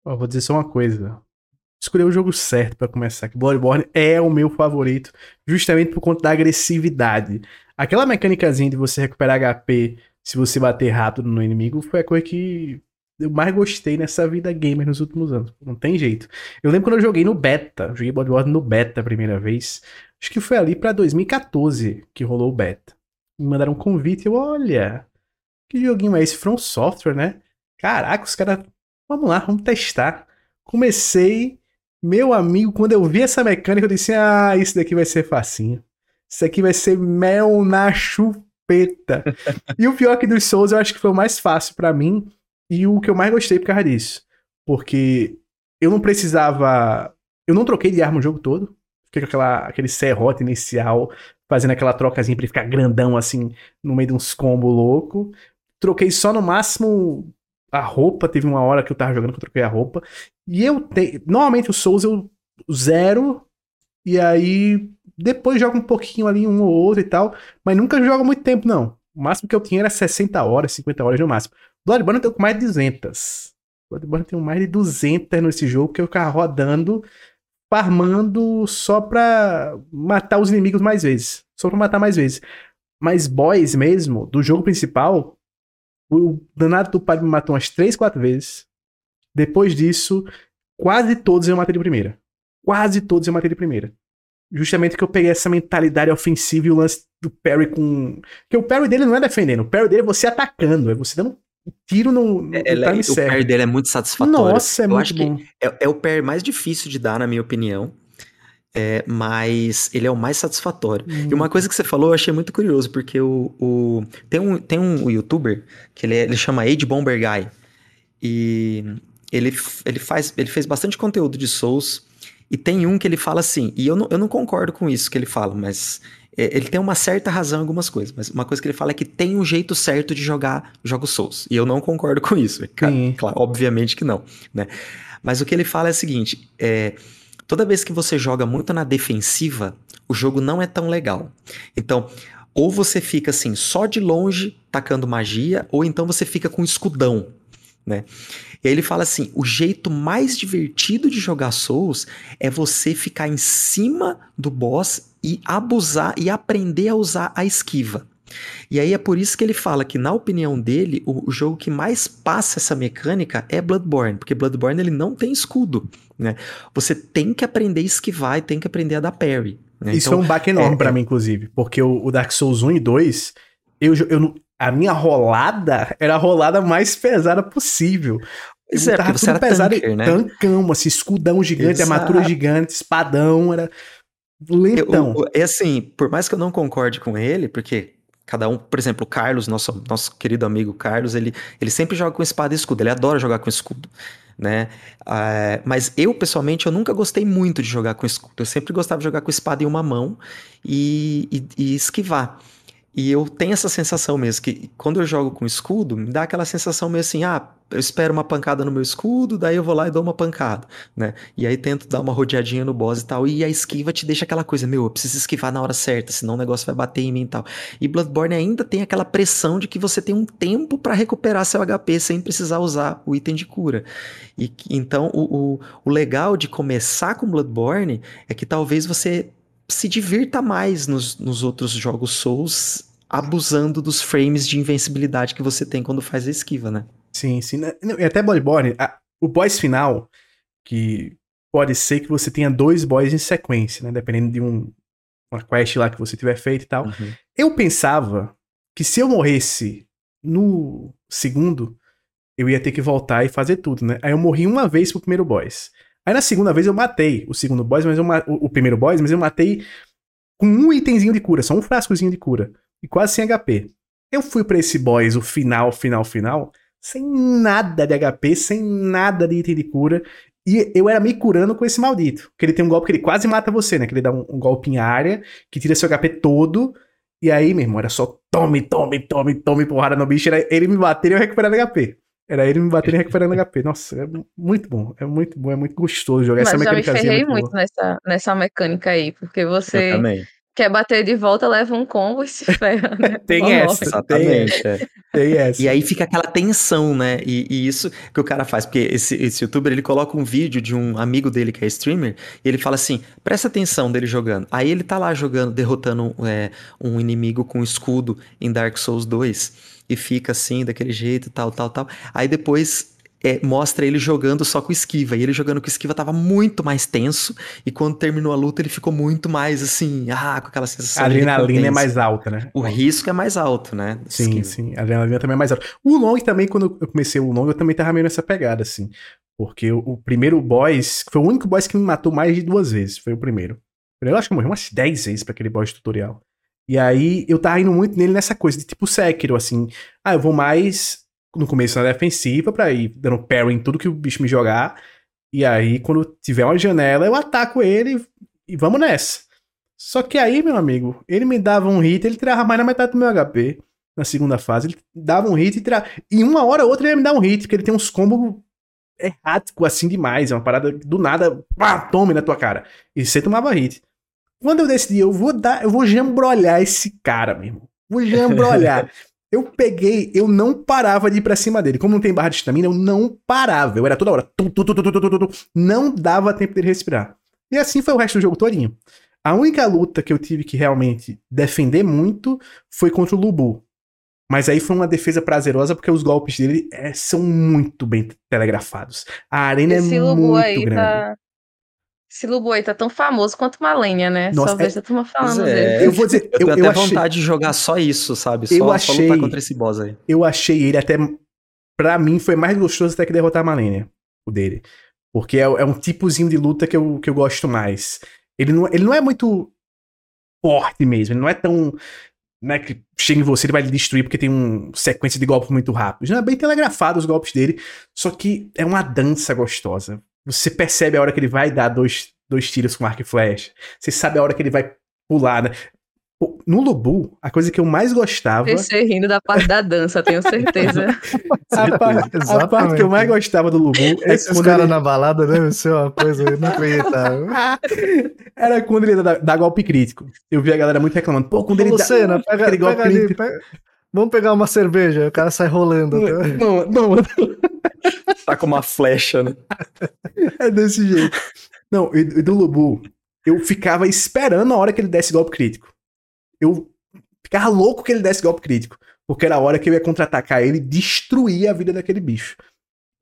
Eu vou dizer só uma coisa. Escolheu o jogo certo para começar. Que Bloodborne é o meu favorito, justamente por conta da agressividade. Aquela mecânicazinha de você recuperar HP se você bater rápido no inimigo foi a coisa que eu mais gostei nessa vida gamer nos últimos anos. Não tem jeito. Eu lembro quando eu joguei no beta, joguei Bloodborne no beta a primeira vez. Acho que foi ali para 2014 que rolou o beta. Me mandaram um convite, eu, olha, que joguinho é esse? From Software, né? Caraca, os caras, vamos lá, vamos testar. Comecei, meu amigo, quando eu vi essa mecânica, eu disse, ah, isso daqui vai ser facinho. Isso aqui vai ser mel na chupeta. e o pior que dos Souls, eu acho que foi o mais fácil para mim, e o que eu mais gostei por causa disso. Porque eu não precisava. Eu não troquei de arma o jogo todo. Fiquei com aquela, aquele serrote inicial, fazendo aquela trocazinha pra ele ficar grandão assim, no meio de uns combos louco. Troquei só no máximo a roupa. Teve uma hora que eu tava jogando que eu troquei a roupa. E eu tenho. Normalmente o Souls eu zero. E aí. Depois jogo um pouquinho ali, um ou outro e tal. Mas nunca jogo muito tempo, não. O máximo que eu tinha era 60 horas, 50 horas no máximo. Bloodborne eu tenho mais de 200. Bloodborne tem mais de 200 nesse jogo que eu ficava rodando, farmando só pra matar os inimigos mais vezes. Só pra matar mais vezes. Mas boys mesmo, do jogo principal, o danado do pai me matou umas 3, 4 vezes. Depois disso, quase todos eu matei de primeira. Quase todos eu matei de primeira. Justamente que eu peguei essa mentalidade ofensiva e o lance do parry com. Porque o parry dele não é defendendo, o parry dele é você atacando, é você dando tiro no, no Ela, time O pair dele é muito satisfatório. Nossa, é eu muito acho bom. Que é, é, o pair mais difícil de dar, na minha opinião. É, mas ele é o mais satisfatório. Hum. E uma coisa que você falou eu achei muito curioso, porque o, o tem, um, tem um youtuber que ele, é, ele chama Age Bomber Guy. E ele, ele, faz, ele fez bastante conteúdo de Souls. E tem um que ele fala assim, e eu não, eu não concordo com isso que ele fala, mas é, ele tem uma certa razão em algumas coisas, mas uma coisa que ele fala é que tem um jeito certo de jogar jogos Souls. E eu não concordo com isso. Claro, obviamente que não, né? Mas o que ele fala é o seguinte: é, toda vez que você joga muito na defensiva, o jogo não é tão legal. Então, ou você fica assim, só de longe tacando magia, ou então você fica com escudão, né? E aí ele fala assim: o jeito mais divertido de jogar Souls é você ficar em cima do boss e abusar e aprender a usar a esquiva. E aí é por isso que ele fala que, na opinião dele, o, o, jogo que mais passa essa mecânica é Bloodborne, porque Bloodborne ele não tem escudo, né? Você tem que aprender a esquivar e tem que aprender a dar parry. Né? Isso então, foi um baque enorme é, para é... mim, inclusive, porque o, o, Dark Souls 1 e 2, eu, eu, a minha rolada era a rolada mais pesada possível. Pois é, porque você era pesado, tanker, né? Tancão, assim, escudão gigante, Exato. armadura gigante, espadão, era lentão. É assim, por mais que eu não concorde com ele, porque cada um, por exemplo, o Carlos, nosso, nosso querido amigo Carlos, ele, ele sempre joga com espada e escudo, ele adora jogar com escudo, né? Uh, mas eu, pessoalmente, eu nunca gostei muito de jogar com escudo, eu sempre gostava de jogar com espada em uma mão e, e, e esquivar. E eu tenho essa sensação mesmo, que quando eu jogo com escudo, me dá aquela sensação meio assim, ah, eu espero uma pancada no meu escudo, daí eu vou lá e dou uma pancada, né? E aí tento dar uma rodeadinha no boss e tal, e a esquiva te deixa aquela coisa, meu, eu preciso esquivar na hora certa, senão o negócio vai bater em mim e tal. E Bloodborne ainda tem aquela pressão de que você tem um tempo para recuperar seu HP sem precisar usar o item de cura. E então o, o, o legal de começar com Bloodborne é que talvez você se divirta mais nos, nos outros jogos Souls, abusando dos frames de invencibilidade que você tem quando faz a esquiva, né? Sim, sim. E até Bloodborne, a, o boss final, que pode ser que você tenha dois boys em sequência, né? Dependendo de um, uma quest lá que você tiver feito e tal. Uhum. Eu pensava que se eu morresse no segundo, eu ia ter que voltar e fazer tudo, né? Aí eu morri uma vez pro primeiro boss. Aí na segunda vez eu matei o segundo boss, mas eu o, o primeiro boss, mas eu matei com um itemzinho de cura, só um frascozinho de cura. E quase sem HP. Eu fui para esse boss, o final, final, final, sem nada de HP, sem nada de item de cura. E eu era me curando com esse maldito. Que ele tem um golpe que ele quase mata você, né? Que ele dá um, um golpe em área, que tira seu HP todo. E aí, meu irmão, era só tome, tome, tome, tome porrada no bicho. Era ele me bater e eu recuperando HP. Era ele me batendo e recuperando HP. Nossa, é muito bom. É muito bom, é muito gostoso jogar Mas essa mecânica. Mas já me ferrei muito, muito nessa, nessa mecânica aí, porque você quer bater de volta, leva um combo e se ferra, né? Tem Morre. essa. Exatamente. é. Tem essa. E aí fica aquela tensão, né? E, e isso que o cara faz, porque esse, esse youtuber ele coloca um vídeo de um amigo dele que é streamer, e ele fala assim: presta atenção dele jogando. Aí ele tá lá jogando, derrotando é, um inimigo com escudo em Dark Souls 2, e fica assim, daquele jeito, tal, tal, tal. Aí depois. É, mostra ele jogando só com esquiva. E ele jogando com esquiva tava muito mais tenso. E quando terminou a luta, ele ficou muito mais assim, ah, com aquela sensação A adrenalina é mais alta, né? O risco é mais alto, né? Sim, Esquiva. sim. A adrenalina também é mais alta. O Long também, quando eu comecei o Long, eu também tava meio nessa pegada, assim. Porque o, o primeiro boss, foi o único boss que me matou mais de duas vezes, foi o primeiro. Eu acho que eu morri umas 10 vezes pra aquele boss tutorial. E aí eu tava indo muito nele nessa coisa de tipo Sekiro, assim. Ah, eu vou mais no começo na defensiva pra ir dando parry em tudo que o bicho me jogar. E aí, quando tiver uma janela, eu ataco ele e vamos nessa. Só que aí, meu amigo, ele me dava um hit, ele tirava mais na metade do meu HP na segunda fase. Ele dava um hit e tirava. E uma hora ou outra ele ia me dar um hit, porque ele tem uns combos erráticos assim demais. É uma parada que do nada, pá, tome na tua cara. E você tomava hit. Quando eu decidi, eu vou dar, eu vou jambrolhar esse cara, meu irmão. Vou jambrolhar. Eu peguei, eu não parava de ir pra cima dele. Como não tem barra de estamina, eu não parava. Eu era toda hora. tum, tum, tum. Não dava tempo dele respirar. E assim foi o resto do jogo todinho. A única luta que eu tive que realmente defender muito foi contra o Lubu. Mas aí foi uma defesa prazerosa porque os golpes dele é, são muito bem telegrafados. A arena Esse é Lubu muito aí grande. tá. Esse aí tá tão famoso quanto Malenia, né? Nossa, Só vejo a turma falando é. dele. Eu vou dizer, Eu eu, tenho eu até achei, vontade de jogar só isso, sabe? Só, Eu só achei- lutar contra esse boss aí. eu achei ele até. Pra mim, foi mais gostoso até que derrotar a Malenia, o dele. Porque é, é um tipozinho de luta que eu, que eu gosto mais. Ele não, ele não é muito forte mesmo, ele não é tão. Né, que chega em você ele vai lhe destruir porque tem uma sequência de golpes muito rápidos. Não é bem telegrafado os golpes dele, só que é uma dança gostosa. Você percebe a hora que ele vai dar dois, dois tiros com arco e flecha. Você sabe a hora que ele vai pular, né? No Lubu, a coisa que eu mais gostava. Você rindo da parte da dança, tenho certeza. A, parte- a parte que eu mais gostava do Lubu é Esses caras ele... na balada devem ser uma coisa inacreditável. Era quando ele dá, dá golpe crítico. Eu vi a galera muito reclamando. Pô, quando ele Lucena, dá pega, aquele golpe pega ali, crítico. pega- Vamos pegar uma cerveja, o cara sai rolando. Não, não, Tá com uma flecha, né? é desse jeito. Não, e, e do Lubu, eu ficava esperando a hora que ele desse golpe crítico. Eu ficava louco que ele desse golpe crítico. Porque era a hora que eu ia contra-atacar ele e destruir a vida daquele bicho.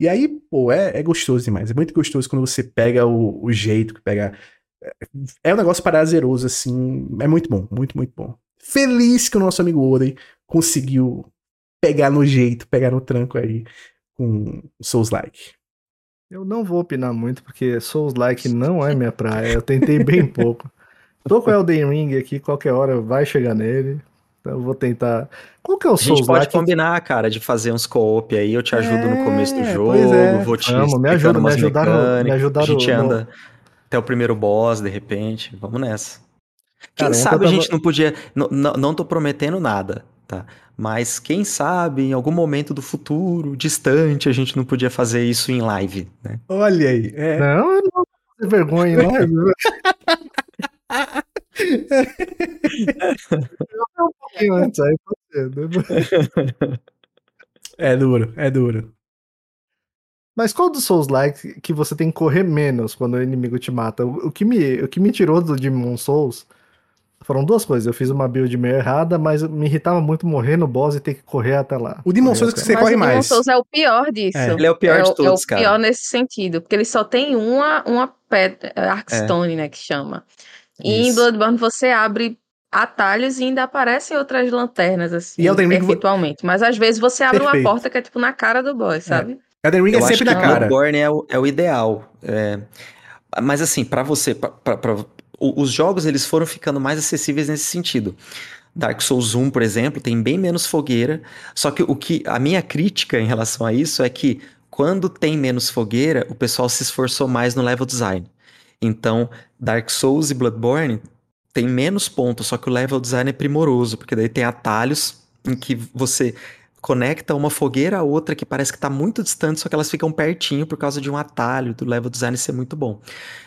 E aí, pô, é, é gostoso demais. É muito gostoso quando você pega o, o jeito que pega. É- É um negócio prazeroso, assim. É muito bom, muito, muito bom. Feliz que o nosso amigo Oden conseguiu pegar no jeito, pegar no tranco aí com Souls Like. Eu não vou opinar muito, porque Souls Like não é minha praia. Eu tentei bem pouco. Tô com o Elden Ring aqui, qualquer hora vai chegar nele. Então eu vou tentar. Qual que é o A gente Souls pode Like? combinar, cara, de fazer uns co-op aí. Eu te ajudo no começo do É, jogo, é. vou te Vamos, me ajuda, me ajudaram- me ajudaram A gente no- anda até o primeiro boss, de repente. Vamos nessa. Quem sabe a gente tava- não podia. Não, não, não tô prometendo nada, tá? Mas quem sabe em algum momento do futuro, distante, a gente não podia fazer isso em live, né? Olha aí. É, Não, eu não vou ter vergonha, não. Eu um pouquinho antes, aí pode ser. é duro, é duro. Mas qual dos Souls Like que você tem que correr menos quando o inimigo te mata? O, o que, me, o que me tirou do Demon Souls foram duas coisas. Eu fiz uma build meio errada, mas me irritava muito morrer no boss e ter que correr até lá. O Demon Souls que até você Mas corre o Demon mais. Souls é o pior disso. É. Ele é o pior é de o, todos, é o cara. pior nesse sentido, porque ele só tem uma, uma pedra, é, Arkstone, né, que chama. E em Isso. Bloodborne você abre atalhos e ainda aparecem outras lanternas, assim, E Elden Ring eventualmente. Mas às vezes você abre Perfeito. uma porta que é tipo na cara do boss, sabe? Elden Ring é Eu acho sempre que na cara. Bloodborne é o, é o ideal. é. Mas assim, pra você, pra- pra- pra- os jogos eles foram ficando mais acessíveis nesse sentido. Dark Souls 1, por exemplo, tem bem menos fogueira. Só que o que a minha crítica em relação a isso é que quando tem menos fogueira, o pessoal se esforçou mais no level design. Então, Dark Souls e Bloodborne tem menos pontos, só que o level design é primoroso, porque daí tem atalhos em que você conecta uma fogueira a outra que parece que tá muito distante, só que elas ficam pertinho por causa de um atalho, do level design ser muito bom.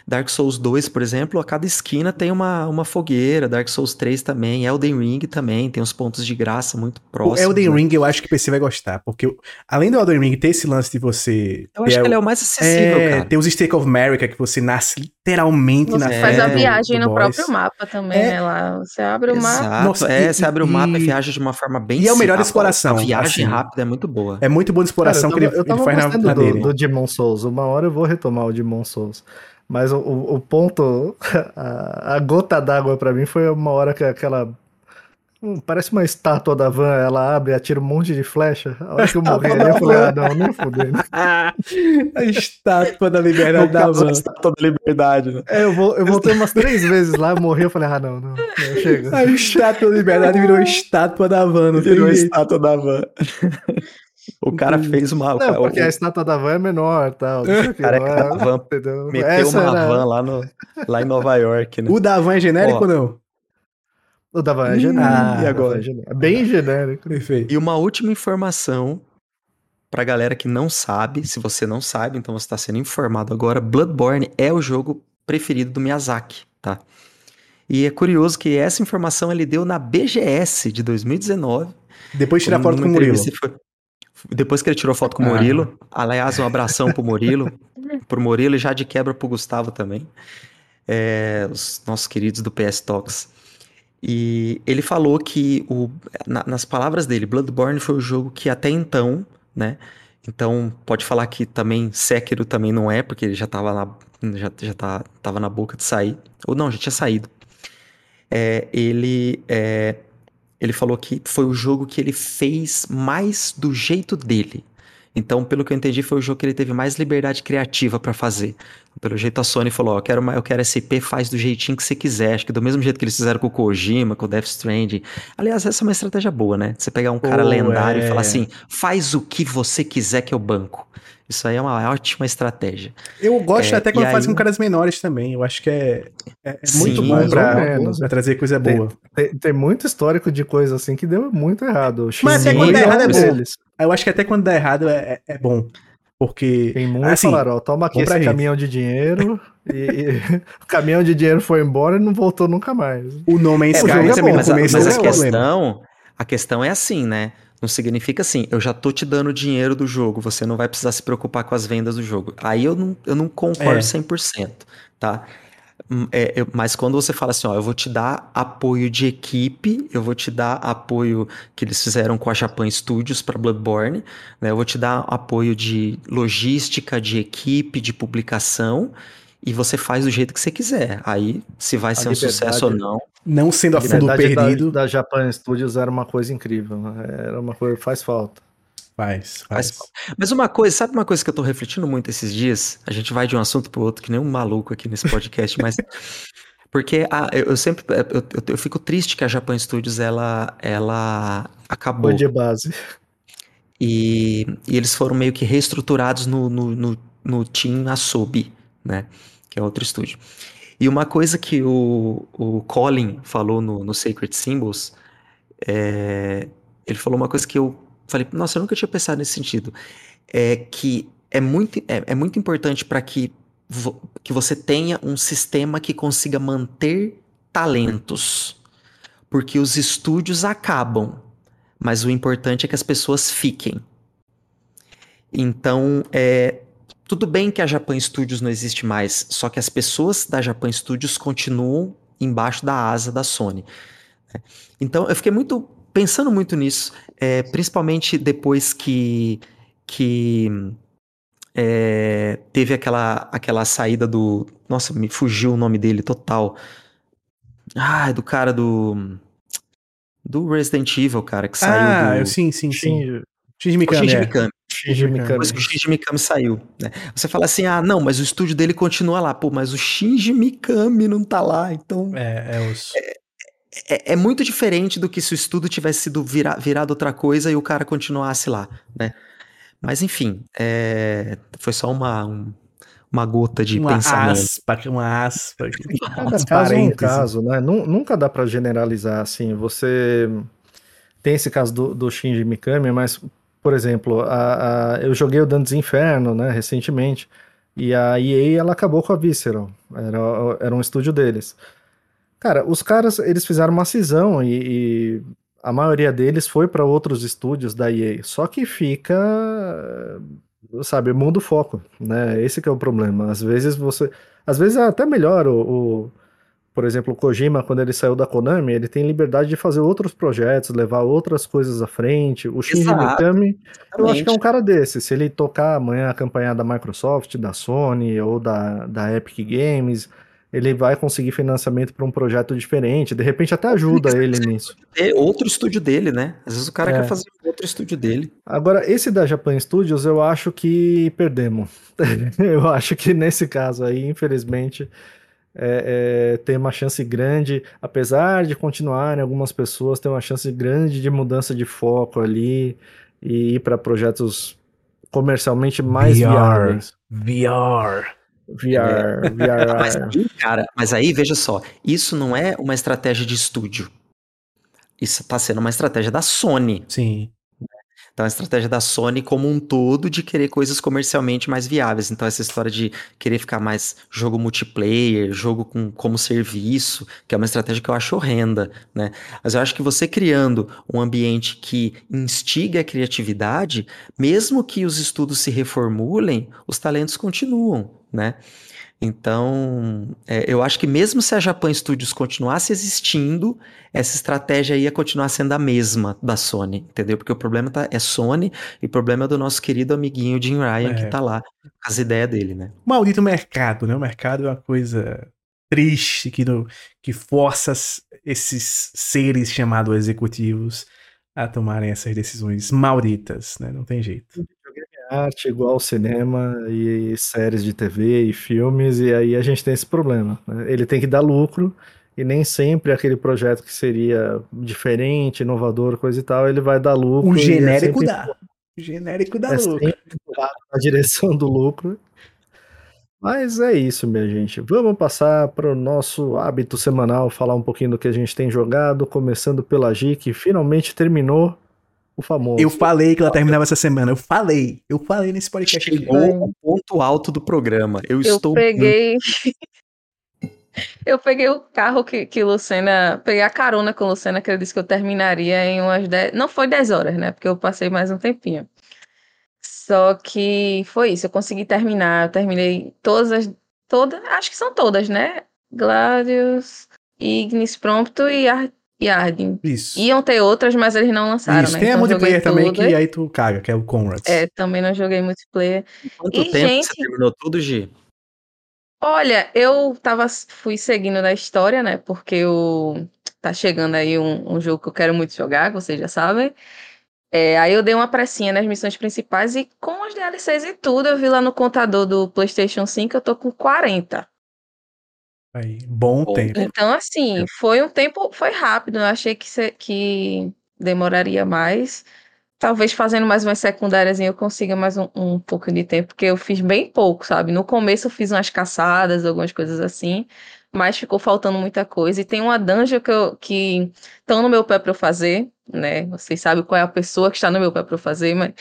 Dark Souls 2, por exemplo, a cada esquina tem uma, uma fogueira, Dark Souls 3 também, Elden Ring também, tem uns pontos de graça muito próximos. O Elden né? Ring eu acho que o PC vai gostar, porque além do Elden Ring ter esse lance de você... Eu acho ter que ele é o- o mais acessível, é, cara. tem os Stake of America, que você nasce literalmente na Você É, faz a viagem no boss. próprio mapa também, É. né? Lá você abre o mapa. Exato, Nossa, é, e- você abre o mapa e- e viaja de uma forma bem e é o melhor exploração, A viagem assim. rápida é muito boa. É muito boa de exploração Cara, eu que tava, ele, eu tava ele faz na, na do, dele. do Demon Souls. Uma hora eu vou retomar o Demon Souls. Mas o, o, o ponto, a, a gota d'água pra mim foi uma hora que aquela. Hum, Parece uma estátua da van, ela abre e atira um monte de flecha. A hora que eu morri ali, eu falei, ah, não, nem fudendo. A estátua da liberdade da van. toda liberdade, né? É, eu, vou, eu voltei umas três vezes lá, morri, eu falei, ah, não, não, não chega. A estátua da liberdade virou estátua da van, não Virou a estátua da van. o cara fez uma. Não, o, porque a estátua da van é menor tal. o não é- da van meteu Essa uma era- van lá, no, lá em Nova York, né? O da van é genérico Ó. ou não? O da van é Hum, genérico. e da agora? genérico. É bem genérico. Perfeito. E uma última informação pra galera que não sabe, se você não sabe, então você tá sendo informado agora, Bloodborne é o jogo preferido do Miyazaki, tá? E é curioso que essa informação ele deu na BGS de 2019. Depois tira foto numa com o Murilo. foi- Depois que ele tirou foto com o Ah. Murilo, aliás, um abração pro Murilo, pro Murilo e já de quebra pro Gustavo também, é, os nossos queridos do PS Talks. E ele falou que, o, na- nas palavras dele, Bloodborne foi o jogo que até então, né? Então, pode falar que também Sekiro também não é, porque ele já tava na, já, já tá, tava na boca de sair. Ou não, já tinha saído. É, ele, é, ele falou que foi o jogo que ele fez mais do jeito dele. Então, pelo que eu entendi, foi o jogo que ele teve mais liberdade criativa pra fazer. Pelo jeito a Sony falou, ó, eu quero, uma- eu quero SP, faz do jeitinho que você quiser. Acho que do mesmo jeito que eles fizeram com o Kojima, com o Death Stranding. Aliás, essa é uma estratégia boa, né? Você pegar um cara Pô, lendário é. e falar assim, faz o que você quiser que eu banco. Isso aí é uma ótima estratégia. Eu gosto É, até quando aí- faz com caras menores também. Eu acho que é, é- é muito Sim, bom pra, pra trazer coisa Tem- boa. Tem, tem muito histórico de coisa assim que deu muito errado. Mas até Shinji quando dá é errado é bom. deles. Eu acho que até quando dá errado é, é- é bom. Porque. Tem muitos assim, falaram, ó, toma aqui esse caminhão de dinheiro. e, e o caminhão de dinheiro foi embora e não voltou nunca mais. o No Man's É, Sky é também bom, no mas a, começo mas a é questão, a questão é assim, né? Não significa assim, eu já tô te dando dinheiro do jogo, você não vai precisar se preocupar com as vendas do jogo. Aí eu não, eu não concordo É. 100%, tá? Hum, é, mas quando você fala assim, ó, eu vou te dar apoio de equipe, eu vou te dar apoio que eles fizeram com a Japan Studios para Bloodborne, né? Eu vou te dar apoio de logística, de equipe, de publicação, e você faz do jeito que você quiser. Aí, se vai ser um sucesso ou não, Não sendo a A fundo liberdade da- perdido. Da, Japan Studios era uma coisa incrível. Era uma coisa faz falta. Faz, Faz faz. Mas uma coisa, sabe uma coisa que eu tô refletindo muito esses dias? A gente vai de um assunto pro outro, que nem um maluco aqui nesse podcast, mas. Porque a- eu, eu sempre. Eu, eu- eu fico triste que a Japan Studios ela, ela acabou. Foi de base. E, e eles foram meio que reestruturados no, no, no, no Team Asobi, né? Que é outro estúdio. E uma coisa que o, o Colin falou no, no Sacred Symbols, é, ele falou uma coisa que eu falei, nossa, eu nunca tinha pensado nesse sentido. É que é muito, é, é muito importante para que, vo- que você tenha um sistema que consiga manter talentos. Porque os estúdios acabam mas o importante é que as pessoas fiquem. Então, é, tudo bem que a Japan Studios não existe mais, só que as pessoas da Japan Studios continuam embaixo da asa da Sony. né? Então, eu fiquei muito pensando muito nisso, é, principalmente depois que, que é, teve aquela, aquela saída do. Nossa, me fugiu o nome dele total. Ah, do cara do. Do Resident Evil, cara, que saiu Ah, do. eu, sim, sim, sim. Shinji, X o Mikami, Shinji é. Mikami. Shinji Mikami. Depois que o Shinji Mikami saiu, né? Você fala assim, ah, não, mas o estúdio dele continua lá. Pô, mas o Shinji Mikami não tá lá, então... É, é os... É, é muito diferente do que se o estúdio tivesse sido vira- virado outra coisa e o cara continuasse lá, né? Mas enfim, é, foi só uma, um- uma gota de uma pensamento. aspa, uma aspa. Cada caso é um caso, né? Nu- Nunca dá pra generalizar assim. Você tem esse caso do, do Shinji Mikami, mas, por exemplo, a, a, eu joguei o Dantes Inferno, né, recentemente, e a EA, ela acabou com a Visceral, era, era um estúdio deles. Cara, os caras, eles fizeram uma cisão e, e a maioria deles foi para outros estúdios da EA, só que fica, sabe, muda o foco, né, esse é o problema, às vezes você, às vezes é até melhor o, o por exemplo, o Kojima, quando ele saiu da Konami, ele tem liberdade de fazer outros projetos, levar outras coisas à frente. O Shinji. Mikami, eu acho que é um cara desse. Se ele tocar amanhã a campanha da Microsoft, da Sony ou da, da Epic Games, ele vai conseguir financiamento para um projeto diferente. De repente até ajuda ele nisso. É outro estúdio dele, né? Às vezes o cara é. quer fazer outro estúdio dele. Agora, esse da Japan Studios, eu acho que perdemos. eu acho que nesse caso aí, infelizmente é, é, tem uma chance grande, apesar de continuarem algumas pessoas, tem uma chance grande de mudança de foco ali e ir para projetos comercialmente mais VR, viáveis. VR. VR, VR. Mas aí, cara, mas aí veja só, isso não é uma estratégia de estúdio. Isso está sendo uma estratégia da Sony. Sim. Então, a estratégia da Sony como um todo de querer coisas comercialmente mais viáveis. Então, essa história de querer ficar mais jogo multiplayer, jogo com, como serviço, que é uma estratégia que eu acho horrenda, né? Mas eu acho que você criando um ambiente que instiga a criatividade, mesmo que os estudos se reformulem, os talentos continuam, né? Então, é, eu acho que mesmo se a Japan Studios continuasse existindo, essa estratégia ia continuar sendo a mesma da Sony, entendeu? Porque o problema tá, é Sony e o problema é do nosso querido amiguinho Jim Ryan, é. que tá lá com as ideias dele, né? Maldito mercado, né? O mercado é uma coisa triste que, no, que força esses seres chamados executivos a tomarem essas decisões malditas, né? Não tem jeito arte igual cinema e séries de TV e filmes, e aí a gente tem esse problema. Né? Ele tem que dar lucro, e nem sempre aquele projeto que seria diferente, inovador, coisa e tal, ele vai dar lucro. O é genérico é dá. O genérico dá é lucro. Na direção do lucro. Mas é isso, minha gente. Vamos passar para o nosso hábito semanal, falar um pouquinho do que a gente tem jogado, começando pela G, que finalmente terminou o famoso. Eu falei que ela terminava essa semana. Eu falei. Eu falei nesse podcast. Chegou o ponto alto do programa. Eu, eu estou. Peguei. eu peguei o carro que, que Lucena. Peguei a carona com Lucena, que ele disse que eu terminaria em umas 10. Não foi 10 horas, né? Porque eu passei mais um tempinho. Só que foi isso. Eu consegui terminar. Eu terminei todas as. Todas. Acho que são todas, né? Gladius, Ignis Prompto e Art Yarding. Isso. Iam ter outras, mas eles não lançaram, Isso. né? Tem então, a multiplayer também, que aí tu caga, que é o Conrads. É, também não joguei multiplayer. Quanto e, tempo gente, você terminou tudo, Gi? Olha, eu tava, fui seguindo na história, né? Porque o, tá chegando aí um, um jogo que eu quero muito jogar, que vocês já sabem. É, aí eu dei uma pressinha nas missões principais e com as DLCs e tudo, eu vi lá no contador do PlayStation 5, eu tô com 40. Aí, bom, bom tempo. Então, assim, foi um tempo, foi rápido. Eu achei que, que demoraria mais. Talvez fazendo mais umas secundárias eu consiga mais um, um pouco de tempo, porque eu fiz bem pouco, sabe? No começo eu fiz umas caçadas, algumas coisas assim, mas ficou faltando muita coisa. E tem uma dungeon que, eu, que estão no meu pé para eu fazer, né? Vocês sabem qual é a pessoa que está no meu pé para eu fazer, mas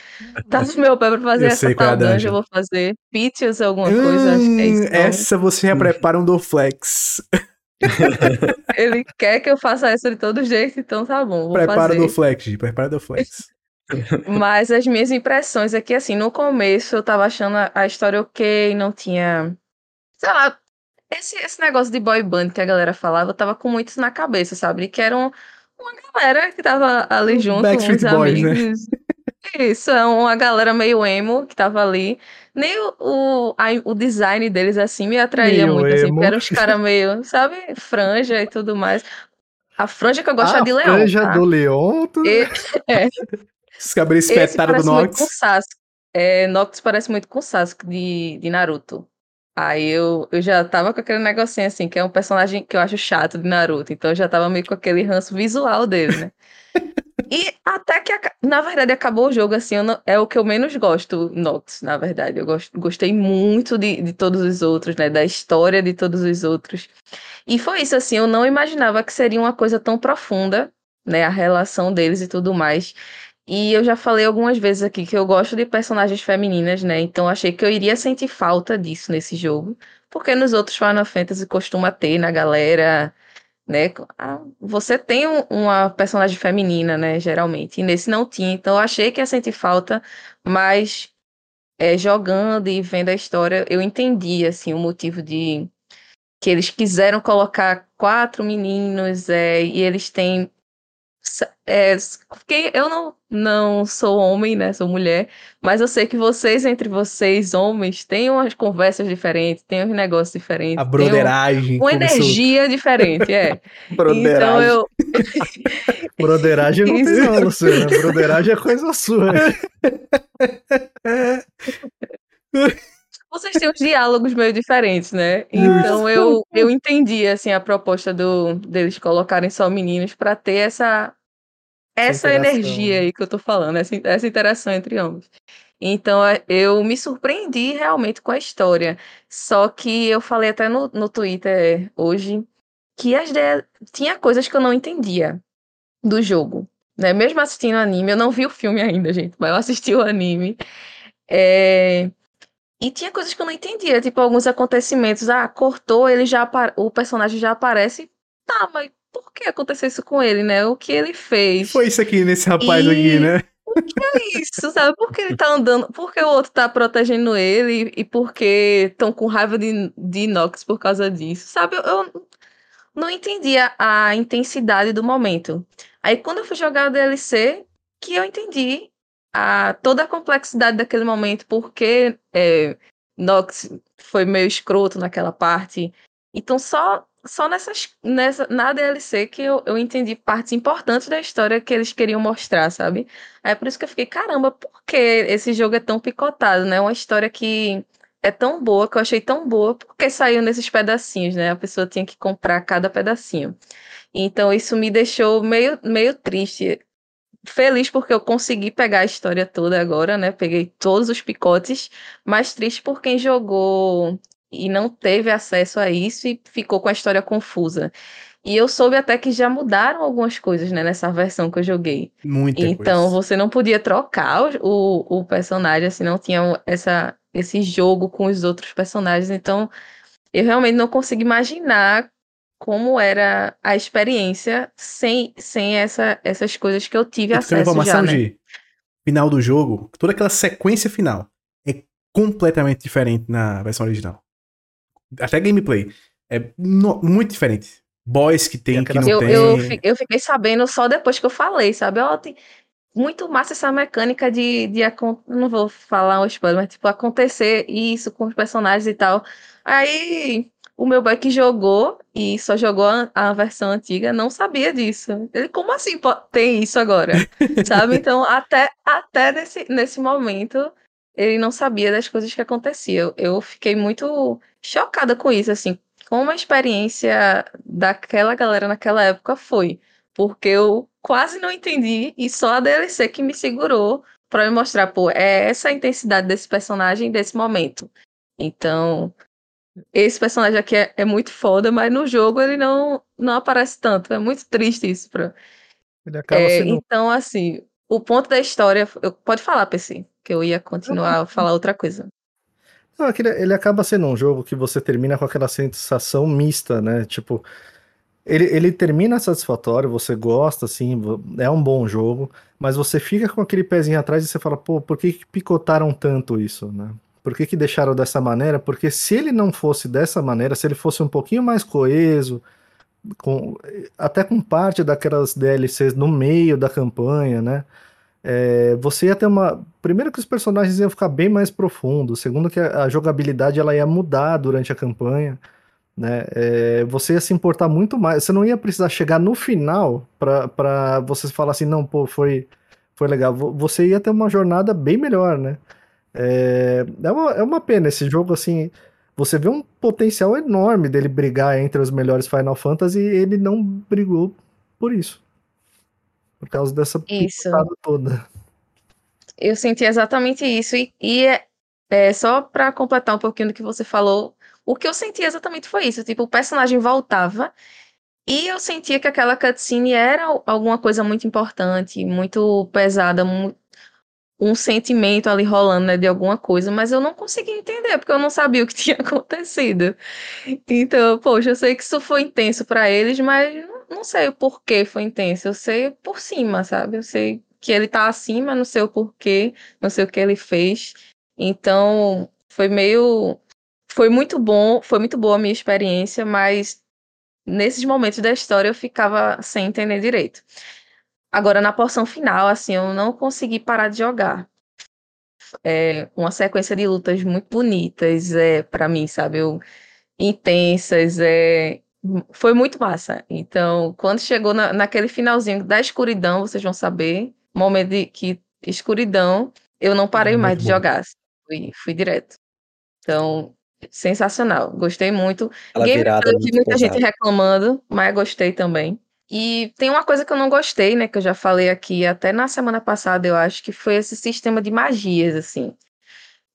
tá no meu pé para fazer eu essa tal é dungeon, eu vou fazer pitches, alguma hum, coisa, é isso. Essa você já prepara um do flex. Ele quer que eu faça essa de todo jeito, então tá bom. Vou prepara fazer. do flex, prepara do flex. Mas as minhas impressões é que, assim, no começo eu tava achando a história ok, não tinha. Sei lá, esse, esse negócio de boy band que a galera falava, eu tava com muitos na cabeça, sabe? Que era uma galera que tava ali junto, Backstreet uns Boys, né? amigos. Né? Isso, é uma galera meio emo que tava ali. Nem o, o, a, o design deles, assim, me atraía meio muito, assim, emo. assim, eram os caras meio, sabe, franja e tudo mais. A franja que eu gosto é de Leon. A franja tá? do Leon? Tu... E, é. Os cabelos espetados do Nox. É, Nox parece muito com Sasuke de, de Naruto. Aí eu, eu já tava com aquele negocinho assim, que é um personagem que eu acho chato de Naruto. Então eu já tava meio com aquele ranço visual dele, né? e até que, na verdade, acabou o jogo assim, não, é o que eu menos gosto, Nox, na verdade. Eu gost, gostei muito de, de todos os outros, né? Da história de todos os outros. E foi isso, assim, eu não imaginava que seria uma coisa tão profunda né, a relação deles e tudo mais. E eu já falei algumas vezes aqui que eu gosto de personagens femininas, né? Então achei que eu iria sentir falta disso nesse jogo, porque nos outros Final Fantasy costuma ter na galera, né? Você tem uma personagem feminina, né? Geralmente, e nesse não tinha. Então eu achei que ia sentir falta, mas é, jogando e vendo a história, eu entendi assim o motivo de que eles quiseram colocar quatro meninos é, e eles têm é, porque eu não, não sou homem, né? Sou mulher, mas eu sei que vocês, entre vocês, homens, têm umas conversas diferentes, têm uns negócios diferentes. A broderagem. Uma energia diferente, é. broderagem. Então eu. broderagem não tem não, Luciana. Broderagem é coisa sua. vocês têm uns diálogos meio diferentes, né? Então eu, eu entendi assim a proposta do deles colocarem só meninos para ter essa essa, energia aí que eu tô falando, essa, essa interação entre ambos. Então eu me surpreendi realmente com a história. Só que eu falei até no, no Twitter hoje que as de... tinha coisas que eu não entendia do jogo. Né? Mesmo assistindo o anime, eu não vi o filme ainda, gente, mas eu assisti o anime. É... E tinha coisas que eu não entendia, tipo alguns acontecimentos. Ah, cortou, ele já o personagem já aparece. Tá, mas por que aconteceu isso com ele, né? O que ele fez? Foi isso aqui nesse rapaz e... aqui, né? O que é isso, sabe? Por que ele tá andando? Por que o outro tá protegendo ele? E por que estão com raiva de, de Inox por causa disso? Sabe? Eu, eu não entendia a intensidade do momento. Aí quando eu fui jogar o DLC, que eu entendi a, toda a complexidade daquele momento, porque é, Nox foi meio escroto naquela parte. Então, só, só nessas, nessa, na DLC que eu, eu entendi partes importantes da história que eles queriam mostrar, sabe? Aí é por isso que eu fiquei, caramba, por que esse jogo é tão picotado, né? Uma história que é tão boa, que eu achei tão boa, porque saiu nesses pedacinhos, né? A pessoa tinha que comprar cada pedacinho. Então isso me deixou meio, meio triste feliz porque eu consegui pegar a história toda agora, né? Peguei todos os picotes, mas triste por quem jogou e não teve acesso a isso e ficou com a história confusa. E eu soube até que já mudaram algumas coisas, né, nessa versão que eu joguei. Muita então coisa. você não podia trocar o, o personagem, assim, não tinha essa, esse jogo com os outros personagens. Então eu realmente não consigo imaginar como era a experiência sem, sem essa, essas coisas que eu tive acesso tem informação já, né? de final do jogo, toda aquela sequência final é completamente diferente na versão original. Até gameplay é no, muito diferente. Boys que tem, que não eu, tem. Eu, eu fiquei sabendo só depois que eu falei, sabe? Ó, tem muito massa essa mecânica de, de não vou falar um spoiler, mas tipo, acontecer isso com os personagens e tal. Aí o meu boy que jogou e só jogou a, a, versão antiga não sabia disso. Ele, como assim tem isso agora? Sabe? Então, até, até nesse, nesse momento, ele não sabia das coisas que aconteciam. Eu fiquei muito chocada com isso, assim, como a experiência daquela galera naquela época foi. Porque eu quase não entendi e só a DLC que me segurou para me mostrar, pô, é essa a intensidade desse personagem desse momento. Então, esse personagem aqui é, é, muito foda, mas no jogo ele não, não aparece tanto. É muito triste isso. Pra... É, sendo... Então, assim, o ponto da história. Eu, pode falar, PC, que eu ia continuar a falar outra coisa. Não, é ele acaba sendo um jogo que você termina com aquela sensação mista, né? Tipo, ele, ele termina satisfatório, você gosta, assim, é um bom jogo, mas você fica com aquele pezinho atrás e você fala, pô, por que picotaram tanto isso, né? Por que, que deixaram dessa maneira? Porque se ele não fosse dessa maneira, se ele fosse um pouquinho mais coeso, com, até com parte daquelas DLCs no meio da campanha, né? É, você ia ter uma. Primeiro que os personagens iam ficar bem mais profundos, segundo que a, a jogabilidade ela ia mudar durante a campanha. Né? É, você ia se importar muito mais. Você não ia precisar chegar no final para você falar assim, não, pô, foi, foi legal. Você ia ter uma jornada bem melhor, né? É, é, uma, é uma pena esse jogo, assim. Você vê um potencial enorme dele brigar entre os melhores Final Fantasy e ele não brigou por isso. Por causa dessa isso. toda. Eu senti exatamente isso. E, e é, é, só para completar um pouquinho do que você falou, o que eu senti exatamente foi isso. Tipo, o personagem voltava E eu sentia que aquela cutscene era alguma coisa muito importante, muito pesada, um sentimento ali rolando, né, de alguma coisa, mas eu não conseguia entender, porque eu não sabia o que tinha acontecido. Então, poxa, eu sei que isso foi intenso pra eles, mas não- sei o porquê foi intenso. Eu sei por cima, sabe? Eu sei que ele tá acima, não sei o porquê, não sei o que ele fez. Então, foi meio. Foi muito bom, foi muito boa a minha experiência, mas nesses momentos da história eu ficava sem entender direito. Agora, na porção final, assim, eu não consegui parar de jogar. É uma sequência de lutas muito bonitas, é, para mim, sabe? Eu, intensas, é, foi muito massa. Então, quando chegou na, naquele finalzinho da escuridão, vocês vão saber, momento de que escuridão, eu não parei Muito mais de bom. jogar. Fui, fui direto. Então, sensacional. Gostei muito. Aquela virada Gameplay, eu muito muita gente pesada. reclamando, mas gostei também. E tem uma coisa que eu não gostei, né, que eu já falei aqui até na semana passada, eu acho, que foi esse sistema de magias, assim.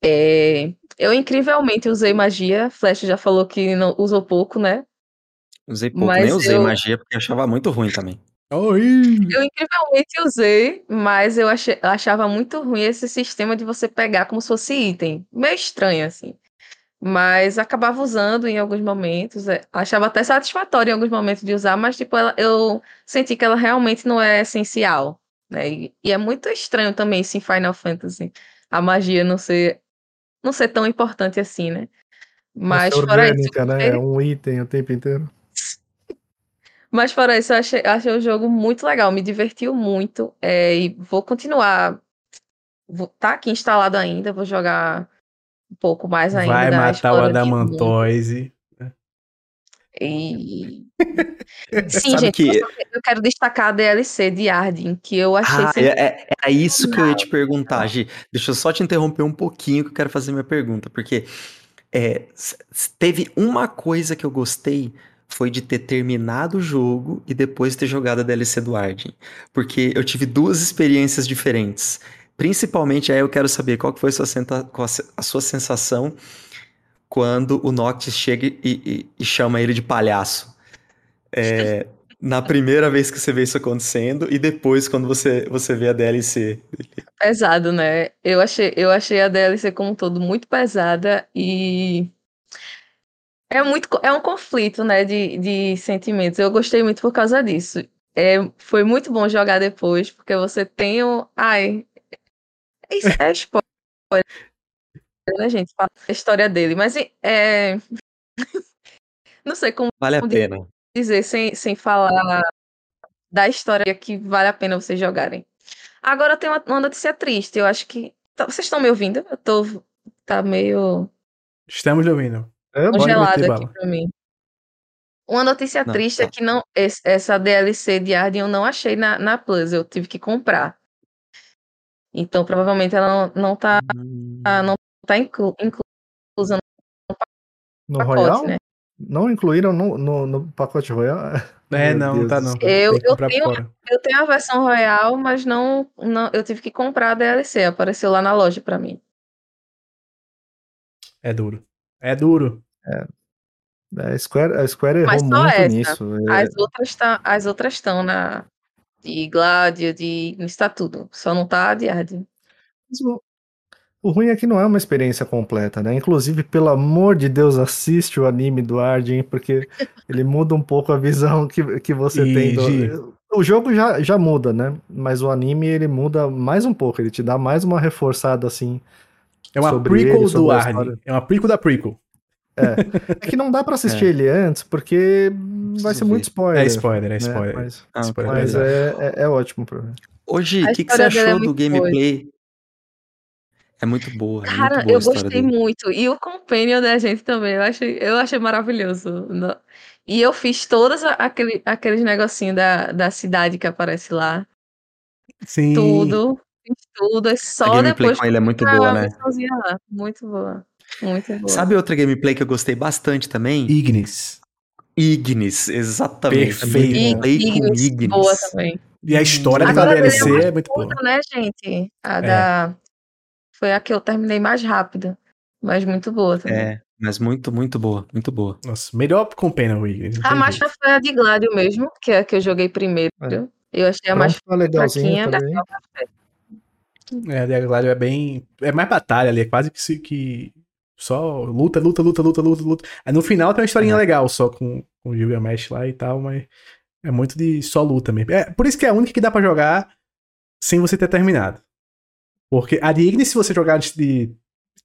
É, eu incrivelmente usei magia, Flash já falou que não usou pouco, né? Usei pouco, Mas nem usei eu- magia porque eu achava muito ruim também. Oi! Eu incrivelmente usei, mas eu achei- achava muito ruim esse sistema de você pegar como se fosse item. Meio estranho, assim. Mas acabava usando em alguns momentos. é, achava até satisfatório em alguns momentos de usar, mas tipo, ela- eu senti que ela realmente não é essencial. Né? E, e é muito estranho também isso em Final Fantasy. A magia não ser, não ser tão importante assim, né? Mas Nossa, fora isso, orgânica, né? É um item o tempo inteiro. Mas fora isso, eu achei, achei o jogo muito legal, me divertiu muito. é, e vou continuar. Vou, tá aqui instalado ainda, vou jogar um pouco mais ainda. Vai matar o. Adamantoise. E... Sim, Sabe gente, que- eu quero destacar a DLC de Arden, que eu achei Ah, é, é- era isso que eu ia te perguntar, Gi. Deixa eu só te interromper um pouquinho que eu quero fazer minha pergunta, porque é, teve uma coisa que eu gostei, foi de ter terminado o jogo e depois ter jogado a DLC do Arden. Porque eu tive duas experiências diferentes. Principalmente, aí eu quero saber qual que foi a sua, senta- a sua sensação quando o Noctis chega e, e- e chama ele de palhaço. É, na primeira vez que você vê isso acontecendo e depois quando você, você vê a DLC. pesado, né? Eu achei, eu achei a DLC como um todo muito pesada e é muito, é um conflito, né, de, de sentimentos. Eu gostei muito por causa disso. É, foi muito bom jogar depois, porque você tem o. Ai. Isso é spoiler, né, gente? Fala a história dele. Mas é. Não sei como Vale a pena. dizer sem, sem falar da história que vale a pena vocês jogarem. Agora tem uma, uma notícia triste. Eu acho que. tá- vocês estão me ouvindo? Eu tô. Tá meio Estamos ouvindo. É, congelado meter aqui bala. pra mim. Uma notícia Não, triste é tá. que não, essa DLC de Arden eu não achei na, na Plus, eu tive que comprar. Então provavelmente ela não, não tá, Hum, não tá inclu, inclusa No no pacote, Royal? né? Não incluíram no, no, no pacote Royal? É, Meu não, não Deus tá não. Eu- eu tenho-. Eu tenho a versão Royal, mas não, não eu tive que comprar a DLC, apareceu lá na loja pra mim. É duro. É duro. A Square, a Square errou muito essa. nisso. É, As outras tá, as outras estão na de Gladio, de está tudo, só não tá a de Arden. o- O ruim é que não é uma experiência completa, né? Inclusive, pelo amor de Deus, assiste o anime do Arden, porque ele muda um pouco a visão que, que você E, tem. Do... O jogo já, já muda, né? Mas o anime ele muda mais um pouco, ele te dá mais uma reforçada assim. É uma Sobre prequel ele, do Arden. É uma prequel da prequel. É que não dá pra assistir É. ele antes, porque vai ser ver. muito spoiler. É spoiler, é né? spoiler. Mas, Ah, Spoiler mas verdade. é, é, é ótimo pra mim. Hoje, A o que, que você é achou do muito boa. gameplay? É muito boa, é Cara, muito boa a eu gostei dele. muito. E o companion da gente também, eu achei, eu achei maravilhoso. E eu fiz todos a- aquele, aqueles negocinhos da, da cidade que aparece lá. Sim. Tudo. Fiz tudo. É A só gameplay depois com ele é muito a boa, né? Muito boa. Muito boa. Sabe outra gameplay que eu gostei bastante também? Ignis. Ignis, exatamente. Perfeito. E com Ignis, Ignis. boa também. E a história da Agora dele é DLC é muito boa. Outra, né, gente? A É. da. Foi a que eu terminei mais rápido. Mas muito boa também. É. Mas muito, muito boa, muito boa. Nossa, melhor companion Wiggins. A mais foi a de Gladio mesmo, que é a que eu joguei primeiro. É. Eu achei a mais tá fraquinha. também. É, a de Gladio é bem. É mais batalha ali, é quase que, se- que só luta, luta, luta, luta, luta, luta. Aí no final tem uma historinha É. legal só com, com o Gilgamesh lá e tal, mas é muito de só luta mesmo. É, por isso que é a única que dá pra jogar sem você ter terminado. Porque a de Ignis, se você jogar antes de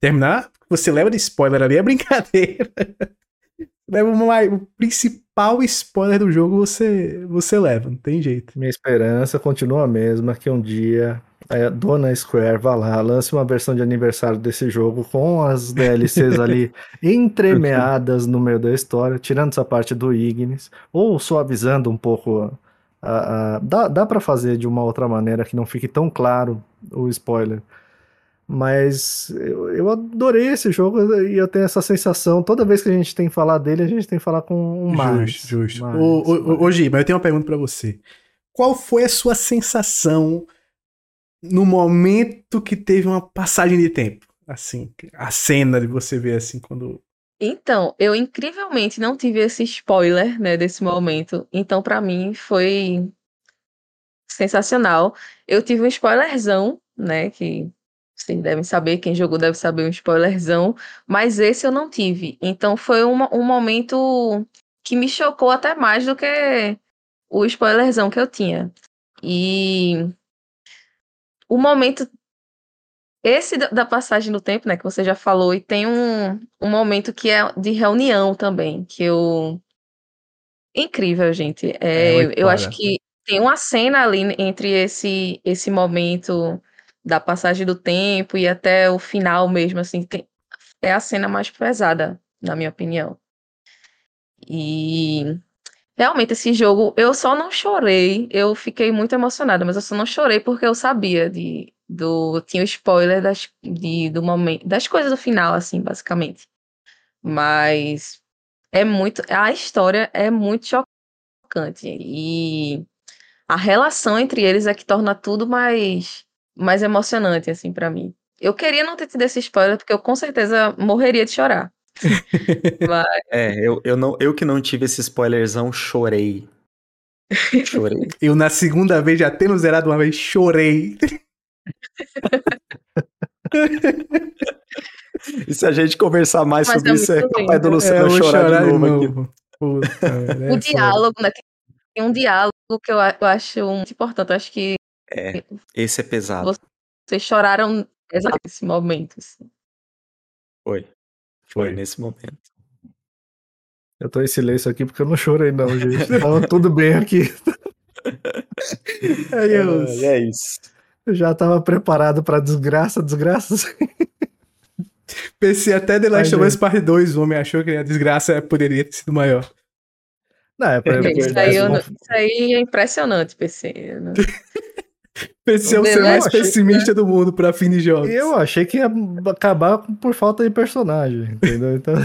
terminar, você leva de spoiler ali, é brincadeira. leva uma, o principal spoiler do jogo você, você leva, não tem jeito. Minha esperança continua a mesma, que um dia a dona Square vá lá, lance uma versão de aniversário desse jogo com as DLCs ali entremeadas no meio da história, tirando essa parte do Ignis, ou suavizando um pouco. A, a- dá dá para fazer de uma outra maneira que não fique tão claro o spoiler. Mas eu, eu adorei esse jogo e eu tenho essa sensação, toda vez que a gente tem que falar dele, a gente tem que falar com um mais. Justo, justo. mais, ô, mais. ô, Gi, mas eu tenho uma pergunta pra você. Qual foi a sua sensação no momento que teve uma passagem de tempo? Assim, a cena de você ver assim, quando. Então, eu incrivelmente não tive esse spoiler, né, desse momento. Então, pra mim, foi sensacional. Eu tive um spoilerzão, né, que vocês devem saber, quem jogou deve saber um spoilerzão, mas esse eu não tive. Então, foi um, um momento que me chocou até mais do que o spoilerzão que eu tinha. E o momento esse da- passagem do tempo, né, que você já falou, e tem um, um momento que é de reunião também, que eu. Incrível, gente. É, É muito eu acho que tem uma cena ali entre esse, esse momento da passagem do tempo e até o final mesmo, assim, tem- é a cena mais pesada, na minha opinião. E realmente esse jogo, eu só não chorei, eu fiquei muito emocionada, mas eu só não chorei porque eu sabia de do tinha o spoiler das de, do momento das coisas do final assim, basicamente. Mas é muito a história é muito chocante e a relação entre eles é que torna tudo mais mais emocionante assim pra mim. Eu queria não ter tido esse spoiler porque eu com certeza morreria de chorar. Mas É, eu, eu, não, eu que não tive esse spoilerzão, chorei. Chorei. Eu, na segunda vez, já tendo zerado uma vez, chorei. E se a gente conversar mais Mas sobre é isso, é capaz do. Luciano eu vou chorar, de novo, aqui. Puta, velho, é o diálogo, né? Tem um diálogo que eu, eu acho muito importante. Eu acho que É, esse é pesado. vocês choraram exato nesse momento. assim. Foi. Foi nesse momento. Eu tô em silêncio aqui porque eu não chorei, não, gente. Tava tudo bem aqui. Ai, eu- Ah, é isso. Eu já tava preparado pra desgraça, desgraça. PC até The Last Ai, of Us gente. Part 2, o homem achou que a desgraça poderia ter sido maior. Não, é pra, É Isso aí, eu não- não- isso aí é impressionante, PC. né? PC é o The ser mais pessimista do mundo pra fim de jogos. Eu achei que ia acabar por falta de personagem, entendeu? Então,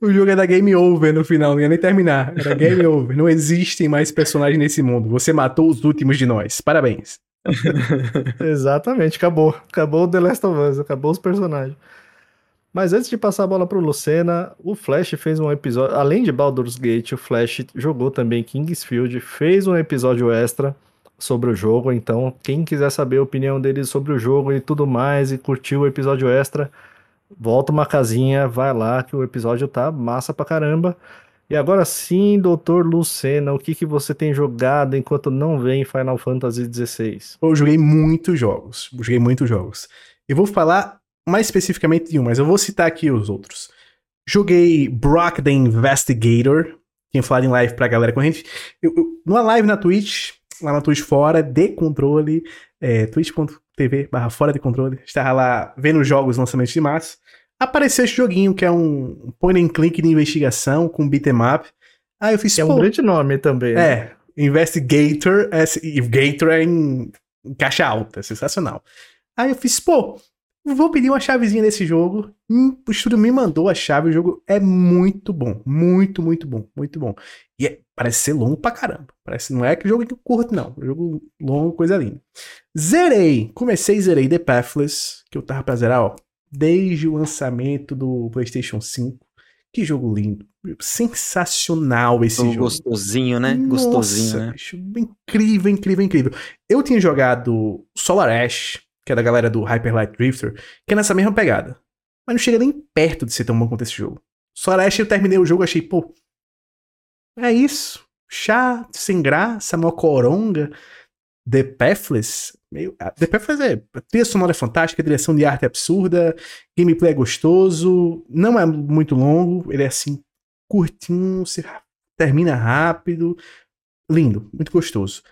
O jogo é da Game Over no final, não ia nem terminar. Era Game Over. Não existem mais personagens nesse mundo. Você matou os últimos de nós. Parabéns. exatamente, acabou. Acabou o The Last of Us, acabou os personagens. Mas antes de passar a bola pro Lucena, o Flash fez um episódio, além de Baldur's Gate, o Flash jogou também Kingsfield, fez um episódio extra sobre o jogo, então quem quiser saber a opinião dele sobre o jogo e tudo mais e curtiu o episódio extra, volta uma casinha, vai lá que o episódio tá massa pra caramba. E agora sim, doutor Lucena, o que, que você tem jogado enquanto não vem Final Fantasy XVI? Eu joguei muitos jogos. Joguei muitos jogos. Eu vou falar mais especificamente de um, mas eu vou citar aqui os outros. Joguei Brock the Investigator. Tinha falado em live pra galera gente. Eu, eu- numa live na Twitch, lá na Twitch fora, de controle, é, twitch.tv barra fora de controle. Estava lá vendo os jogos lançamentos de março. Apareceu esse joguinho que é um point and click de investigação com beat'em up. Aí eu fiz, É um grande nome também. né? é, Investigator, é, e Gator é em, em caixa alta, sensacional. Aí eu fiz, pô, vou pedir uma chavezinha desse jogo. Hum, o estúdio me mandou a chave, o jogo é muito bom, muito, muito bom, muito bom. E é- parece ser longo pra caramba. Parece, não é que jogo que eu curto, não. Jogo longo, coisa linda. Zerei, comecei e zerei The Pathless, que eu tava pra zerar, ó, desde o lançamento do PlayStation 5. Que jogo lindo. Sensacional esse jogo. Gostosinho, né? Nossa, Gostosinho, né? bicho, incrível, incrível, incrível. Eu tinha jogado Solar Ash, que é da galera do Hyper Light Drifter, que é nessa mesma pegada. Mas não chega nem perto de ser tão bom quanto esse jogo. Solar Ash eu terminei o jogo achei, pô, é isso. Chato, sem graça, mó coronga. The Pathless, meio, ah, The Pathless é, a trilha sonora é fantástica, a direção de arte é absurda, gameplay é gostoso, não é muito longo, ele é assim, curtinho, você termina rápido, lindo, muito gostoso.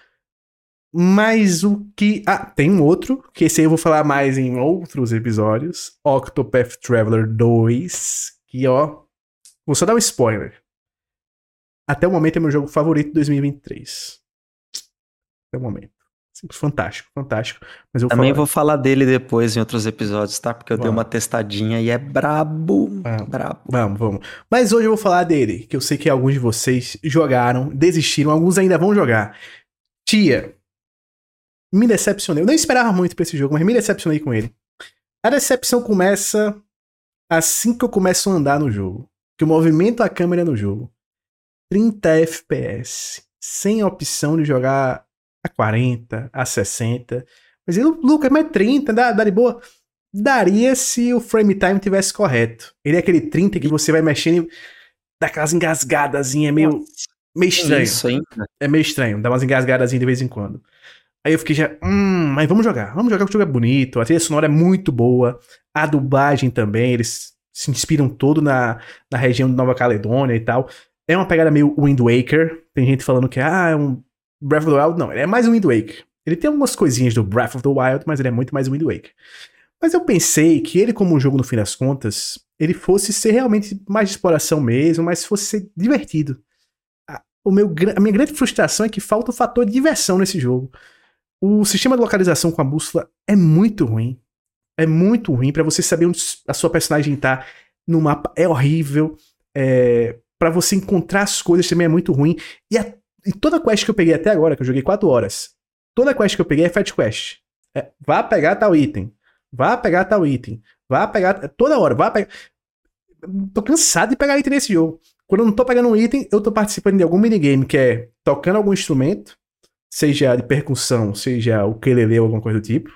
Mas o que. Ah, tem um outro, que esse aí eu vou falar mais em outros episódios: Octopath Traveler 2. Que, ó. Vou só dar um spoiler. Até o momento é meu jogo favorito de 2023. Até o momento. Fantástico, fantástico. Mas eu vou Também falar... vou falar dele depois em outros episódios, tá? Porque eu dei Vamos. uma testadinha e é brabo. Vamos. Brabo. Vamos, vamos. Mas hoje eu vou falar dele, que eu sei que alguns de vocês jogaram, desistiram, alguns ainda vão jogar. Tia, me decepcionei. Eu não esperava muito pra esse jogo, mas me decepcionei com ele. A decepção começa assim que eu começo a andar no jogo. Que eu movimento a câmera no jogo. 30 FPS. Sem opção de jogar a 40, a 60. Mas ele, Lucas, mas 30, dá, dá de boa. Daria se o frame time tivesse correto. Ele é aquele 30 que você vai mexendo e dá aquelas engasgadazinhas, é meio, meio estranho. Isso, hein? É meio estranho, dá umas engasgadazinhas de vez em quando. Aí eu fiquei já, hum, mas vamos jogar. Vamos jogar, que o jogo é bonito, a trilha sonora é muito boa, a dublagem também, eles se inspiram todo na, na região de Nova Caledônia e tal. É uma pegada meio Wind Waker. Tem gente falando que ah, é um Breath of the Wild. Não, ele é mais um Wind Waker. Ele tem algumas coisinhas do Breath of the Wild, mas ele é muito mais Wind Waker. Mas eu pensei que ele, como um jogo, no fim das contas, ele fosse ser realmente mais de exploração mesmo, mas fosse ser divertido. A, o meu, a minha grande frustração é que falta o fator diversão nesse jogo. O sistema de localização com a bússola é muito ruim. É muito ruim pra você saber onde a sua personagem tá no mapa. É horrível. É, para você encontrar as coisas também é muito ruim. E, a- e toda quest que eu peguei até agora, que eu joguei 4 horas, toda quest que eu peguei é fetch quest. É, vá pegar tal item. Vá pegar tal item. Vá pegar. Toda hora, vá pegar. Tô cansado de pegar item nesse jogo. Quando eu não tô pegando um item, eu tô participando de algum minigame que é tocando algum instrumento, seja de percussão, seja o ukulele ou alguma coisa do tipo.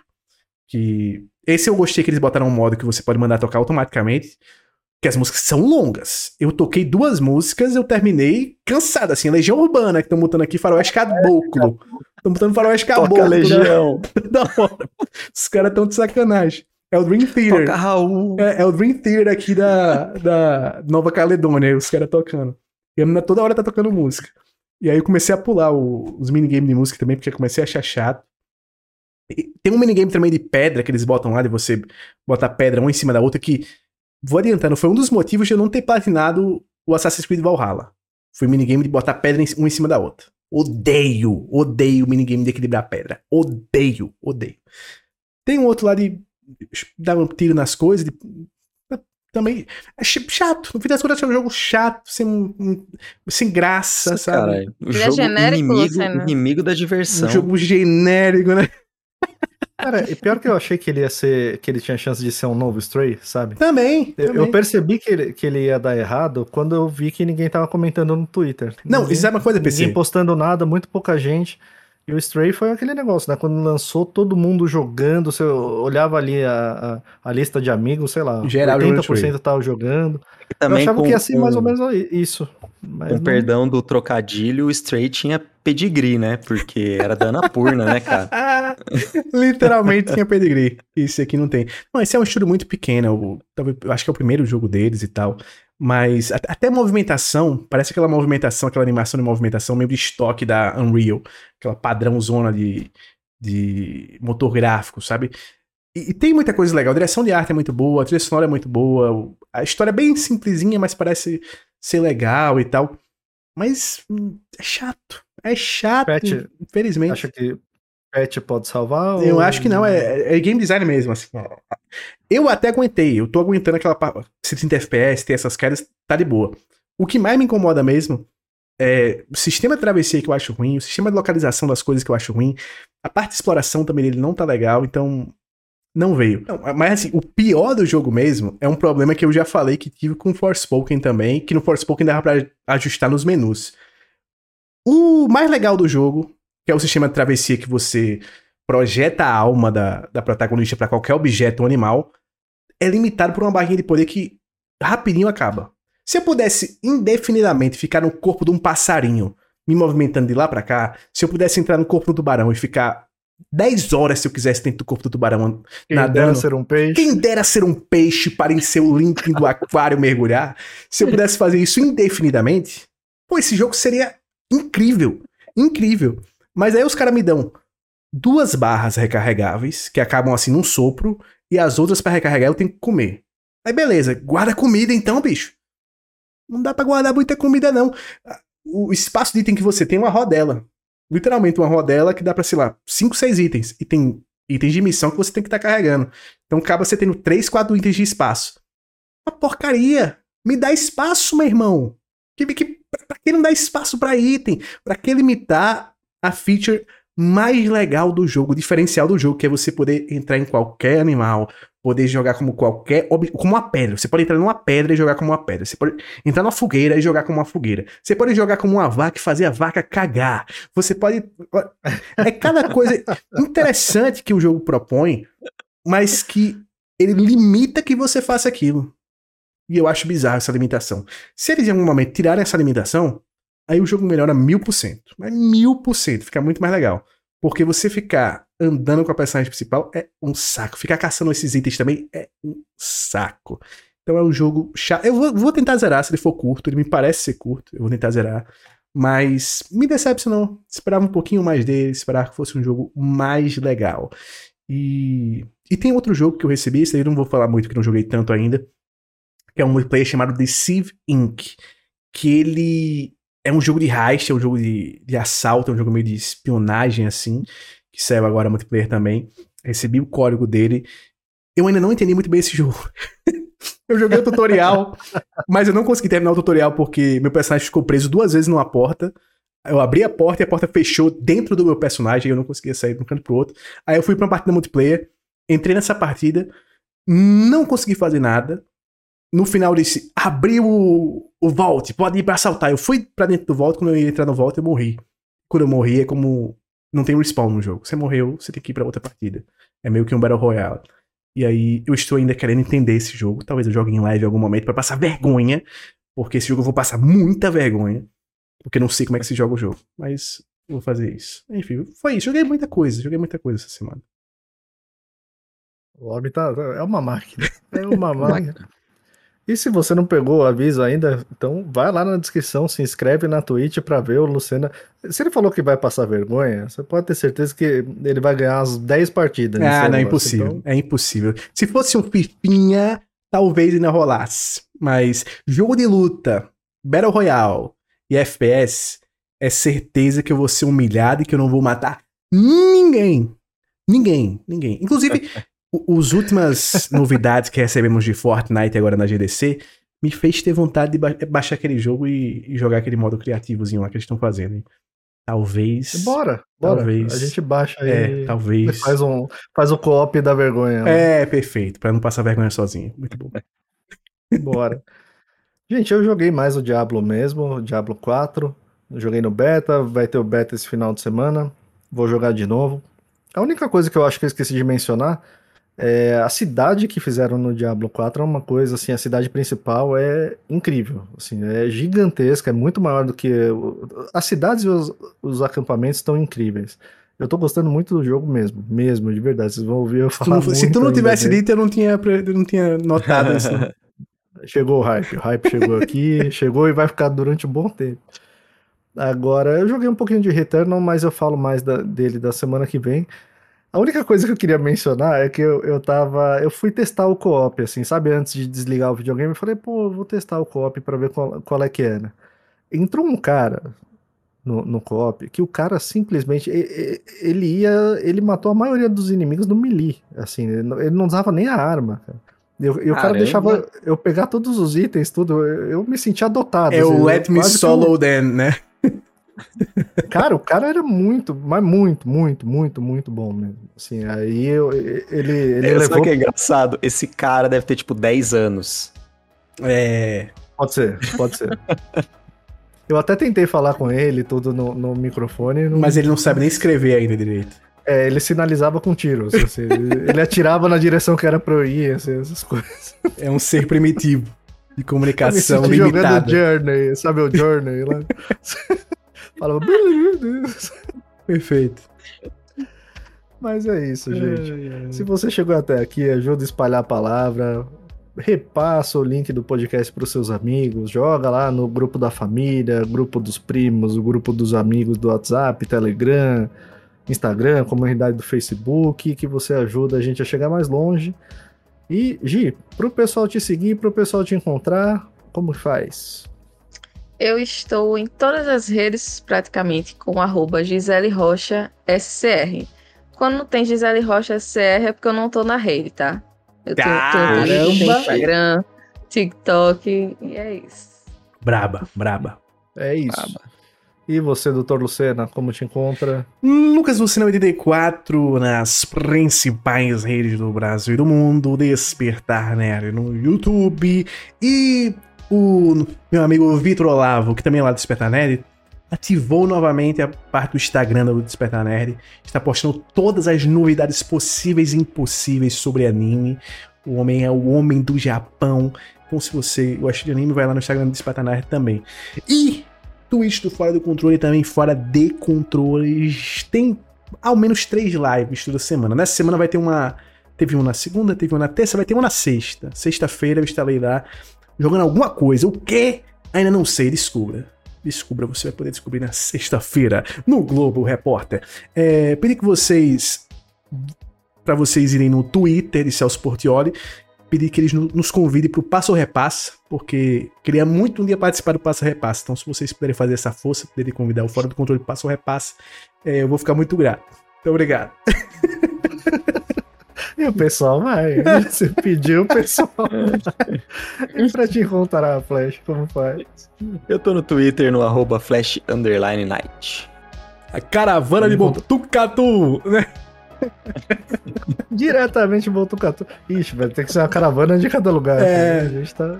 Que. Esse eu gostei que eles botaram um modo que você pode mandar tocar automaticamente. Que as músicas são longas. Eu toquei duas músicas, eu terminei cansado, assim. Legião Urbana, que estão botando aqui Faroeste Caboclo. Estão botando Faroeste Caboclo. Toca né? Legião. da hora. Os caras tão de sacanagem. É o Dream Theater. Toca Raul. É, é o Dream Theater aqui da, da Nova Caledônia, os caras tocando. E a menina toda hora tá tocando música. E aí eu comecei a pular o- os minigames de música também, porque eu comecei a achar chato. E tem um minigame também de pedra que eles botam lá, de você botar pedra uma em cima da outra, que, vou adiantando, foi um dos motivos de eu não ter platinado o Assassin's Creed Valhalla. Foi o minigame de botar pedra em- uma em cima da outra. Odeio, odeio o minigame de equilibrar pedra. Odeio, odeio. Tem um outro lá de dar um tiro nas coisas, de também é ch- chato. No fim das contas, é um jogo chato, sem, um- sem graça, sabe? Cara, o Ele é jogo genérico, inimigo, Luciano? inimigo da Um diversão. jogo genérico, né? Cara, e pior que eu achei que ele ia ser. que ele tinha chance de ser um novo Stray, sabe? Também. Eu, também. eu percebi que ele, que ele ia dar errado quando eu vi que ninguém tava comentando no Twitter. Não, ninguém, isso é uma coisa, PC. Ninguém postando nada, muito pouca gente. E o Stray foi aquele negócio, né? Quando lançou, todo mundo jogando. Você olhava ali a, a, a lista de amigos, sei lá, Geral jogando 80% tava jogando. Também eu achava com, que ia ser mais ou menos isso. Mas Com não- perdão do trocadilho, o Stray tinha pedigree, né? Porque era da Anapurna, né, cara? Literalmente tinha pedigree. Isso aqui não tem. Não, esse é um estúdio muito pequeno. Eu, talvez- eu acho que é o primeiro jogo deles e tal. Mas até a movimentação, parece aquela movimentação, aquela animação de movimentação meio de estoque da Unreal. Aquela padrão zona de, de motor gráfico, sabe? E, e tem muita coisa legal. A direção de arte é muito boa, a trilha sonora é muito boa. A história é bem simplesinha, mas parece ser legal e tal. Mas hum, é chato. É chato, Pet, infelizmente. Acha que Pet pode salvar? Eu ou- acho que não, é, é game design mesmo, assim. Eu até aguentei, eu tô aguentando aquela parte. 60 FPS, ter essas quedas, tá de boa. O que mais me incomoda mesmo é o sistema de travessia que eu acho ruim, o sistema de localização das coisas que eu acho ruim, a parte de exploração também dele não tá legal, então Não veio. Não, mas assim, o pior do jogo mesmo é um problema que eu já falei que tive com Forspoken também, que no Forspoken dava pra ajustar nos menus. O mais legal do jogo, que é o sistema de travessia que você projeta a alma da, da protagonista para qualquer objeto ou animal, é limitado por uma barrinha de poder que rapidinho acaba. Se eu pudesse indefinidamente ficar no corpo de um passarinho, me movimentando de lá para cá, se eu pudesse entrar no corpo do tubarão e ficar 10 horas se eu quisesse dentro do corpo do tubarão Quem nadando. dera ser um peixe. Quem dera ser um peixe para em seu límpido do aquário mergulhar. Se eu pudesse fazer isso indefinidamente, pô, esse jogo seria incrível. Incrível. Mas aí os caras me dão duas barras recarregáveis, que acabam assim num sopro, e as outras para recarregar eu tenho que comer. Aí beleza, guarda comida então, bicho. Não dá pra guardar muita comida, não. O espaço de item que você tem é uma rodela. Literalmente uma rodela que dá pra, sei lá, 5, 6 itens. E tem itens de missão que você tem que estar tá carregando. Então acaba você tendo 3, 4 itens de espaço. Uma porcaria! Me dá espaço, meu irmão! Que, que, pra que não dá espaço para item? Pra que limitar a feature mais legal do jogo, diferencial do jogo, que é você poder entrar em qualquer animal, poder jogar como qualquer. como uma pedra. Você pode entrar numa pedra e jogar como uma pedra. Você pode entrar numa fogueira e jogar como uma fogueira. Você pode jogar como uma vaca e fazer a vaca cagar. Você pode. É cada coisa interessante que o jogo propõe, mas que ele limita que você faça aquilo. E eu acho bizarro essa limitação. Se eles em algum momento tirarem essa limitação, aí o jogo melhora mil por cento. Mas mil por cento, fica muito mais legal. Porque você ficar andando com a personagem principal é um saco. Ficar caçando esses itens também é um saco. Então é um jogo chato. Eu vou, vou tentar zerar se ele for curto. Ele me parece ser curto. Eu vou tentar zerar. Mas me decepcionou. Esperava um pouquinho mais dele. Esperava que fosse um jogo mais legal. E, e tem outro jogo que eu recebi. Esse aí eu não vou falar muito, que não joguei tanto ainda. Que é um multiplayer chamado Deceive Inc. Que ele é um jogo de heist, é um jogo de, de assalto, é um jogo meio de espionagem, assim, que saiu agora multiplayer também. Recebi o código dele. Eu ainda não entendi muito bem esse jogo. eu joguei o tutorial, mas eu não consegui terminar o tutorial porque meu personagem ficou preso duas vezes numa porta. Eu abri a porta e a porta fechou dentro do meu personagem e eu não conseguia sair de um canto pro outro. Aí eu fui pra uma partida multiplayer, entrei nessa partida, não consegui fazer nada no final disse, abriu o, o vault, pode ir pra assaltar. Eu fui pra dentro do vault, quando eu ia entrar no vault, eu morri. Quando eu morri, é como. Não tem respawn no jogo. Você morreu, você tem que ir pra outra partida. É meio que um Battle Royale. E aí, eu estou ainda querendo entender esse jogo. Talvez eu jogue em live em algum momento para passar vergonha. Porque esse jogo eu vou passar muita vergonha. Porque eu não sei como é que se joga o jogo. Mas vou fazer isso. Enfim, foi isso. Joguei muita coisa. Joguei muita coisa essa semana. O homem tá. É uma máquina. É uma máquina. E se você não pegou o aviso ainda, então vai lá na descrição, se inscreve na Twitch para ver o Lucena. Se ele falou que vai passar vergonha, você pode ter certeza que ele vai ganhar as 10 partidas. Ah, não, é impossível. Então... É impossível. Se fosse um Fifinha, talvez ainda rolasse. Mas jogo de luta, Battle Royale e FPS, é certeza que eu vou ser humilhado e que eu não vou matar ninguém. Ninguém, ninguém. Inclusive, Os últimas novidades que recebemos de Fortnite agora na GDC me fez ter vontade de ba baixar aquele jogo e, e, jogar aquele modo criativozinho lá que eles estão fazendo. Hein? Talvez. Bora, bora. Talvez. A gente baixa aí. É, talvez. Faz um, faz o co-op da vergonha. Né? É, perfeito. Pra não passar vergonha sozinho. Muito bom. bora. Gente, eu joguei mais o Diablo mesmo, o Diablo 4. Joguei no beta, vai ter o beta esse final de semana. Vou jogar de novo. A única coisa que eu acho que eu esqueci de mencionar é, a cidade que fizeram no Diablo 4 é uma coisa assim, a cidade principal é incrível, assim, é gigantesca, é muito maior do que as cidades e os, os acampamentos estão incríveis. Eu tô gostando muito do jogo mesmo, mesmo, de verdade. Vocês vão ouvir eu falar. Se tu não, se tu não tivesse dito, eu não tinha, eu não tinha notado isso. chegou o hype, o hype chegou aqui, chegou e vai ficar durante um bom tempo. Agora, eu joguei um pouquinho de Returnal, mas eu falo mais da, dele da semana que vem. A única coisa que eu queria mencionar é que eu, eu tava. Eu fui testar o co-op, assim, sabe? Antes de desligar o videogame, eu falei, pô, vou testar o co-op pra ver qual, qual é que era. Né? Entrou um cara no, no co-op que o cara simplesmente. Ele ia. Ele matou a maioria dos inimigos no melee. Assim, ele não usava nem a arma, cara. E, o cara deixava eu pegar todos os itens, tudo. Eu, eu me sentia adotado. É assim, o Let Me Solo que... Then, né? Cara, o cara era muito, mas muito, muito, muito, muito bom mesmo. Assim, aí eu, ele, ele É, levou. Sabe o que é engraçado? Esse cara deve ter, tipo, 10 anos. É. Pode ser, pode ser. Eu até tentei falar com ele, tudo no, no microfone. Não... Mas ele não sabe nem escrever ainda direito. É, ele sinalizava com tiros. assim, ele, ele atirava na direção que era pra eu ir, assim, essas coisas. É um ser primitivo. De Eu me comunicação jogando limitada. Journey, sabe o Journey lá? Falava. Perfeito. Mas é isso, gente. Se você chegou até aqui, ajuda a espalhar a palavra. Repassa o link do podcast para os seus amigos. Joga lá no grupo da família, grupo dos primos, o grupo dos amigos do WhatsApp, Telegram, Instagram, comunidade do Facebook, que você ajuda a gente a chegar mais longe. E, Gi, pro pessoal te seguir, pro pessoal te encontrar, como faz? Eu estou em todas as redes, praticamente, com arroba Gisele Rocha SCR. Quando não tem Gisele Rocha SCR é porque eu não tô na rede, tá? Eu tenho, Twitter, tenho Instagram, TikTok, e é isso. Braba, braba. É isso. E você, doutor Lucena, como te encontra? Lucas Lucina 84 nas principais redes do Brasil e do mundo, Despertar Nerd no YouTube e o meu amigo Vitor Olavo, que também é lá do Despertar Nerd, ativou novamente a parte do Instagram do Despertar Nerd, está postando todas as novidades possíveis e impossíveis sobre anime. O homem é o homem do Japão. Então se você gosta de anime, vai lá no Instagram do Despertar Nerd também. E Twitch do Fora do Controle também, Fora de Controles. Tem ao menos três lives toda semana. Nessa semana vai ter uma. Teve uma na segunda, teve uma na terça, vai ter uma na sexta. Sexta-feira eu estarei lá jogando alguma coisa. O quê? Ainda não sei, descubra. Descubra, você vai poder descobrir na sexta-feira no Globo Repórter. É, pedir que vocês. para vocês irem no Twitter de Celso Portioli pedir que eles no- nos convidem para o Passo Repassa, porque queria muito um dia participar do Passo Repassa. Então, se vocês puderem fazer essa força, puderem convidar o Fora do Controle Passo Repassa, é, eu vou ficar muito grato. Muito obrigado. E o pessoal vai. Você pediu, o pessoal vai. E pra te encontrar, Flash, como faz? Eu tô no Twitter no arroba flash underline night. A caravana de Botucatu, né? Diretamente de Botucatu. Ixi, vai ter que ser uma caravana de cada lugar. É. A gente tá.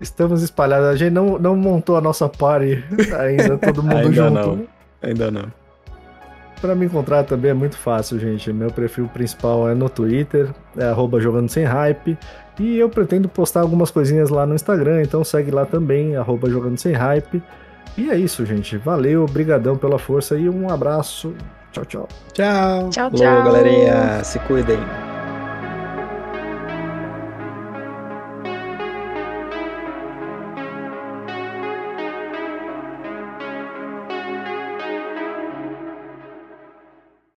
Estamos espalhados. A gente não, não montou a nossa party ainda, todo mundo Ainda junto. não. Ainda não. Pra me encontrar também é muito fácil, gente. Meu perfil principal é no Twitter, é arroba jogando sem hype. E eu pretendo postar algumas coisinhas lá no Instagram, então segue lá também, arroba jogando sem hype. E é isso, gente. Valeu, obrigadão pela força e um abraço. Tchau, tchau. Tchau. Tchau, tchau. galerinha. Se cuidem.